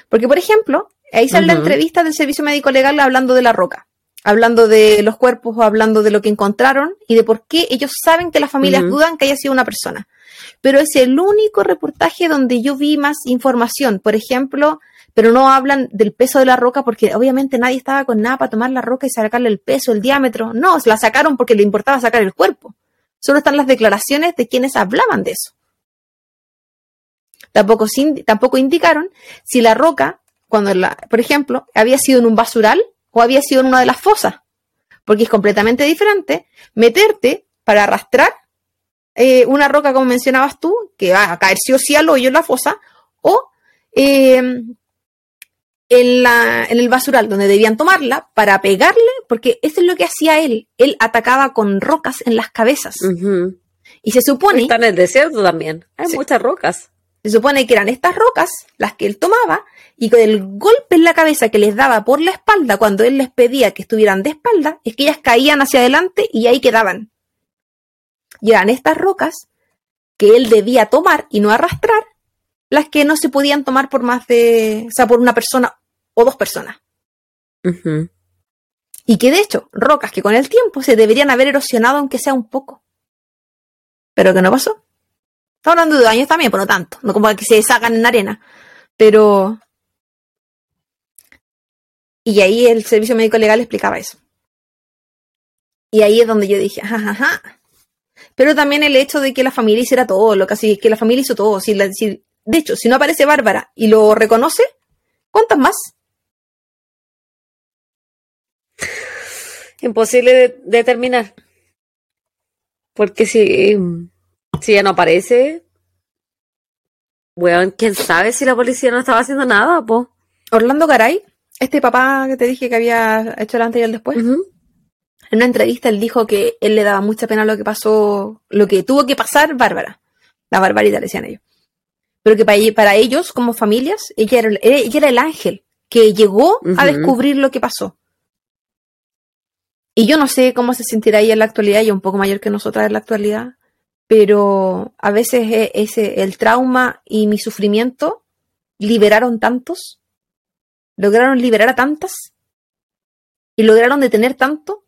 Porque, por ejemplo, ahí sale uh -huh. la entrevista del Servicio Médico Legal hablando de la roca hablando de los cuerpos o hablando de lo que encontraron y de por qué ellos saben que las familias uh -huh. dudan que haya sido una persona. Pero es el único reportaje donde yo vi más información, por ejemplo, pero no hablan del peso de la roca porque obviamente nadie estaba con nada para tomar la roca y sacarle el peso, el diámetro. No, la sacaron porque le importaba sacar el cuerpo. Solo están las declaraciones de quienes hablaban de eso. Tampoco, tampoco indicaron si la roca, cuando la, por ejemplo, había sido en un basural o había sido en una de las fosas. Porque es completamente diferente meterte para arrastrar eh, una roca, como mencionabas tú, que va a caer sí o sí al hoyo en la fosa, o eh, en, la, en el basural, donde debían tomarla para pegarle, porque eso es lo que hacía él. Él atacaba con rocas en las cabezas. Uh -huh. Y se supone. Está en el desierto también. Hay sí. muchas rocas. Se supone que eran estas rocas las que él tomaba y con el golpe en la cabeza que les daba por la espalda cuando él les pedía que estuvieran de espalda, es que ellas caían hacia adelante y ahí quedaban. Y eran estas rocas que él debía tomar y no arrastrar, las que no se podían tomar por más de, o sea, por una persona o dos personas. Uh -huh. Y que de hecho, rocas que con el tiempo se deberían haber erosionado aunque sea un poco. Pero que no pasó. Estamos hablando de daños también, pero no tanto. No como que se sacan en arena. Pero. Y ahí el servicio médico legal explicaba eso. Y ahí es donde yo dije, jajaja. Pero también el hecho de que la familia hiciera todo, lo que así, que la familia hizo todo. Si, la, de hecho, si no aparece Bárbara y lo reconoce, ¿cuántas más? Imposible de determinar. Porque si si ya no aparece, weón, quién sabe si la policía no estaba haciendo nada, po. Orlando Garay este papá que te dije que había hecho el antes y el después, en una entrevista él dijo que él le daba mucha pena lo que pasó, lo que tuvo que pasar Bárbara. La barbaridad, le decían ellos. Pero que para, ellos, como familias, ella era, ella era el ángel que llegó a descubrir lo que pasó. Y yo no sé cómo se sentirá ella en la actualidad, ella un poco mayor que nosotras en la actualidad, pero a veces e, ese, el trauma y mi sufrimiento liberaron tantos, lograron liberar a tantas y lograron detener tanto.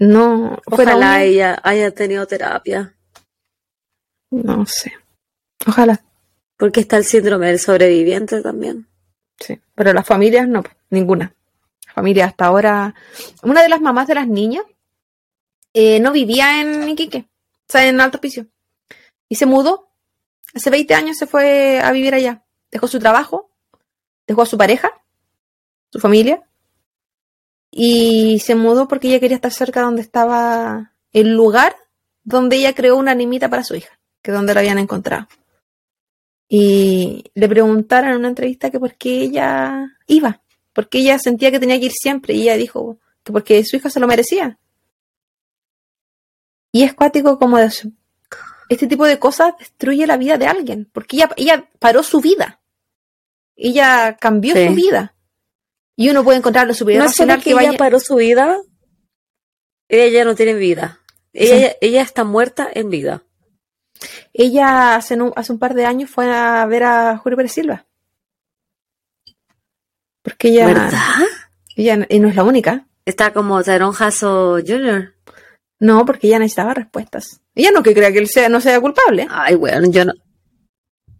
No, ojalá ella haya tenido terapia. No sé. Ojalá. Porque está el síndrome del sobreviviente también. Sí, pero las familias no, ninguna. familia hasta ahora. Una de las mamás de las niñas eh, no vivía en Iquique, o sea, en Alto Piso. Y se mudó. Hace 20 años se fue a vivir allá. Dejó su trabajo, dejó a su pareja, su familia, y se mudó porque ella quería estar cerca donde estaba el lugar donde ella creó una animita para su hija, que es donde la habían encontrado. Y le preguntaron en una entrevista que por qué ella iba, porque ella sentía que tenía que ir siempre, y ella dijo que porque su hija se lo merecía. Y es cuático como de este tipo de cosas destruye la vida de alguien, porque ella, ella paró su vida. Ella cambió su vida. Y uno puede encontrar lo superior no que, ella paró su vida, ella ya no tiene vida. Ella, ella está muerta en vida. Ella hace un, hace un par de años fue a ver a Julio Pérez Silva. Porque ella. ¿Verdad? Ella, y no es la única. Está como Tyrone Hasso Jr. No, porque ella necesitaba respuestas. Ella no que crea que él sea, no sea culpable. Ay, bueno, yo no.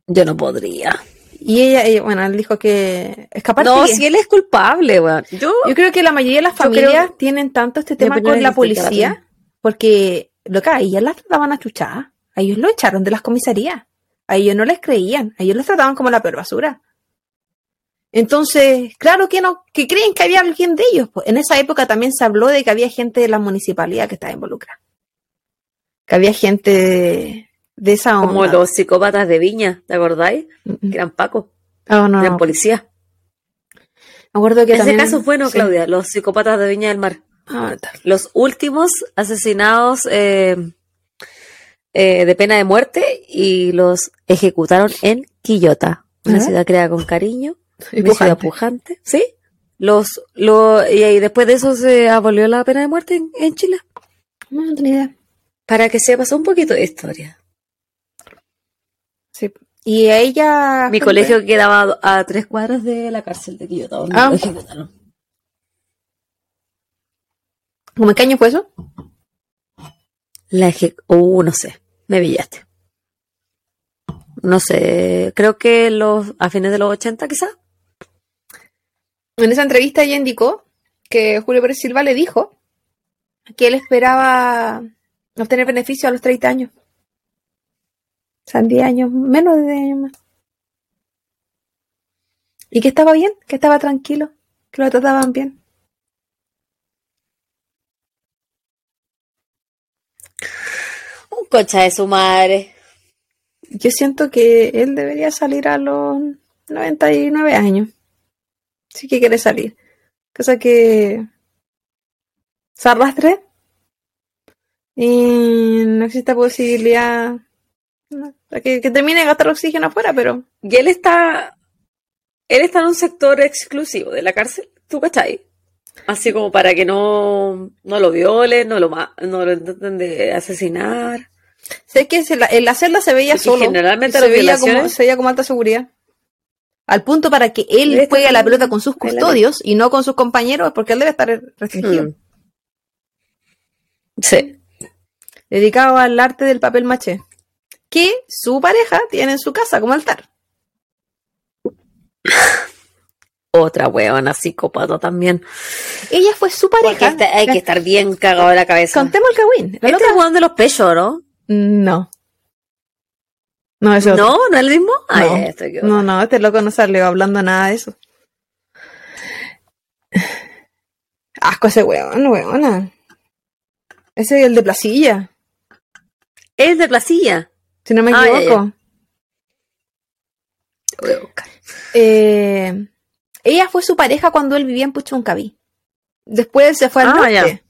Yo no podría. Y ella, bueno, él dijo que escapar. No, si él es culpable, bueno. Yo, yo creo que la mayoría de las familias tienen tanto este tema con la policía, porque lo que a ellas las trataban a chuchar. A ellos lo echaron de las comisarías. A ellos no les creían. A ellos los trataban como la peor basura. Entonces, claro que no, que creen que había alguien de ellos. Pues en esa época también se habló de que había gente de la municipalidad que estaba involucrada. Que había gente de, esa onda. Como los psicópatas de Viña, ¿te acordáis? Que eran Paco. Oh, no. Eran policía. Me acuerdo que Ese caso fue, no, Claudia, los psicópatas de Viña del Mar. Ah, los últimos asesinados eh, eh, de pena de muerte y los ejecutaron en Quillota, una ciudad creada con cariño y pujante. ¿Sí? Los, lo, y, después de eso se abolió la pena de muerte en, Chile. No, tenía idea. Para que sepas un poquito de historia. Sí. Y ella. Mi colegio quedaba a, tres cuadras de la cárcel de Quillota, donde ah. ejecutaron. ¿Cómo qué año fue eso? La eje... Uh, no sé. Me pillaste. No sé. Creo que los, a fines de los 80 quizás. En esa entrevista ella indicó que Julio Pérez Silva le dijo que él esperaba obtener beneficio a los 30 años. O sea, 10 años, menos de 10 años más. Y que estaba bien, que estaba tranquilo, que lo trataban bien. Un cocha de su madre. Yo siento que él debería salir a los 99 años sí que quiere salir. Cosa que se arrastre y no existe posibilidad que, termine de gastar oxígeno afuera, pero... Y él está, él está en un sector exclusivo de la cárcel, ¿tú cachai? Así como para que no, no lo violen, no lo, no lo intenten de asesinar. Sé que en la, celda se veía solo. Generalmente se veía, como, se veía como alta seguridad al punto para que él juegue a la pelota con sus custodios y no con sus compañeros, porque él debe estar restringido. Mm. Sí. Dedicado al arte del papel maché, que su pareja tiene en su casa como altar. Otra huevona psicópata también. Ella fue su pareja. Hay que estar bien cagado de la cabeza. Contemos el Kawin. Este es el de los pechos, ¿no? No. No, eso. No, no es el mismo. no. no, este loco no salió hablando nada de eso. Asco ese weón, weona. Ese es el de Placilla. Es de Placilla. Si no me equivoco. eh, ella fue su pareja cuando él vivía en Puchuncaví. Después se fue al Ah, norte. ya.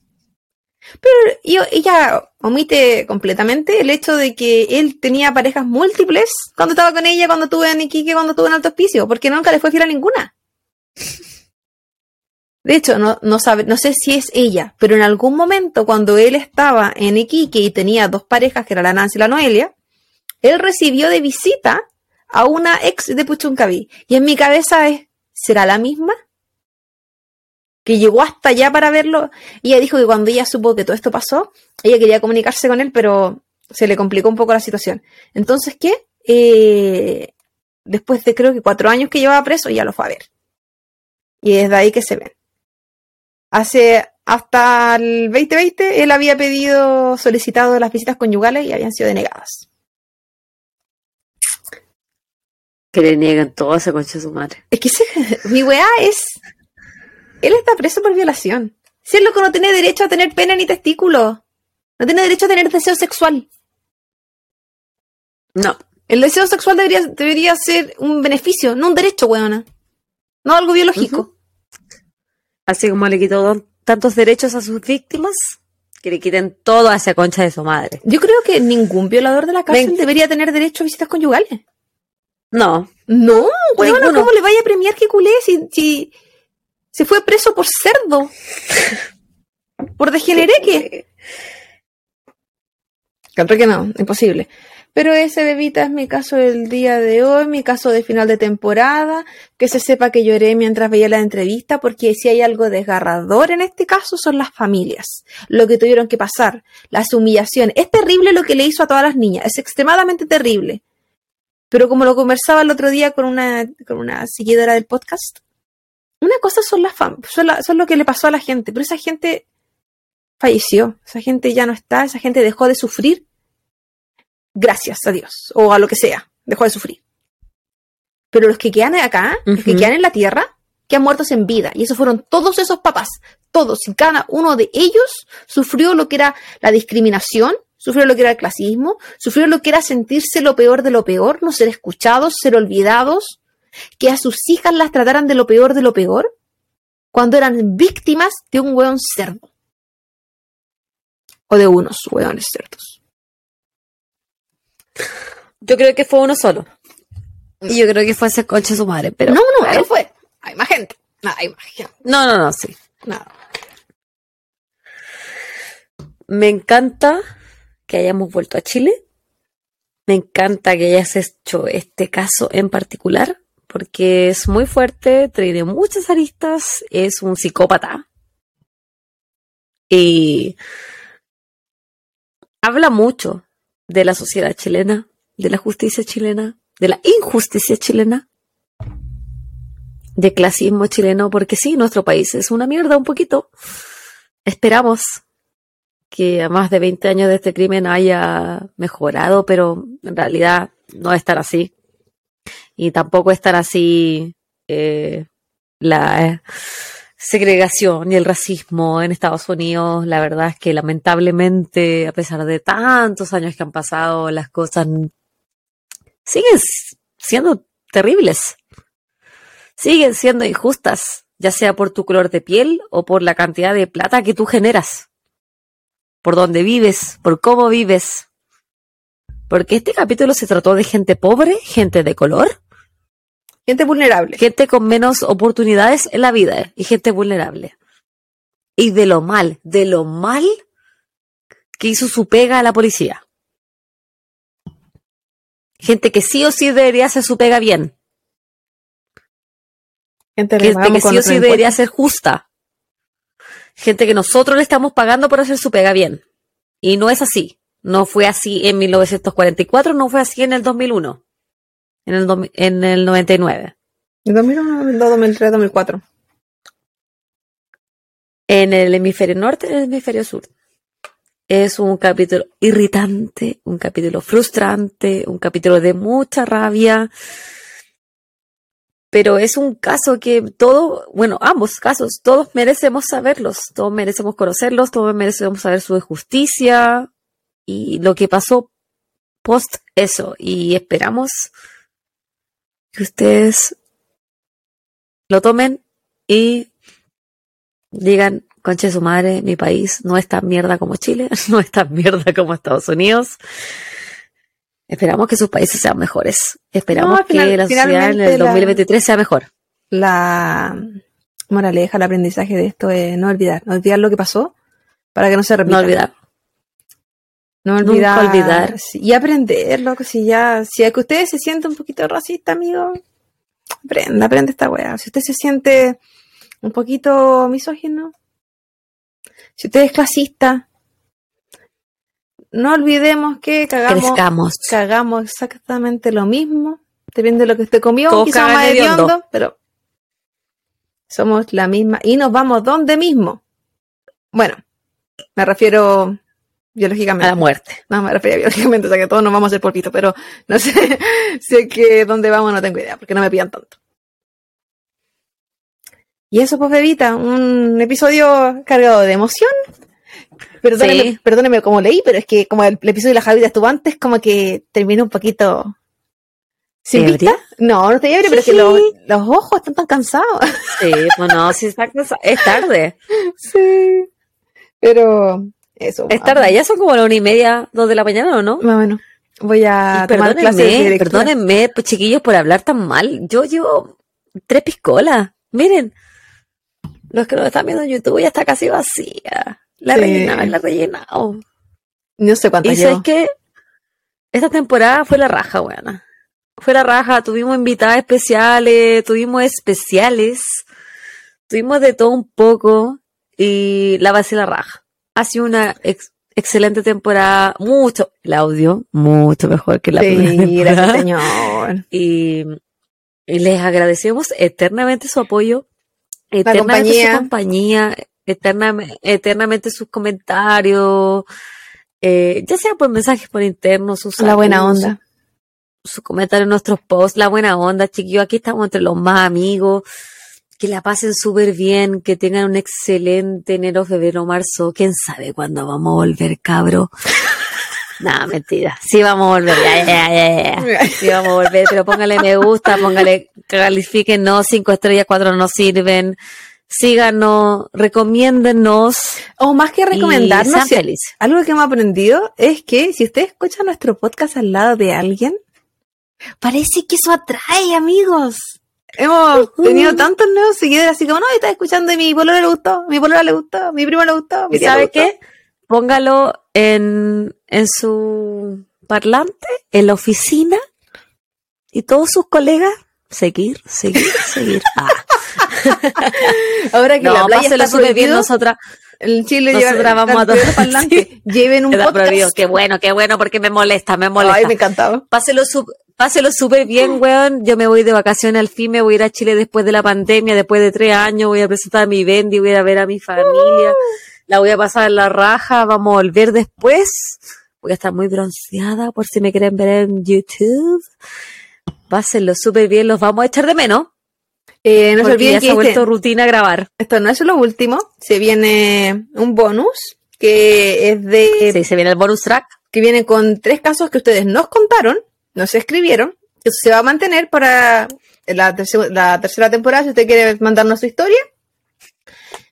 Pero ella omite completamente el hecho de que él tenía parejas múltiples cuando estaba con ella, cuando estuvo en Iquique, cuando estuvo en Alto Hospicio, porque nunca le fue fiel a ninguna. De hecho, no, no, sabe, no sé si es ella, pero en algún momento cuando él estaba en Iquique y tenía dos parejas, que era la Nancy y la Noelia, él recibió de visita a una ex de Puchuncaví. Y en mi cabeza es, ¿será la misma? Que llegó hasta allá para verlo. Y ella dijo que cuando ella supo que todo esto pasó, ella quería comunicarse con él, pero se le complicó un poco la situación. Entonces, ¿qué? Eh, después de creo que cuatro años que llevaba preso, ya lo fue a ver. Y desde ahí que se ven. Hace hasta el 2020 él había pedido, solicitado las visitas conyugales y habían sido denegadas. Que le niegan todo a esa concha de su madre. Es que ese- mi weá es. Él está preso por violación. Si es loco no tiene derecho a tener pene ni testículo. No tiene derecho a tener deseo sexual. No. El deseo sexual debería, debería ser un beneficio, no un derecho, weona. No algo biológico. Así como le quitó tantos derechos a sus víctimas, que le quiten todo a esa concha de su madre. Yo creo que ningún violador de la cárcel Ven. debería tener derecho a visitas conyugales. No. No, weona. ¿cómo le vaya a premiar que culé si, si se fue preso por cerdo? por degenereque. Claro que no, imposible. Pero ese bebita es mi caso del día de hoy, mi caso de final de temporada, que se sepa que lloré mientras veía la entrevista, porque si hay algo desgarrador en este caso son las familias, lo que tuvieron que pasar, las humillaciones. Es terrible lo que le hizo a todas las niñas, es extremadamente terrible. Pero como lo conversaba el otro día con una, con una seguidora del podcast, una cosa son las fam son, la- son lo que le pasó a la gente, pero esa gente falleció, esa gente ya no está, esa gente dejó de sufrir gracias a Dios o a lo que sea, dejó de sufrir. Pero los que quedan acá, los que quedan en la tierra, quedan muertos en vida. Y esos fueron todos esos papás, todos y cada uno de ellos sufrió lo que era la discriminación, sufrió lo que era el clasismo, sufrió lo que era sentirse lo peor de lo peor, no ser escuchados, ser olvidados, que a sus hijas las trataran de lo peor de lo peor, cuando eran víctimas de un hueón cerdo. O de unos hueones cerdos. Yo creo que fue uno solo. Y yo creo que fue ese concha de su madre, pero. no, no, no fue. Hay más gente. No, hay más gente. No, no, no, sí. No. Me encanta que hayamos vuelto a Chile. Me encanta que hayas hecho este caso en particular, porque es muy fuerte, tiene muchas aristas, es un psicópata. Y habla mucho de la sociedad chilena, de la justicia chilena, de la injusticia chilena, de clasismo chileno, porque sí, nuestro país es una mierda un poquito. Esperamos que a más de 20 años de este crimen haya mejorado, pero en realidad no es tan así. Y tampoco es tan así eh, la eh, segregación y el racismo en Estados Unidos. La verdad es que lamentablemente, a pesar de tantos años que han pasado, las cosas siguen siendo terribles. Siguen siendo injustas, ya sea por tu color de piel o por la cantidad de plata que tú generas por dónde vives, por cómo vives. Porque este capítulo se trató de gente pobre, gente de color, Gente vulnerable. gente con menos oportunidades en la vida y gente vulnerable. Y de lo mal, de lo mal que hizo su pega a la policía. Gente que sí o sí debería hacer su pega bien. Gente Gente que sí o sí debería ser justa. Gente que nosotros le estamos pagando por hacer su pega bien. Y no es así. No fue así en 1944, no fue así en el 2001. En el, en el 99. En 2001, 2002, 2003, 2004. En el hemisferio norte y en el hemisferio sur. Es un capítulo irritante, un capítulo frustrante, un capítulo de mucha rabia. Pero es un caso que todo, bueno, ambos casos, todos merecemos saberlos, todos merecemos conocerlos, todos merecemos saber su justicia y lo que pasó post eso. Y esperamos que ustedes lo tomen y digan, conche su madre, mi país no es tan mierda como Chile, no es tan mierda como Estados Unidos. Esperamos que sus países sean mejores. Esperamos No, final- que la sociedad en el finalmente la- 2023 sea mejor. La moraleja, el aprendizaje de esto es no olvidar, no olvidar lo que pasó para que no se repita. No olvidar. No Nunca olvidar. olvidar. Y aprender, loco. Si ya, si es que usted se siente un poquito racista, amigo, aprenda, aprende esta weá. Si usted se siente un poquito misógino, si usted es clasista, no olvidemos que cagamos, Crezcamos. cagamos exactamente lo mismo. Depende de lo que usted comió, Todos quizá cagan más hediondo, pero somos la misma. Y nos vamos donde mismo. Bueno, me refiero biológicamente. A la muerte. No, me refería biológicamente, o sea que todos nos vamos a hacer polvito, pero no sé, sé que dónde vamos no tengo idea, porque no me pidan tanto. Y eso, pues, bebita, un episodio cargado de emoción. Perdóneme, Sí. perdóneme como leí, pero es que como el, el episodio de la Javita estuvo antes, como que terminó un poquito... ¿Sin vista? No, no estoy ebria, pero es que Sí. los, los ojos están tan cansados. Sí, pues no, sí, está cansa- es tarde. sí. Pero eso. Es tarde, ya son como la una y media, dos de la mañana, ¿o no? Más o menos. Voy a Y tomar clases de perdónenme, pues, chiquillos, por hablar tan mal. Yo llevo tres piscolas. Miren, los que nos están viendo en YouTube ya está casi vacía. La Sí. rellenaba, la rellenado. No sé cuántas Y sabes llevo. que esta temporada fue la raja, buena. Fue la raja, tuvimos invitadas especiales, tuvimos especiales, tuvimos de todo un poco y la base la raja. Ha sido una ex- excelente temporada, mucho, el audio, mucho mejor que la primera Sí, temporada. gracias, señor. Y, y les agradecemos eternamente su apoyo, eternamente compañía. su compañía, eternamente, eternamente sus comentarios, eh, ya sea por mensajes por interno, sus La buena onda. sus comentarios en nuestros posts, la buena onda, chiquillos. Aquí estamos entre los más amigos. Que la pasen súper bien, que tengan un excelente enero, febrero, marzo. ¿Quién sabe cuándo vamos a volver, cabro? Nada, mentira. Sí vamos a volver. Ya, ya, ya. Sí vamos a volver, pero póngale me gusta, póngale, califíquenos, cinco estrellas, cuatro no sirven. Síganos, recomiéndennos. O más que y recomendarnos, si- algo que hemos aprendido es que si usted escucha nuestro podcast al lado de alguien, parece que eso atrae, amigos. Hemos tenido tantos nuevos seguidores, así como, no, estás escuchando y mi polora le gustó, mi polora le gustó, mi primo le gustó, mi ¿Y tía le sabe gustó. qué? Póngalo en, en su parlante, en la oficina, y todos sus colegas, seguir, seguir, seguir. Ah, Ahora que la no, playa páselo está súper bien, nosotras en Chile nosotras lleva vamos a tocar- parlante. Lleven un queda podcast. prohibido. Qué bueno, qué bueno, porque me molesta, me molesta. Ay, me encantaba. Páselo su- Páselo súper bien, weón. Yo me voy de vacaciones al fin, me voy a ir a Chile después de la pandemia, después de tres años, voy a presentar a mi Bendy, voy a ir a ver a mi familia, la voy a pasar en la raja, vamos a volver después. Voy a estar muy bronceada por si me quieren ver en YouTube. Pásenlo súper bien, los vamos a echar de menos. Eh, no se olviden ya que se ha este- rutina grabar. esto no es lo último, se viene un bonus que es de Sí, se viene el bonus track. que viene con tres casos que ustedes nos contaron, nos escribieron, que se va a mantener para la, terce- la tercera temporada si usted quiere mandarnos su historia.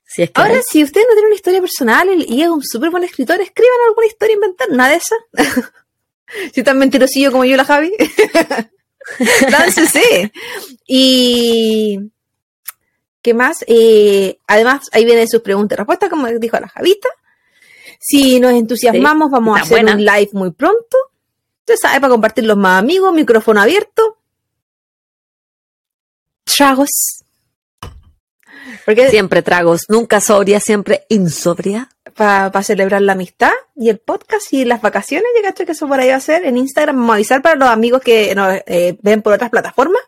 Si es que Ahora, si usted no tiene una historia personal y es un súper buen escritor, escriban alguna historia inventar, una de esas. si tan mentirosillo como yo, la Javi. Láncese. Y. ¿Qué más? Eh, además, ahí vienen sus preguntas y respuestas, como dijo la Javita. Si nos entusiasmamos, vamos a hacer buena. un live muy pronto. Usted sabe, para compartir los más amigos, micrófono abierto. Tragos. Porque siempre tragos, nunca sobria, siempre insobria. para celebrar la amistad y el podcast y las vacaciones, cacho que eso por ahí va a ser. En Instagram vamos a avisar para los amigos que nos eh, ven por otras plataformas.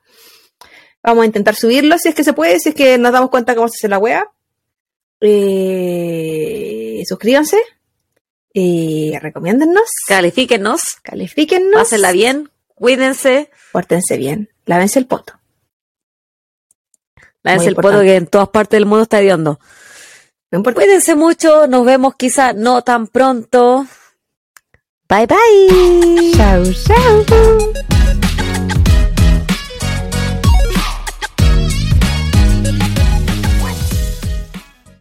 Vamos a intentar subirlo si es que se puede, si es que nos damos cuenta cómo se hace la wea. Eh, suscríbanse. Eh, recomiéndennos. Califíquenos, Califíquennos. pásenla bien, cuídense. Pórtense bien. Lávense el poto. Muy el poto importante. que en todas partes del mundo está hediondo. No. Cuídense mucho, nos vemos quizá no tan pronto. Bye bye. Chau, chau.